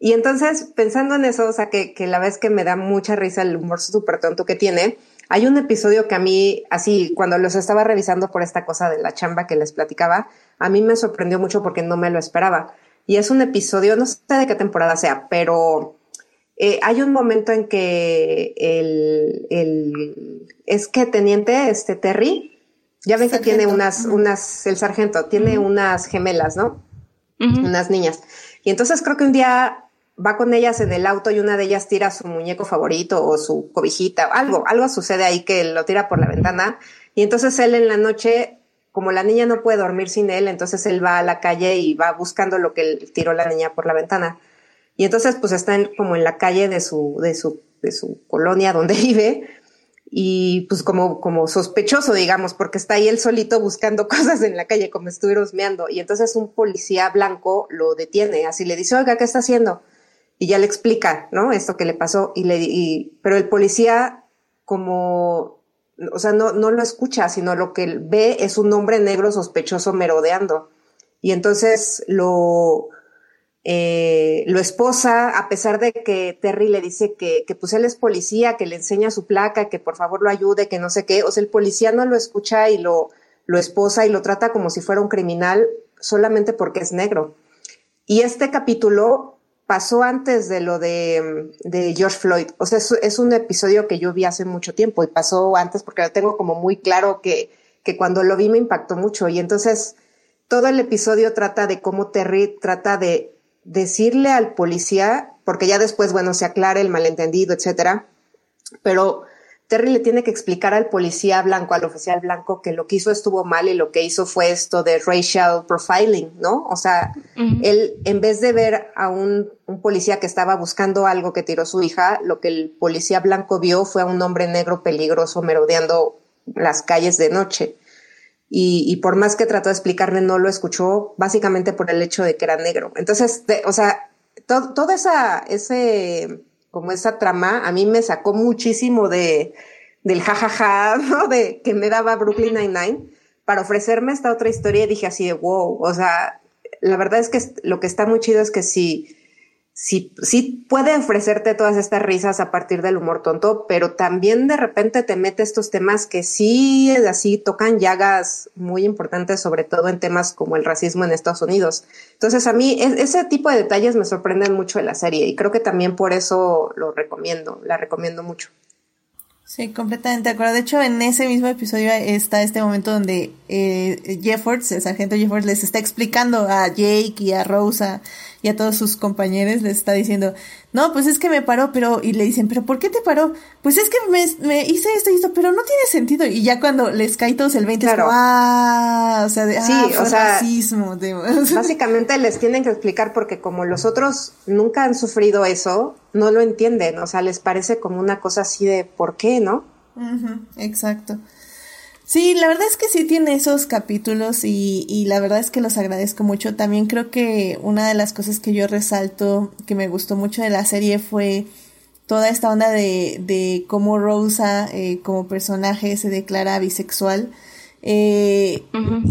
Y entonces, pensando en eso, o sea, que, que la vez que me da mucha risa el humor súper tonto que tiene, hay un episodio que a mí, así, cuando los estaba revisando por esta cosa de la chamba que les platicaba, a mí me sorprendió mucho porque no me lo esperaba. Y es un episodio, no sé de qué temporada sea, pero eh, hay un momento en que el, el, es que teniente, este Terry, ya ven que tiene unas, unas, el sargento, tiene unas gemelas, ¿no? Unas niñas. Y entonces creo que un día va con ellas en el auto y una de ellas tira su muñeco favorito o su cobijita, algo, algo sucede ahí que lo tira por la ventana. Y entonces él en la noche, como la niña no puede dormir sin él, entonces él va a la calle y va buscando lo que tiró la niña por la ventana. Y entonces pues está como en la calle de su, de su, de su colonia donde vive y pues como, como sospechoso, digamos, porque está ahí él solito buscando cosas en la calle, como estuviera husmeando. Y entonces un policía blanco lo detiene, así le dice, oiga, ¿qué está haciendo? Y ya le explica, ¿no? Esto que le pasó. Y le, y, pero el policía, como, o sea, no, no lo escucha, sino lo que ve es un hombre negro sospechoso merodeando. Y entonces lo, eh, lo esposa, a pesar de que Terry le dice que, que pues él es policía, que le enseña su placa, que por favor lo ayude, que no sé qué, o sea, el policía no lo escucha y lo, lo esposa y lo trata como si fuera un criminal solamente porque es negro. Y este capítulo pasó antes de lo de, de George Floyd. O sea, es, es, un episodio que yo vi hace mucho tiempo y pasó antes porque lo tengo como muy claro que, que cuando lo vi me impactó mucho. Y entonces todo el episodio trata de cómo Terry trata de decirle al policía, porque ya después, bueno, se aclara el malentendido, etcétera, pero Terry le tiene que explicar al policía blanco, al oficial blanco, que lo que hizo estuvo mal y lo que hizo fue esto de racial profiling, ¿no? O sea, él, en vez de ver a un, un, policía que estaba buscando algo que tiró su hija, lo que el policía blanco vio fue a un hombre negro peligroso merodeando las calles de noche y, por más que trató de explicarle, no lo escuchó, básicamente por el hecho de que era negro. Entonces, o sea, toda esa, ese, como esa trama, a mí me sacó muchísimo de, del jajaja, ¿no? De que me daba Brooklyn Nine-Nine, para ofrecerme esta otra historia dije así de wow, o sea, la verdad es que lo que está muy chido es que si sí, sí puede ofrecerte todas estas risas a partir del humor tonto, pero también de repente te mete estos temas que sí, así tocan llagas muy importantes, sobre todo en temas como el racismo en Estados Unidos. Entonces a mí ese tipo de detalles me sorprenden mucho de la serie y creo que también por eso lo recomiendo, la recomiendo mucho. Sí, completamente de acuerdo. De hecho, en ese mismo episodio está este momento donde eh, Jeffords, el sargento Jeffords, les está explicando a Jake y a Rosa y a todos sus compañeros les está diciendo, no, pues es que me paró, pero, y le dicen, pero ¿por qué te paró? Pues es que me, me hice esto y esto, pero no tiene sentido. Y ya cuando les cae todos el 20, claro. es ah, o sea, de, sí, ah, o sea, racismo. básicamente les tienen que explicar porque como los otros nunca han sufrido eso, no lo entienden, o sea, les parece como una cosa así de, ¿por qué, no? exacto. Sí, la verdad es que sí tiene esos capítulos y, y, la verdad es que los agradezco mucho. También creo que una de las cosas que yo resalto que me gustó mucho de la serie fue toda esta onda de, de cómo Rosa eh, como personaje se declara bisexual. Eh,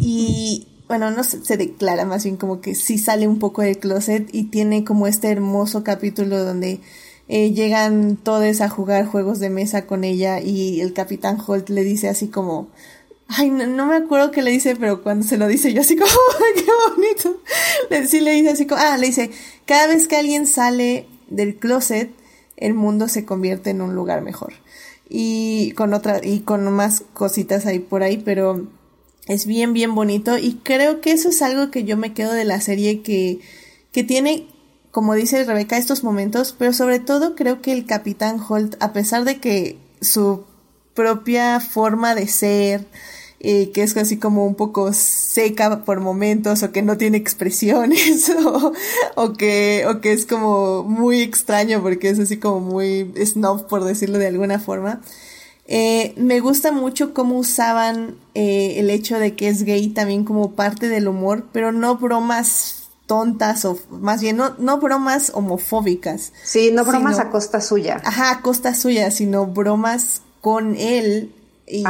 y bueno, no se, se, declara, más bien como que sí sale un poco del closet y tiene como este hermoso capítulo donde eh, llegan todos a jugar juegos de mesa con ella y el capitán Holt le dice así como, ay, no, me acuerdo qué le dice, pero cuando se lo dice yo así como, qué bonito. Sí le dice así como, ah, le dice, cada vez que alguien sale del closet, el mundo se convierte en un lugar mejor. Y con otra, y con más cositas ahí por ahí, pero es bien, bien bonito. Y creo que eso es algo que yo me quedo de la serie que, que tiene como dice Rebeca, estos momentos, pero sobre todo creo que el capitán Holt, a pesar de que su propia forma de ser, eh, que es así como un poco seca por momentos o que no tiene expresiones o, que, o que es como muy extraño porque es así como muy snob por decirlo de alguna forma. Eh, me gusta mucho cómo usaban eh, el hecho de que es gay también como parte del humor, pero no bromas tontas o más bien no, no bromas homofóbicas. Sí, no bromas a costa suya. Ajá, a costa suya, sino bromas con él y,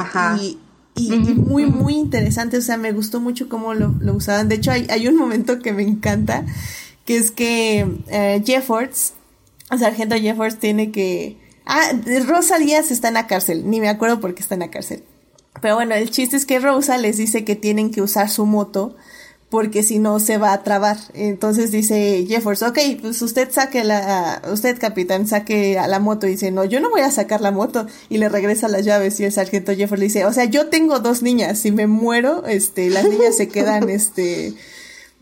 y, muy, muy interesante. O sea, me gustó mucho cómo lo, lo usaban. De hecho, hay, hay, un momento que me encanta, que es que eh, Jeffords, el sargento Jeffords tiene que... Ah, Rosa Díaz está en la cárcel, ni me acuerdo por qué está en la cárcel. Pero bueno, el chiste es que Rosa les dice que tienen que usar su moto porque si no se va a trabar. Entonces dice Jeffers, ok, pues usted saque la, usted capitán, saque a la moto. Y dice, no, yo no voy a sacar la moto. Y le regresa las llaves. Y el sargento Jeffers le dice, o sea, yo tengo dos niñas, si me muero, este, las niñas se quedan, este,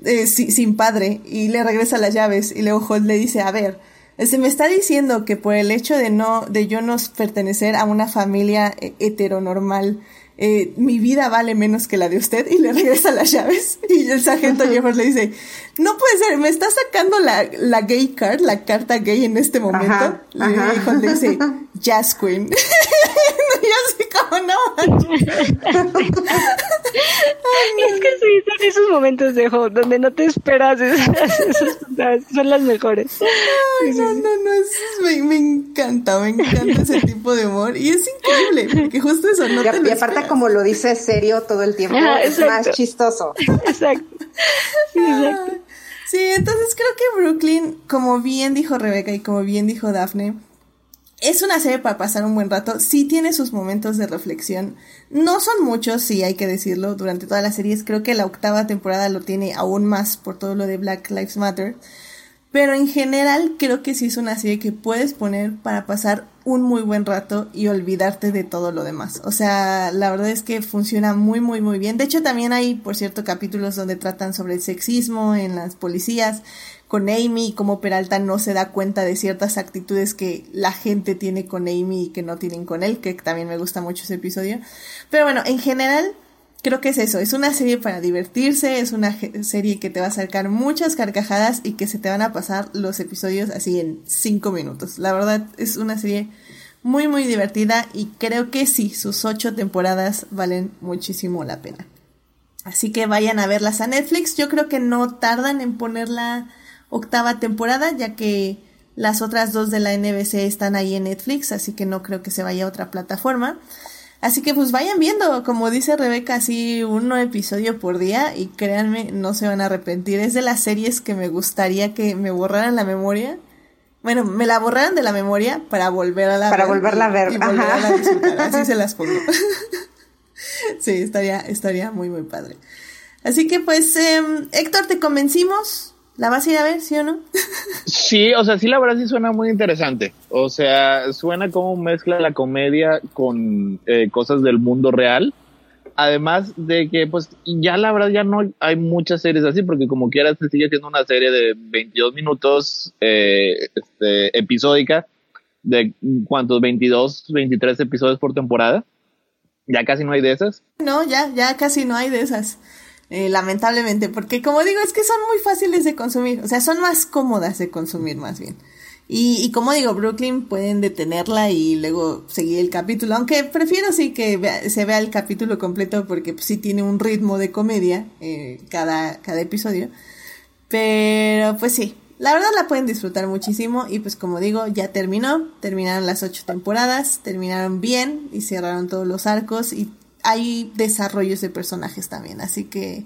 eh, sin padre. Y le regresa las llaves. Y luego Holt le dice, a ver, se me está diciendo que por el hecho de no, de yo no pertenecer a una familia eh, heteronormal, eh, mi vida vale menos que la de usted y le regresa las llaves y el sargento Jeffers le dice, no puede ser, me está sacando la, la gay card, la carta gay en este momento. y le dice, Jazz Queen. y así como no. es que sí, son esos momentos de donde no te esperas esas, son las mejores. Ay, no, no, no, me, me, encanta, me encanta ese tipo de humor y es increíble, porque justo eso no te Y aparte como lo dice serio todo el tiempo, es más chistoso. Exacto. Sí, exacto. Sí, entonces creo que Brooklyn, como bien dijo Rebeca y como bien dijo Daphne, es una serie para pasar un buen rato. Sí tiene sus momentos de reflexión. No son muchos, sí hay que decirlo, durante toda la serie. Creo que la octava temporada lo tiene aún más por todo lo de Black Lives Matter. Pero en general creo que sí es una serie que puedes poner para pasar un muy buen rato y olvidarte de todo lo demás. O sea, la verdad es que funciona muy, muy, muy bien. De hecho, también hay, por cierto, capítulos donde tratan sobre el sexismo en las policías con Amy cómo Peralta no se da cuenta de ciertas actitudes que la gente tiene con Amy y que no tienen con él, que también me gusta mucho ese episodio. Pero bueno, en general creo que es eso, es una serie para divertirse, es una serie que te va a acercar muchas carcajadas y que se te van a pasar los episodios así en cinco minutos. La verdad es una serie muy muy divertida y creo que sí, sus ocho temporadas valen muchísimo la pena. Así que vayan a verlas a Netflix, yo creo que no tardan en ponerla octava temporada, ya que las otras dos de la NBC están ahí en Netflix, así que no creo que se vaya a otra plataforma. Así que pues vayan viendo, como dice Rebeca, así un episodio por día y créanme, no se van a arrepentir. Es de las series que me gustaría que me borraran la memoria. Bueno, me la borraran de la memoria para volver a la para volverla a ver. Y A Así se las pongo. sí, estaría, estaría muy, muy padre. Así que pues, em, Héctor, ¿te convencimos? ¿La vas a ir a ver, sí o no? sí, o sea, sí, la verdad sí suena muy interesante. O sea, suena como mezcla la comedia con eh, cosas del mundo real. Además de que, pues, ya la verdad ya no hay muchas series así, porque como quieras se sigue siendo una serie de 22 minutos eh, este, episódica, de cuántos, 22, 23 episodios por temporada. Ya casi no hay de esas. No, ya, ya casi no hay de esas. Eh, lamentablemente, porque como digo, es que son muy fáciles de consumir, o sea, son más cómodas de consumir más bien. Y, y como digo, Brooklyn pueden detenerla y luego seguir el capítulo, aunque prefiero sí que se vea el capítulo completo porque pues, sí tiene un ritmo de comedia eh, cada, cada episodio. Pero pues sí, la verdad la pueden disfrutar muchísimo y pues como digo, ya terminó, terminaron las ocho temporadas, terminaron bien y cerraron todos los arcos y hay desarrollos de personajes también, así que...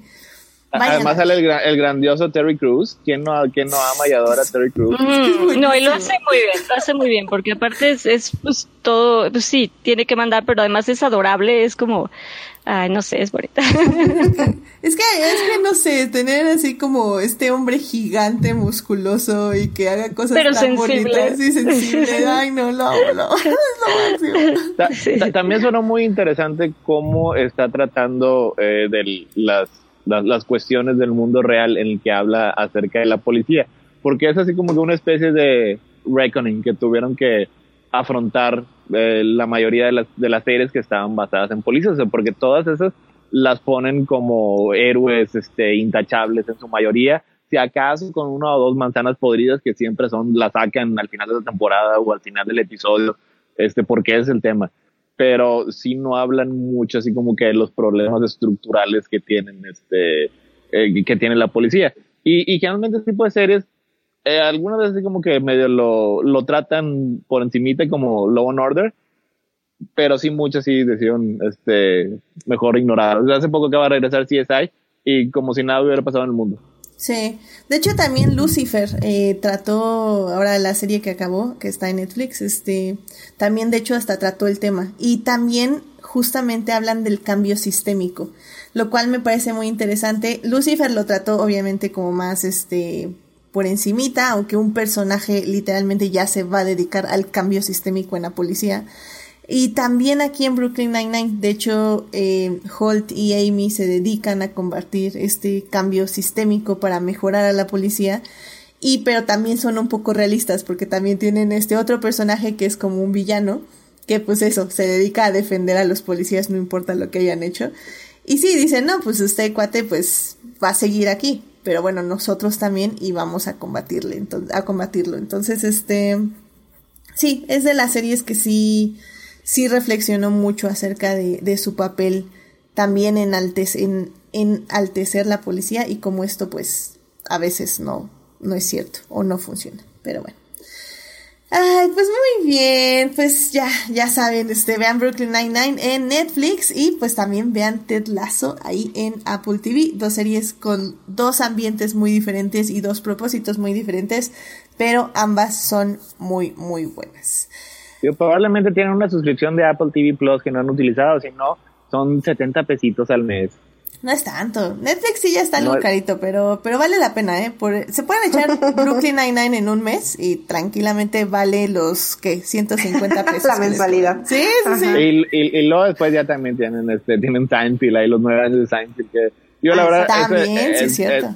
Además sale el, grandioso Terry Cruz. ¿Quién no, quién no ama y adora a Terry Cruz? Mm, no, y lo hace muy bien, lo hace muy bien, porque aparte es, es pues todo, pues sí, tiene que mandar, pero además es adorable, es como, Ay, no sé, es bonita. es que, es que no sé, tener así como este hombre gigante, musculoso y que haga cosas tan bonitas y sensibles. Ay, no, lo amo, lo También sonó muy interesante cómo está tratando eh, de las, las, las cuestiones del mundo real en el que habla acerca de la policía. Porque es así como que una especie de reckoning que tuvieron que afrontar eh, la mayoría de las, de las series que estaban basadas en policías, porque todas esas las ponen como héroes este, intachables en su mayoría, si acaso con una o dos manzanas podridas que siempre son, las sacan al final de la temporada o al final del episodio, este, porque es el tema. Pero sí no hablan mucho así como que de los problemas estructurales que tienen este, eh, que tiene la policía. Y, y generalmente este tipo de series eh, algunas veces como que medio lo, lo tratan por encimita como Law and Order, pero sí muchas sí decidieron este, mejor ignorar. hace poco acaba de regresar CSI y como si nada hubiera pasado en el mundo. Sí, de hecho también Lucifer eh, trató, ahora la serie que acabó, que está en Netflix, este, también de hecho hasta trató el tema. Y también justamente hablan del cambio sistémico, lo cual me parece muy interesante. Lucifer lo trató obviamente como más, este, por encimita, aunque un personaje literalmente ya se va a dedicar al cambio sistémico en la policía. Y también aquí en Brooklyn Nine-Nine, de hecho, eh, Holt y Amy se dedican a combatir este cambio sistémico para mejorar a la policía. Y pero también son un poco realistas porque también tienen este otro personaje que es como un villano, que pues eso, se dedica a defender a los policías no importa lo que hayan hecho. Y sí, dicen, no, pues usted cuate pues va a seguir aquí pero bueno, nosotros también íbamos a combatirle, a combatirlo. Entonces, este, sí, es de las series que sí, sí reflexionó mucho acerca de, de su papel también en, en, en altecer la policía y cómo esto pues a veces no, no es cierto o no funciona. Pero bueno. Ay, pues muy bien, pues ya, ya saben, este, vean Brooklyn Nine-Nine en Netflix y pues también vean Ted Lasso ahí en Apple TV, dos series con dos ambientes muy diferentes y dos propósitos muy diferentes, pero ambas son muy, muy buenas. Probablemente tienen una suscripción de Apple TV Plus que no han utilizado, si no, son 70 pesitos al mes. No es tanto. Netflix sí ya está algo carito, pero, pero vale la pena, ¿eh? se pueden echar Brooklyn Nine-Nine en un mes y tranquilamente vale los, ¿qué? 150 pesos. la mensualidad. Sí, sí, sí. Y, y, luego después ya también tienen, este, tienen Seinfeld ahí, los nueve años de Seinfeld, que yo la ah, verdad... También, sí, es, cierto.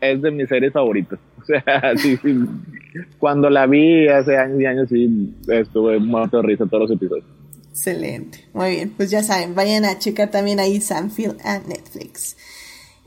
Es, de mis series favoritas. Sea, sí, sí. Cuando la vi hace años y años, sí, estuve muerto de risa todos los episodios. Excelente. Muy bien, pues ya saben, vayan a checar también ahí Sanfield a Netflix.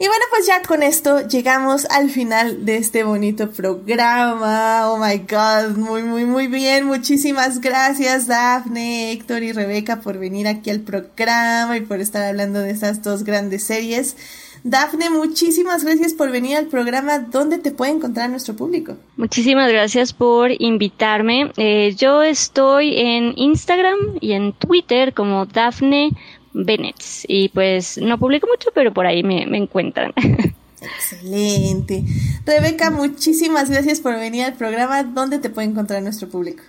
Y bueno, pues ya con esto llegamos al final de este bonito programa. Oh my god, muy, muy, muy bien. Muchísimas gracias, Daphne, Héctor y Rebeca, por venir aquí al programa y por estar hablando de estas dos grandes series. Dafne, muchísimas gracias por venir al programa. ¿Dónde te puede encontrar nuestro público? Muchísimas gracias por invitarme. Eh, yo estoy en Instagram y en Twitter como Dafne Bennett. Y pues no publico mucho, pero por ahí me, me encuentran. Excelente. Rebeca, muchísimas gracias por venir al programa. ¿Dónde te puede encontrar nuestro público?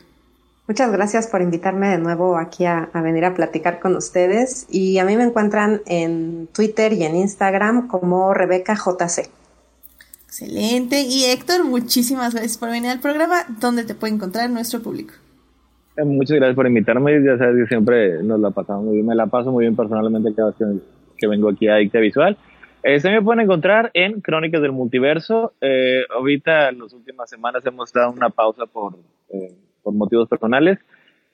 Muchas gracias por invitarme de nuevo aquí a, venir a platicar con ustedes. Y a mí me encuentran en Twitter y en Instagram como Rebeca JC. Excelente. Y Héctor, muchísimas gracias por venir al programa. ¿Dónde te puede encontrar nuestro público? Eh, muchas gracias por invitarme. Ya sabes que siempre nos la pasamos muy bien. Me la paso muy bien personalmente cada vez que, vengo aquí a Dicta Visual. Eh, se me pueden encontrar en Crónicas del Multiverso. Eh, ahorita, en las últimas semanas, hemos dado una pausa por por motivos personales.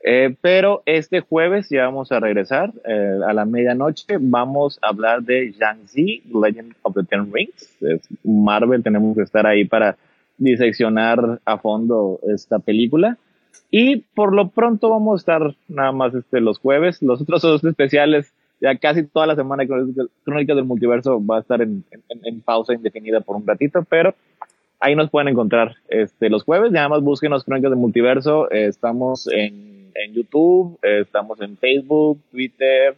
Eh, pero este jueves ya vamos a regresar eh, a la medianoche. Vamos a hablar de Shang-Chi, Legend of the Ten Rings. Es Marvel, tenemos que estar ahí para diseccionar a fondo esta película. Y por lo pronto vamos a estar nada más este, los jueves. Los otros dos especiales, ya casi toda la semana, Crónicas del Multiverso va a estar en, en pausa indefinida por un ratito, pero ahí nos pueden encontrar este, los jueves. Nada más búsquenos Crónicas de Multiverso. Eh, estamos en, en YouTube, eh, estamos en Facebook, Twitter,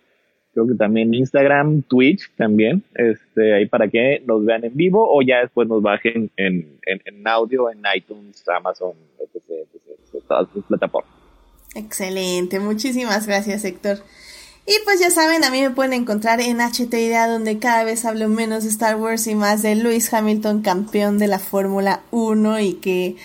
creo que también Instagram, Twitch también. Este, ahí para que nos vean en vivo o ya después nos bajen en, en, audio en iTunes, Amazon, etc, todas sus plataformas. Excelente, muchísimas gracias Héctor. Y pues ya saben, a mí me pueden encontrar en HT Idea, donde cada vez hablo menos de Star Wars y más de Lewis Hamilton, campeón de la Fórmula 1 y que...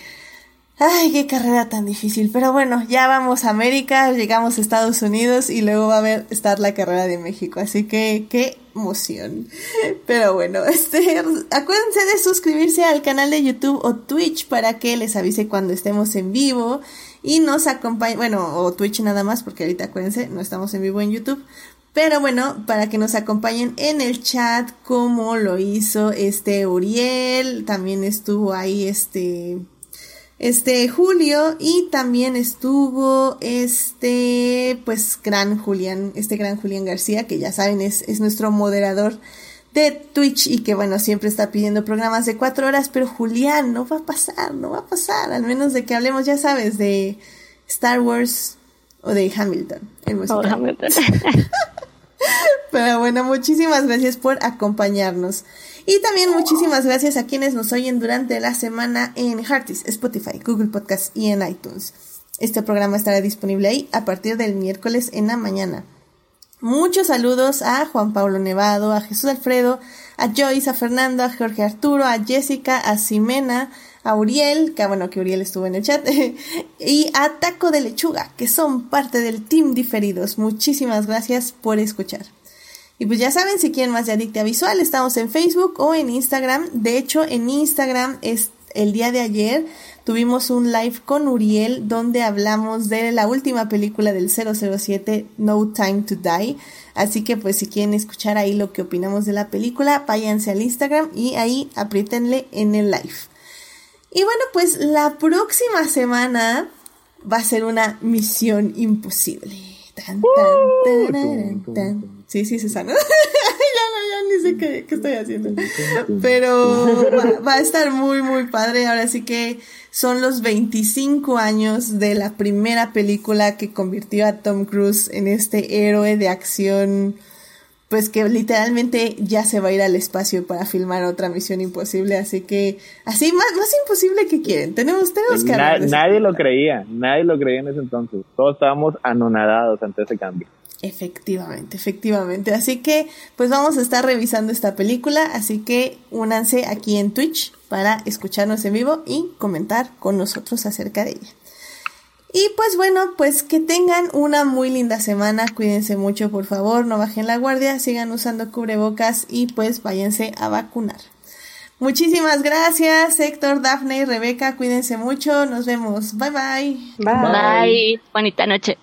Ay, qué carrera tan difícil. Pero bueno, ya vamos a América, llegamos a Estados Unidos y luego va a haber, estar la carrera de México. Así que qué emoción. Pero bueno, este, acuérdense de suscribirse al canal de YouTube o Twitch para que les avise cuando estemos en vivo y nos acompaña, bueno, o Twitch nada más, porque ahorita acuérdense, no estamos en vivo en YouTube. Pero bueno, para que nos acompañen en el chat, como lo hizo este Uriel, también estuvo ahí este, este Julio, y también estuvo este, pues, gran Julián, este gran Julián García, que ya saben, es, es nuestro moderador de Twitch y que bueno, siempre está pidiendo programas de cuatro horas, pero Julián, no va a pasar, no va a pasar, al menos de que hablemos, ya sabes, de Star Wars o de Hamilton. Hamilton. pero bueno, muchísimas gracias por acompañarnos. Y también muchísimas gracias a quienes nos oyen durante la semana en Heartis, Spotify, Google Podcast y en iTunes. Este programa estará disponible ahí a partir del miércoles en la mañana. Muchos saludos a Juan Pablo Nevado, a Jesús Alfredo, a Joyce, a Fernando, a Jorge Arturo, a Jessica, a Ximena, a Uriel, que bueno que Uriel estuvo en el chat, y a Taco de Lechuga, que son parte del team diferidos. Muchísimas gracias por escuchar. Y pues ya saben, si quieren más de Adictia Visual, estamos en Facebook o en Instagram. De hecho, en Instagram es el día de ayer tuvimos un live con Uriel donde hablamos de la última película del 007, No Time to Die. Así que pues si quieren escuchar ahí lo que opinamos de la película, váyanse al Instagram y ahí aprietenle en el live. Y bueno, pues la próxima semana va a ser una misión imposible. Sí, sí, Susana. ya, ya ni sé qué, estoy haciendo. Pero va, a estar muy, muy padre. Ahora sí que son los 25 años de la primera película que convirtió a Tom Cruise en este héroe de acción, pues que literalmente ya se va a ir al espacio para filmar otra misión imposible, así que así más, más imposible que quieren. Tenemos, tenemos que Nadie lo creía, nadie lo creía en ese entonces. Todos estábamos anonadados ante ese cambio. Efectivamente, efectivamente. Así que, pues vamos a estar revisando esta película, así que únanse aquí en Twitch para escucharnos en vivo y comentar con nosotros acerca de ella. Y pues bueno, pues que tengan una muy linda semana, cuídense mucho por favor, no bajen la guardia, sigan usando cubrebocas y pues váyanse a vacunar. Muchísimas gracias, Héctor, Dafne y Rebeca, cuídense mucho, nos vemos, bye bye. Bye, bye. bonita noche.